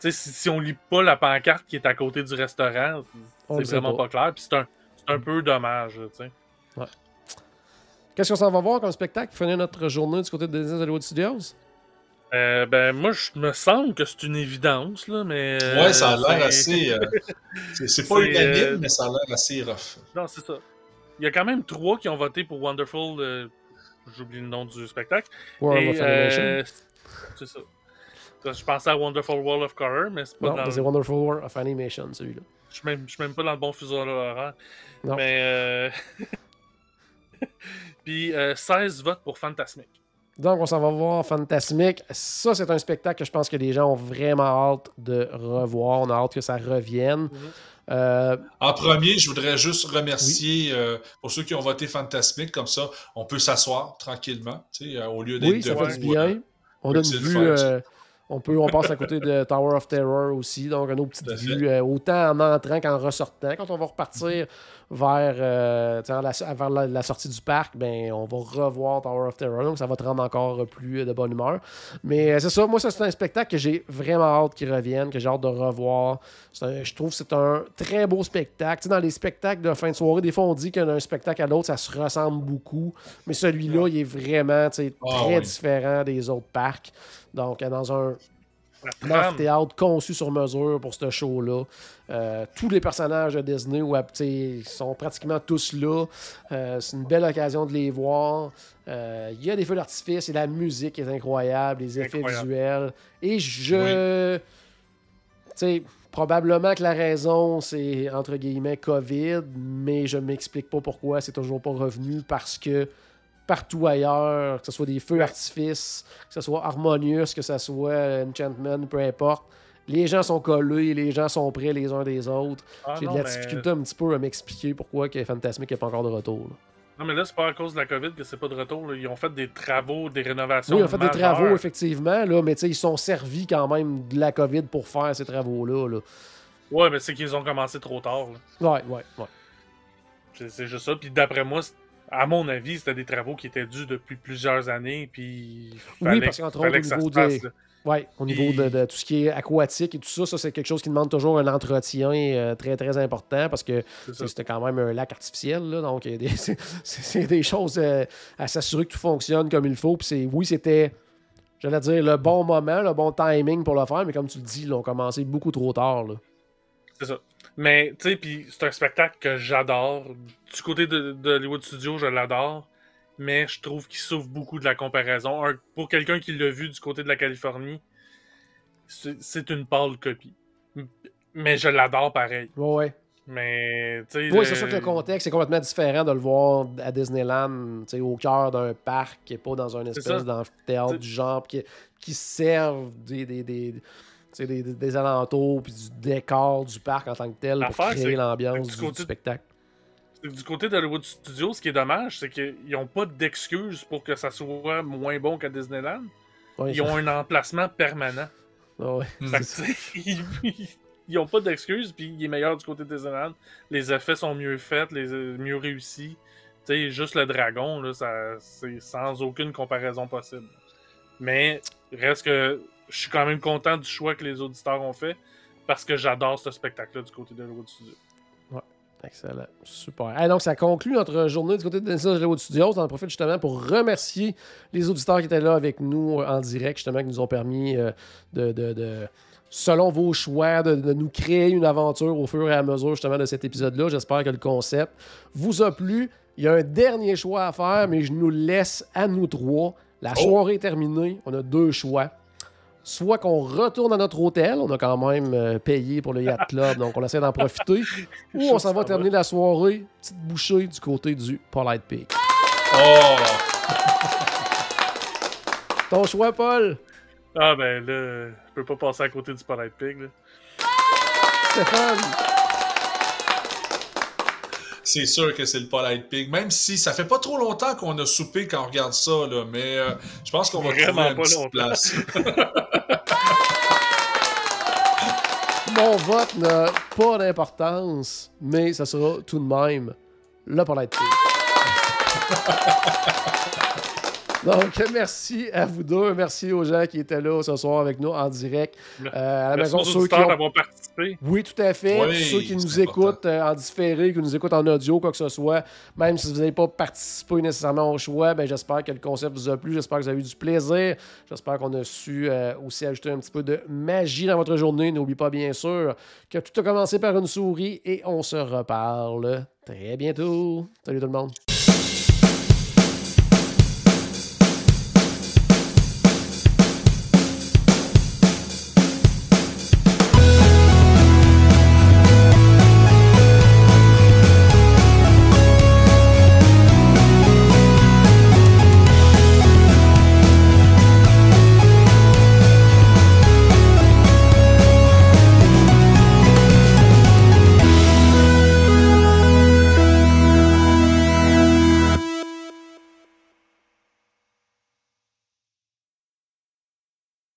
tu sais, si, si on lit pas la pancarte qui est à côté du restaurant, c'est vraiment pas. pas, clair. Puis c'est un, c'est un peu dommage, là, tu sais. Qu'est-ce qu'on s'en va voir comme spectacle pour finir notre journée du côté de Disney Hollywood Studios? Euh, ben, moi, je me semble que c'est une évidence, là, mais. euh, Ouais, ça a l'air c'est- assez. euh, c'est- c'est pas c'est, unanime, euh, mais ça a l'air assez rough. Non, c'est ça. Il y a quand même trois qui ont voté pour Wonderful. euh, J'oublie le nom du spectacle. World Et, of Animation. euh, c'est ça. Je pensais à Wonderful World of Color, mais c'est pas Non, dans c'est Wonderful World of Animation, celui-là. Je suis même, je suis même pas dans le bon fuseau horaire. Non. Mais. Euh... Puis euh, 16 votes pour Fantasmic. Donc, on s'en va voir Fantasmic. Ça, c'est un spectacle que je pense que les gens ont vraiment hâte de revoir. On a hâte que ça revienne. Euh, En premier, je voudrais juste remercier euh, pour ceux qui ont voté Fantasmic, comme ça, on peut s'asseoir tranquillement, tu sais, euh, au lieu d'être oui, ça fait du bien. euh, On a une vue. On, peut, on passe à côté de Tower of Terror aussi. Donc, une autre petite vue, euh, autant en entrant qu'en ressortant. Quand on va repartir vers, euh, en la, vers la, la sortie du parc, ben, on va revoir Tower of Terror. Donc, ça va te rendre encore plus euh, de bonne humeur. Mais c'est ça. Moi, ça, c'est un spectacle que j'ai vraiment hâte qu'il revienne, que j'ai hâte de revoir. Un- je trouve que c'est un très beau spectacle. Dans les spectacles de fin de soirée, des fois, on dit qu'un spectacle à l'autre, ça se ressemble beaucoup. Mais celui-là, il est vraiment Ah très oui. différent des autres parcs. Donc, euh, dans un amphithéâtre conçu sur mesure pour ce show-là. Euh, tous les personnages de Disney ouais, sais, sont pratiquement tous là. Euh, c'est une belle occasion de les voir. Euh, Il y a des feux d'artifice et la musique est incroyable, les effets Incroyable. visuels. Et je. Tu sais, probablement que la raison, c'est entre guillemets COVID, mais je m'explique pas pourquoi c'est toujours pas revenu parce que partout ailleurs, que ce soit des feux d'artifice, que ce soit Harmonious, que ce soit Enchantment, peu importe, les gens sont collés, les gens sont prêts les uns des autres. Ah J'ai de la mais- difficulté un petit peu à m'expliquer pourquoi que Fantasmic n'est pas encore de retour. là. Non, mais là, c'est pas à cause de la COVID que c'est pas de retour. là. Ils ont fait des travaux, des rénovations. Oui, ils ont fait des travaux, effectivement, là, mais ils sont servis quand même de la COVID pour faire ces travaux-là. Là. Ouais, mais c'est qu'ils ont commencé trop tard. là. Ouais, ouais, ouais. C'est c'est juste ça. Puis d'après moi, c'est- à mon avis, c'était des travaux qui étaient dus depuis plusieurs années. Puis Oui, parce qu'entre autres, au niveau des-. Ouais, au niveau de, de tout ce qui est aquatique et tout ça, ça c'est quelque chose qui demande toujours un entretien euh, très très important parce que c'était quand même un lac artificiel, là, donc des- c'est des choses euh, à s'assurer que tout fonctionne comme il faut. Puis c'est oui, c'était, j'allais dire, le bon moment, le bon timing pour le faire, mais comme tu le dis, ils l'ont commencé beaucoup trop tard. C'est ça. Mais, tu sais, puis c'est un spectacle que j'adore. Du côté de, de Hollywood Studios, je l'adore. Mais je trouve qu'il souffre beaucoup de la comparaison. Un- pour quelqu'un qui l'a vu du côté de la Californie, c'est une pâle copie. Mais je l'adore pareil. Ouais, ouais. Mais, tu sais. Oui, c'est sûr que le contexte est complètement différent de le voir à Disneyland, tu sais, au cœur d'un parc et pas dans un espèce d'amphithéâtre du genre qui, qui servent des, des, des, des- des alentours puis du décor du parc en tant que tel pour créer l'ambiance du du, spectacle. Du côté d'Hollywood Studios, ce qui est dommage, c'est qu'ils n'ont pas d'excuses pour que ça soit moins bon qu'à Disneyland. Ouais, Ils ont un emplacement permanent. Ah ouais. Ils- ils ont pas d'excuses, puis il est meilleur du côté de Disneyland. Les effets sont mieux faits, les, mieux réussis. Sais, juste le dragon, là, ça, c'est sans aucune comparaison possible. Mais reste que je suis quand même content du choix que les auditeurs ont fait, parce que j'adore ce spectacle-là du côté de Hollywood Studios. Excellent. Super. Hey, donc, ça conclut notre journée du côté de Disney Hollywood Studios. On en profite justement pour remercier les auditeurs qui étaient là avec nous euh, en direct, justement, qui nous ont permis euh, de, de- de- selon vos choix, de, de nous créer une aventure au fur et à mesure, justement, de cet épisode-là. J'espère que le concept vous a plu. Il y a un dernier choix à faire, mais je nous laisse à nous trois. La soirée est terminée. On a deux choix. Soit qu'on retourne à notre hôtel, on a quand même euh, payé pour le Yacht Club, donc on essaie d'en profiter. Ou on s'en va terminer la soirée, petite bouchée du côté du Polite Pig. Oh! Ton choix, Paul? Ah ben là, je peux pas passer à côté du Polite Pig. Là. Stéphane? C'est sûr que c'est le Polite Pig. Même si ça fait pas trop longtemps qu'on a soupé quand on regarde ça, là, mais euh, je pense qu'on va Vraiment trouver une pas petite longtemps. place. Mon vote n'a pas d'importance, mais ça sera tout de même le Polite Pig. Donc, merci à vous deux. Merci aux gens qui étaient là ce soir avec nous en direct. Euh, à la Merci maison, aux ceux qui auditeurs ont d'avoir participé. Oui, tout à fait. Oui, ceux qui nous important. écoutent euh, en différé, qui nous écoutent en audio, quoi que ce soit, même si vous n'avez pas participé nécessairement au choix, ben, j'espère que le concept vous a plu. J'espère que vous avez eu du plaisir. J'espère qu'on a su euh, aussi ajouter un petit peu de magie dans votre journée. N'oubliez pas, bien sûr, que tout a commencé par une souris et on se reparle très bientôt. Salut tout le monde.